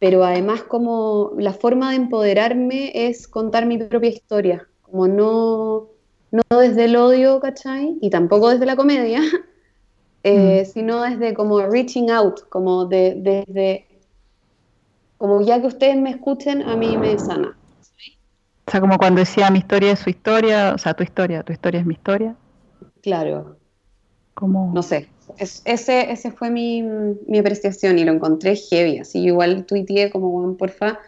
pero además como la forma de empoderarme es contar mi propia historia, como no, no desde el odio, ¿cachai? Y tampoco desde la comedia, (laughs) eh, mm. sino desde como reaching out, como de, desde, como ya que ustedes me escuchen, a mí me sana. O sea, como cuando decía mi historia es su historia, o sea, tu historia, tu historia es mi historia. Claro. Como... No sé, ese, ese fue mi, mi, apreciación y lo encontré heavy, así igual tuiteé como, bueno, porfa,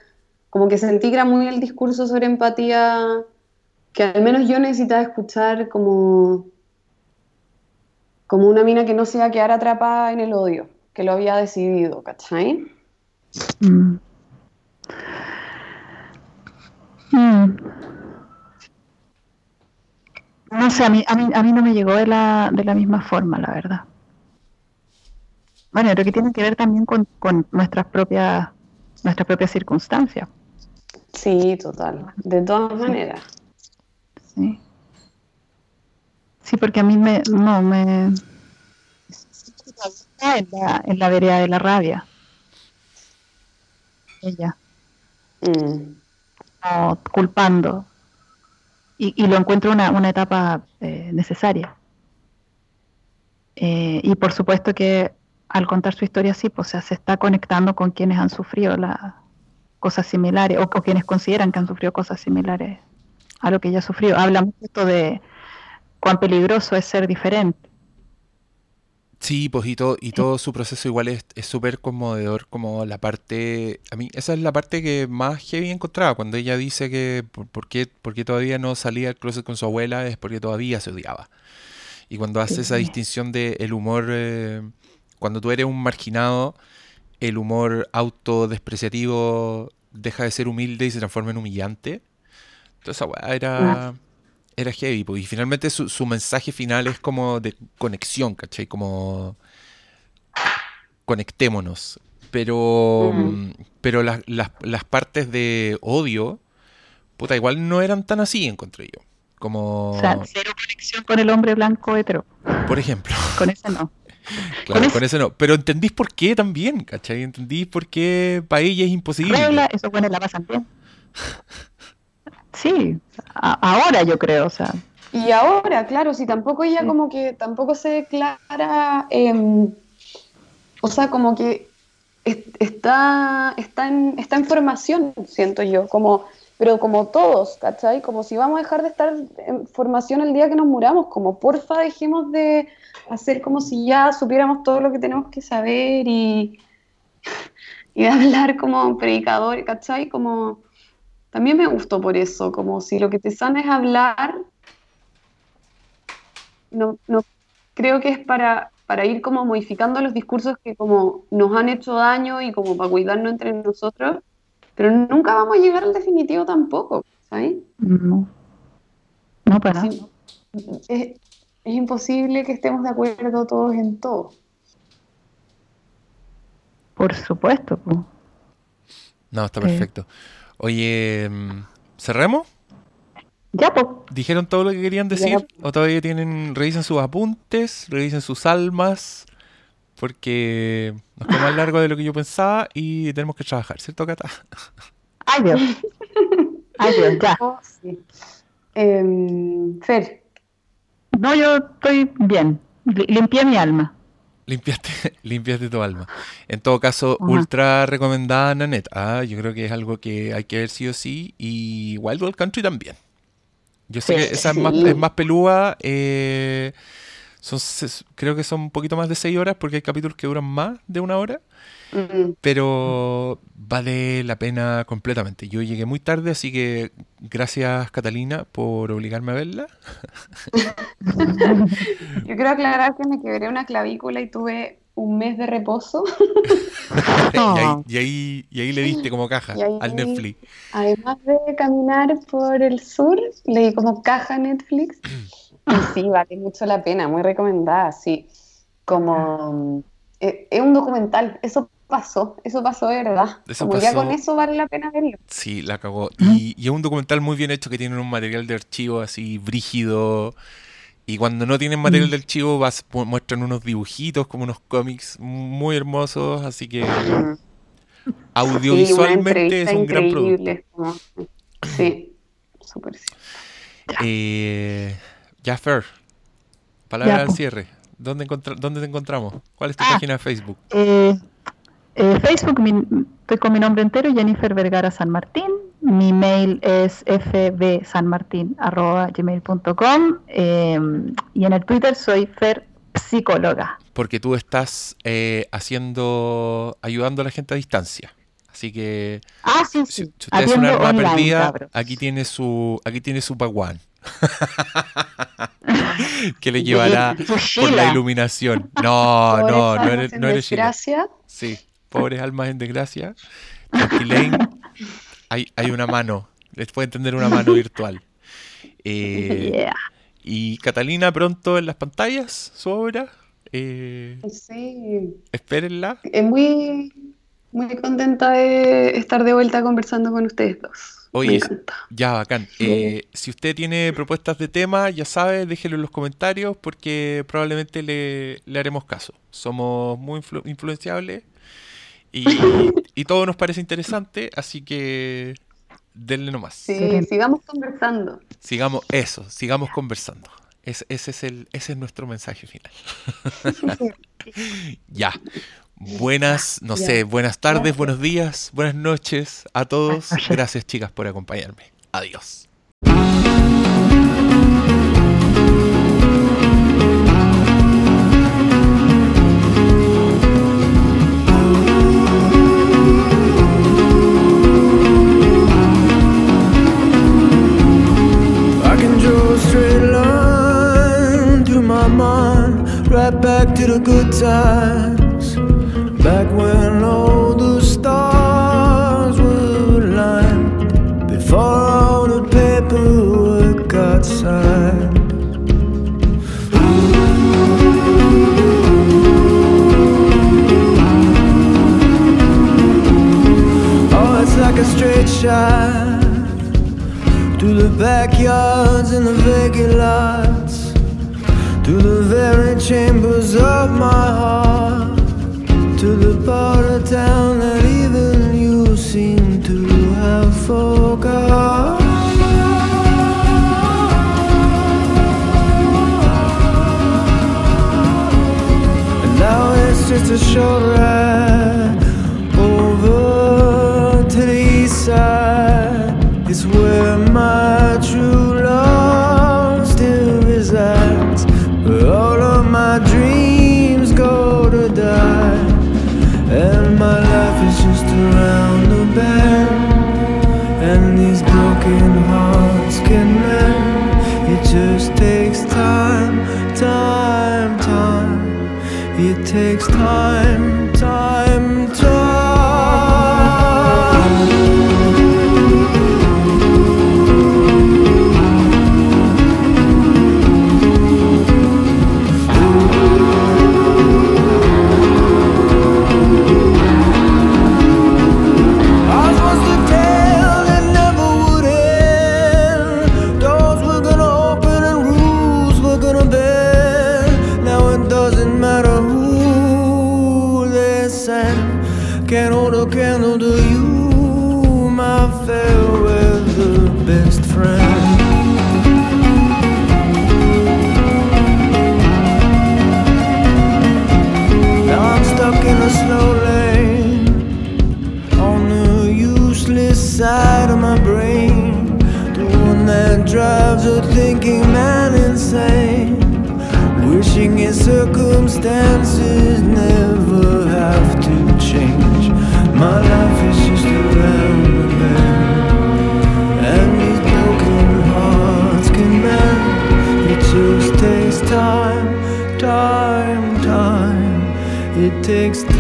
como que sentí que era muy el discurso sobre empatía que al menos yo necesitaba escuchar como, como una mina que no se iba a quedar atrapada en el odio, que lo había decidido, ¿cachai? Mm. Mm. No sé, a mí, a, mí, a mí no me llegó de la, de la misma forma, la verdad. Bueno, creo que tiene que ver también con, nuestras propias nuestras propias circunstancias. Sí, total. De todas maneras. Sí. Sí, porque a mí me, no, me... En la, en la vereda de la rabia. Ella, Mm. culpando. Y, y lo encuentro una, una etapa eh, necesaria. Eh, y por supuesto que al contar su historia así, pues o sea, se está conectando con quienes han sufrido cosas similares o, o quienes consideran que han sufrido cosas similares a lo que ella ha sufrido. Habla mucho de cuán peligroso es ser diferente. Sí, pues y todo, y todo su proceso igual es súper conmovedor, como la parte, a mí esa es la parte que más heavy encontraba, cuando ella dice que por, por qué, por qué todavía no salía al closet con su abuela es porque todavía se odiaba. Y cuando hace esa distinción de el humor, eh, cuando tú eres un marginado, el humor autodespreciativo deja de ser humilde y se transforma en humillante. Entonces esa weá era, era heavy, pues, y finalmente su, su mensaje final es como de conexión, ¿cachai? Como conectémonos. Pero, pero las, las, las partes de odio, puta, igual no eran tan así, encontré yo. Como, O sea, cero conexión con el hombre blanco hetero. por ejemplo, Con ese no. (laughs) claro, con ese no. Pero entendís por qué también, ¿cachai? Entendís por qué para ella es imposible. Regla, esos buenos la pasan bien. (laughs) Sí, a- ahora yo creo, o sea. Y ahora, claro, si tampoco ella como que tampoco se declara, em, o sea, como que es- está, está, en, está en formación, siento yo, como, pero como todos, ¿cachai? Como si vamos a dejar de estar en formación el día que nos muramos, como porfa dejemos de hacer como si ya supiéramos todo lo que tenemos que saber y, (laughs) y hablar como predicador, ¿cachai? Como, también me gustó por eso, como si lo que te sana es hablar, no, no creo que es para, para ir como modificando los discursos que como nos han hecho daño y como para cuidarnos entre nosotros, pero nunca vamos a llegar al definitivo tampoco, ¿sabes? No, no para. Sí, es, es imposible que estemos de acuerdo todos en todo. Por supuesto. po. No, está perfecto. Oye, mm, ¿cerremos? Ya, pues. ¿Dijeron todo lo que querían decir? ¿O todavía tienen, revisen sus apuntes, revisen sus almas? Porque nos quedó más largo de lo que yo pensaba y tenemos que trabajar, ¿cierto, Cata? Ay, Dios. (laughs) Ay, Dios, ya. Oh, sí. Em, Fer, No, yo estoy bien. Li- Limpié mi alma. Limpiaste, (laughs) limpiaste tu alma. En todo caso, Ajá. ultra recomendada Nanette. Ah, yo creo que es algo que hay que ver sí o sí. Y Wild Wild Country también. Yo sé Sí, que esa es más, es más pelúa. eh, son, ses- creo que son un poquito más de 6 horas porque hay capítulos que duran más de una hora. mm, Pero vale la pena completamente. Yo llegué muy tarde, así que gracias Catalina por obligarme a verla. (laughs) yo quiero aclarar que me quebré una clavícula y tuve un mes de reposo. (laughs) y, ahí, (laughs) y, ahí, y ahí le diste como caja ahí- al Netflix. Además de caminar por el sur, leí como caja Netflix. (clears throat) Y sí, vale mucho la pena, muy recomendada, sí. Como eh, es un documental, eso pasó, eso pasó de verdad. Eso como ya pasó. con eso vale la pena verlo. Sí, la cagó. Y, y es un documental muy bien hecho que tiene un material de archivo así brígido. Y cuando no tienen material de archivo, vas, muestran unos dibujitos, como unos cómics muy hermosos. Así que Sí, audiovisualmente es un gran producto. increíble. como- sí, súper sí. Eh, ya, Fer, palabra Ya, al po. cierre. ¿Dónde, encontra- ¿Dónde te encontramos? ¿Cuál es tu Ah. página de Facebook? Eh, eh, Facebook, mi- estoy con mi nombre entero, Jennifer Vergara San Martín. Mi mail es fbsanmartin.gmail.com eh, y en el Twitter soy Fer Psicóloga. Porque tú estás eh, haciendo, ayudando a la gente a distancia. Así que Ah, sí, si, sí. si usted es un Atiendo arma online, perdida, cabros. aquí tiene su, aquí tiene su paguán. (laughs) que le llevará (laughs) por la iluminación. No, (laughs) Pobres no, no eres, en no eres Sheila. desgracia. Sí, pobres almas en desgracia. Tranquilen, hay, hay una mano. Les pueden tender una mano virtual. Eh, Yeah. Y Catalina pronto en las pantallas, su obra. Eh, Sí, espérenla. es muy, Muy contenta de estar de vuelta conversando con ustedes dos. Oye, ya bacán. Eh, si usted tiene propuestas de tema, ya sabe, déjelo en los comentarios porque probablemente le, le haremos caso. Somos muy influ- influenciables y, (laughs) y todo nos parece interesante, así que denle nomás. Sí, sigamos conversando. Sigamos eso, sigamos conversando. Es- ese, es el, ese es nuestro mensaje final. (laughs) (laughs) Ya. Buenas, no Ya. sé, buenas tardes, Gracias. buenos días, buenas noches a todos. (laughs) Gracias chicas por acompañarme. Adiós. Right back to the good times. Chambers of my heart, to the part of town that even you seem to have forgot. And now it's just a short ride time, circumstances never have to change. My life is just around the bend, and these broken hearts can mend. It just takes time, time, time. It takes.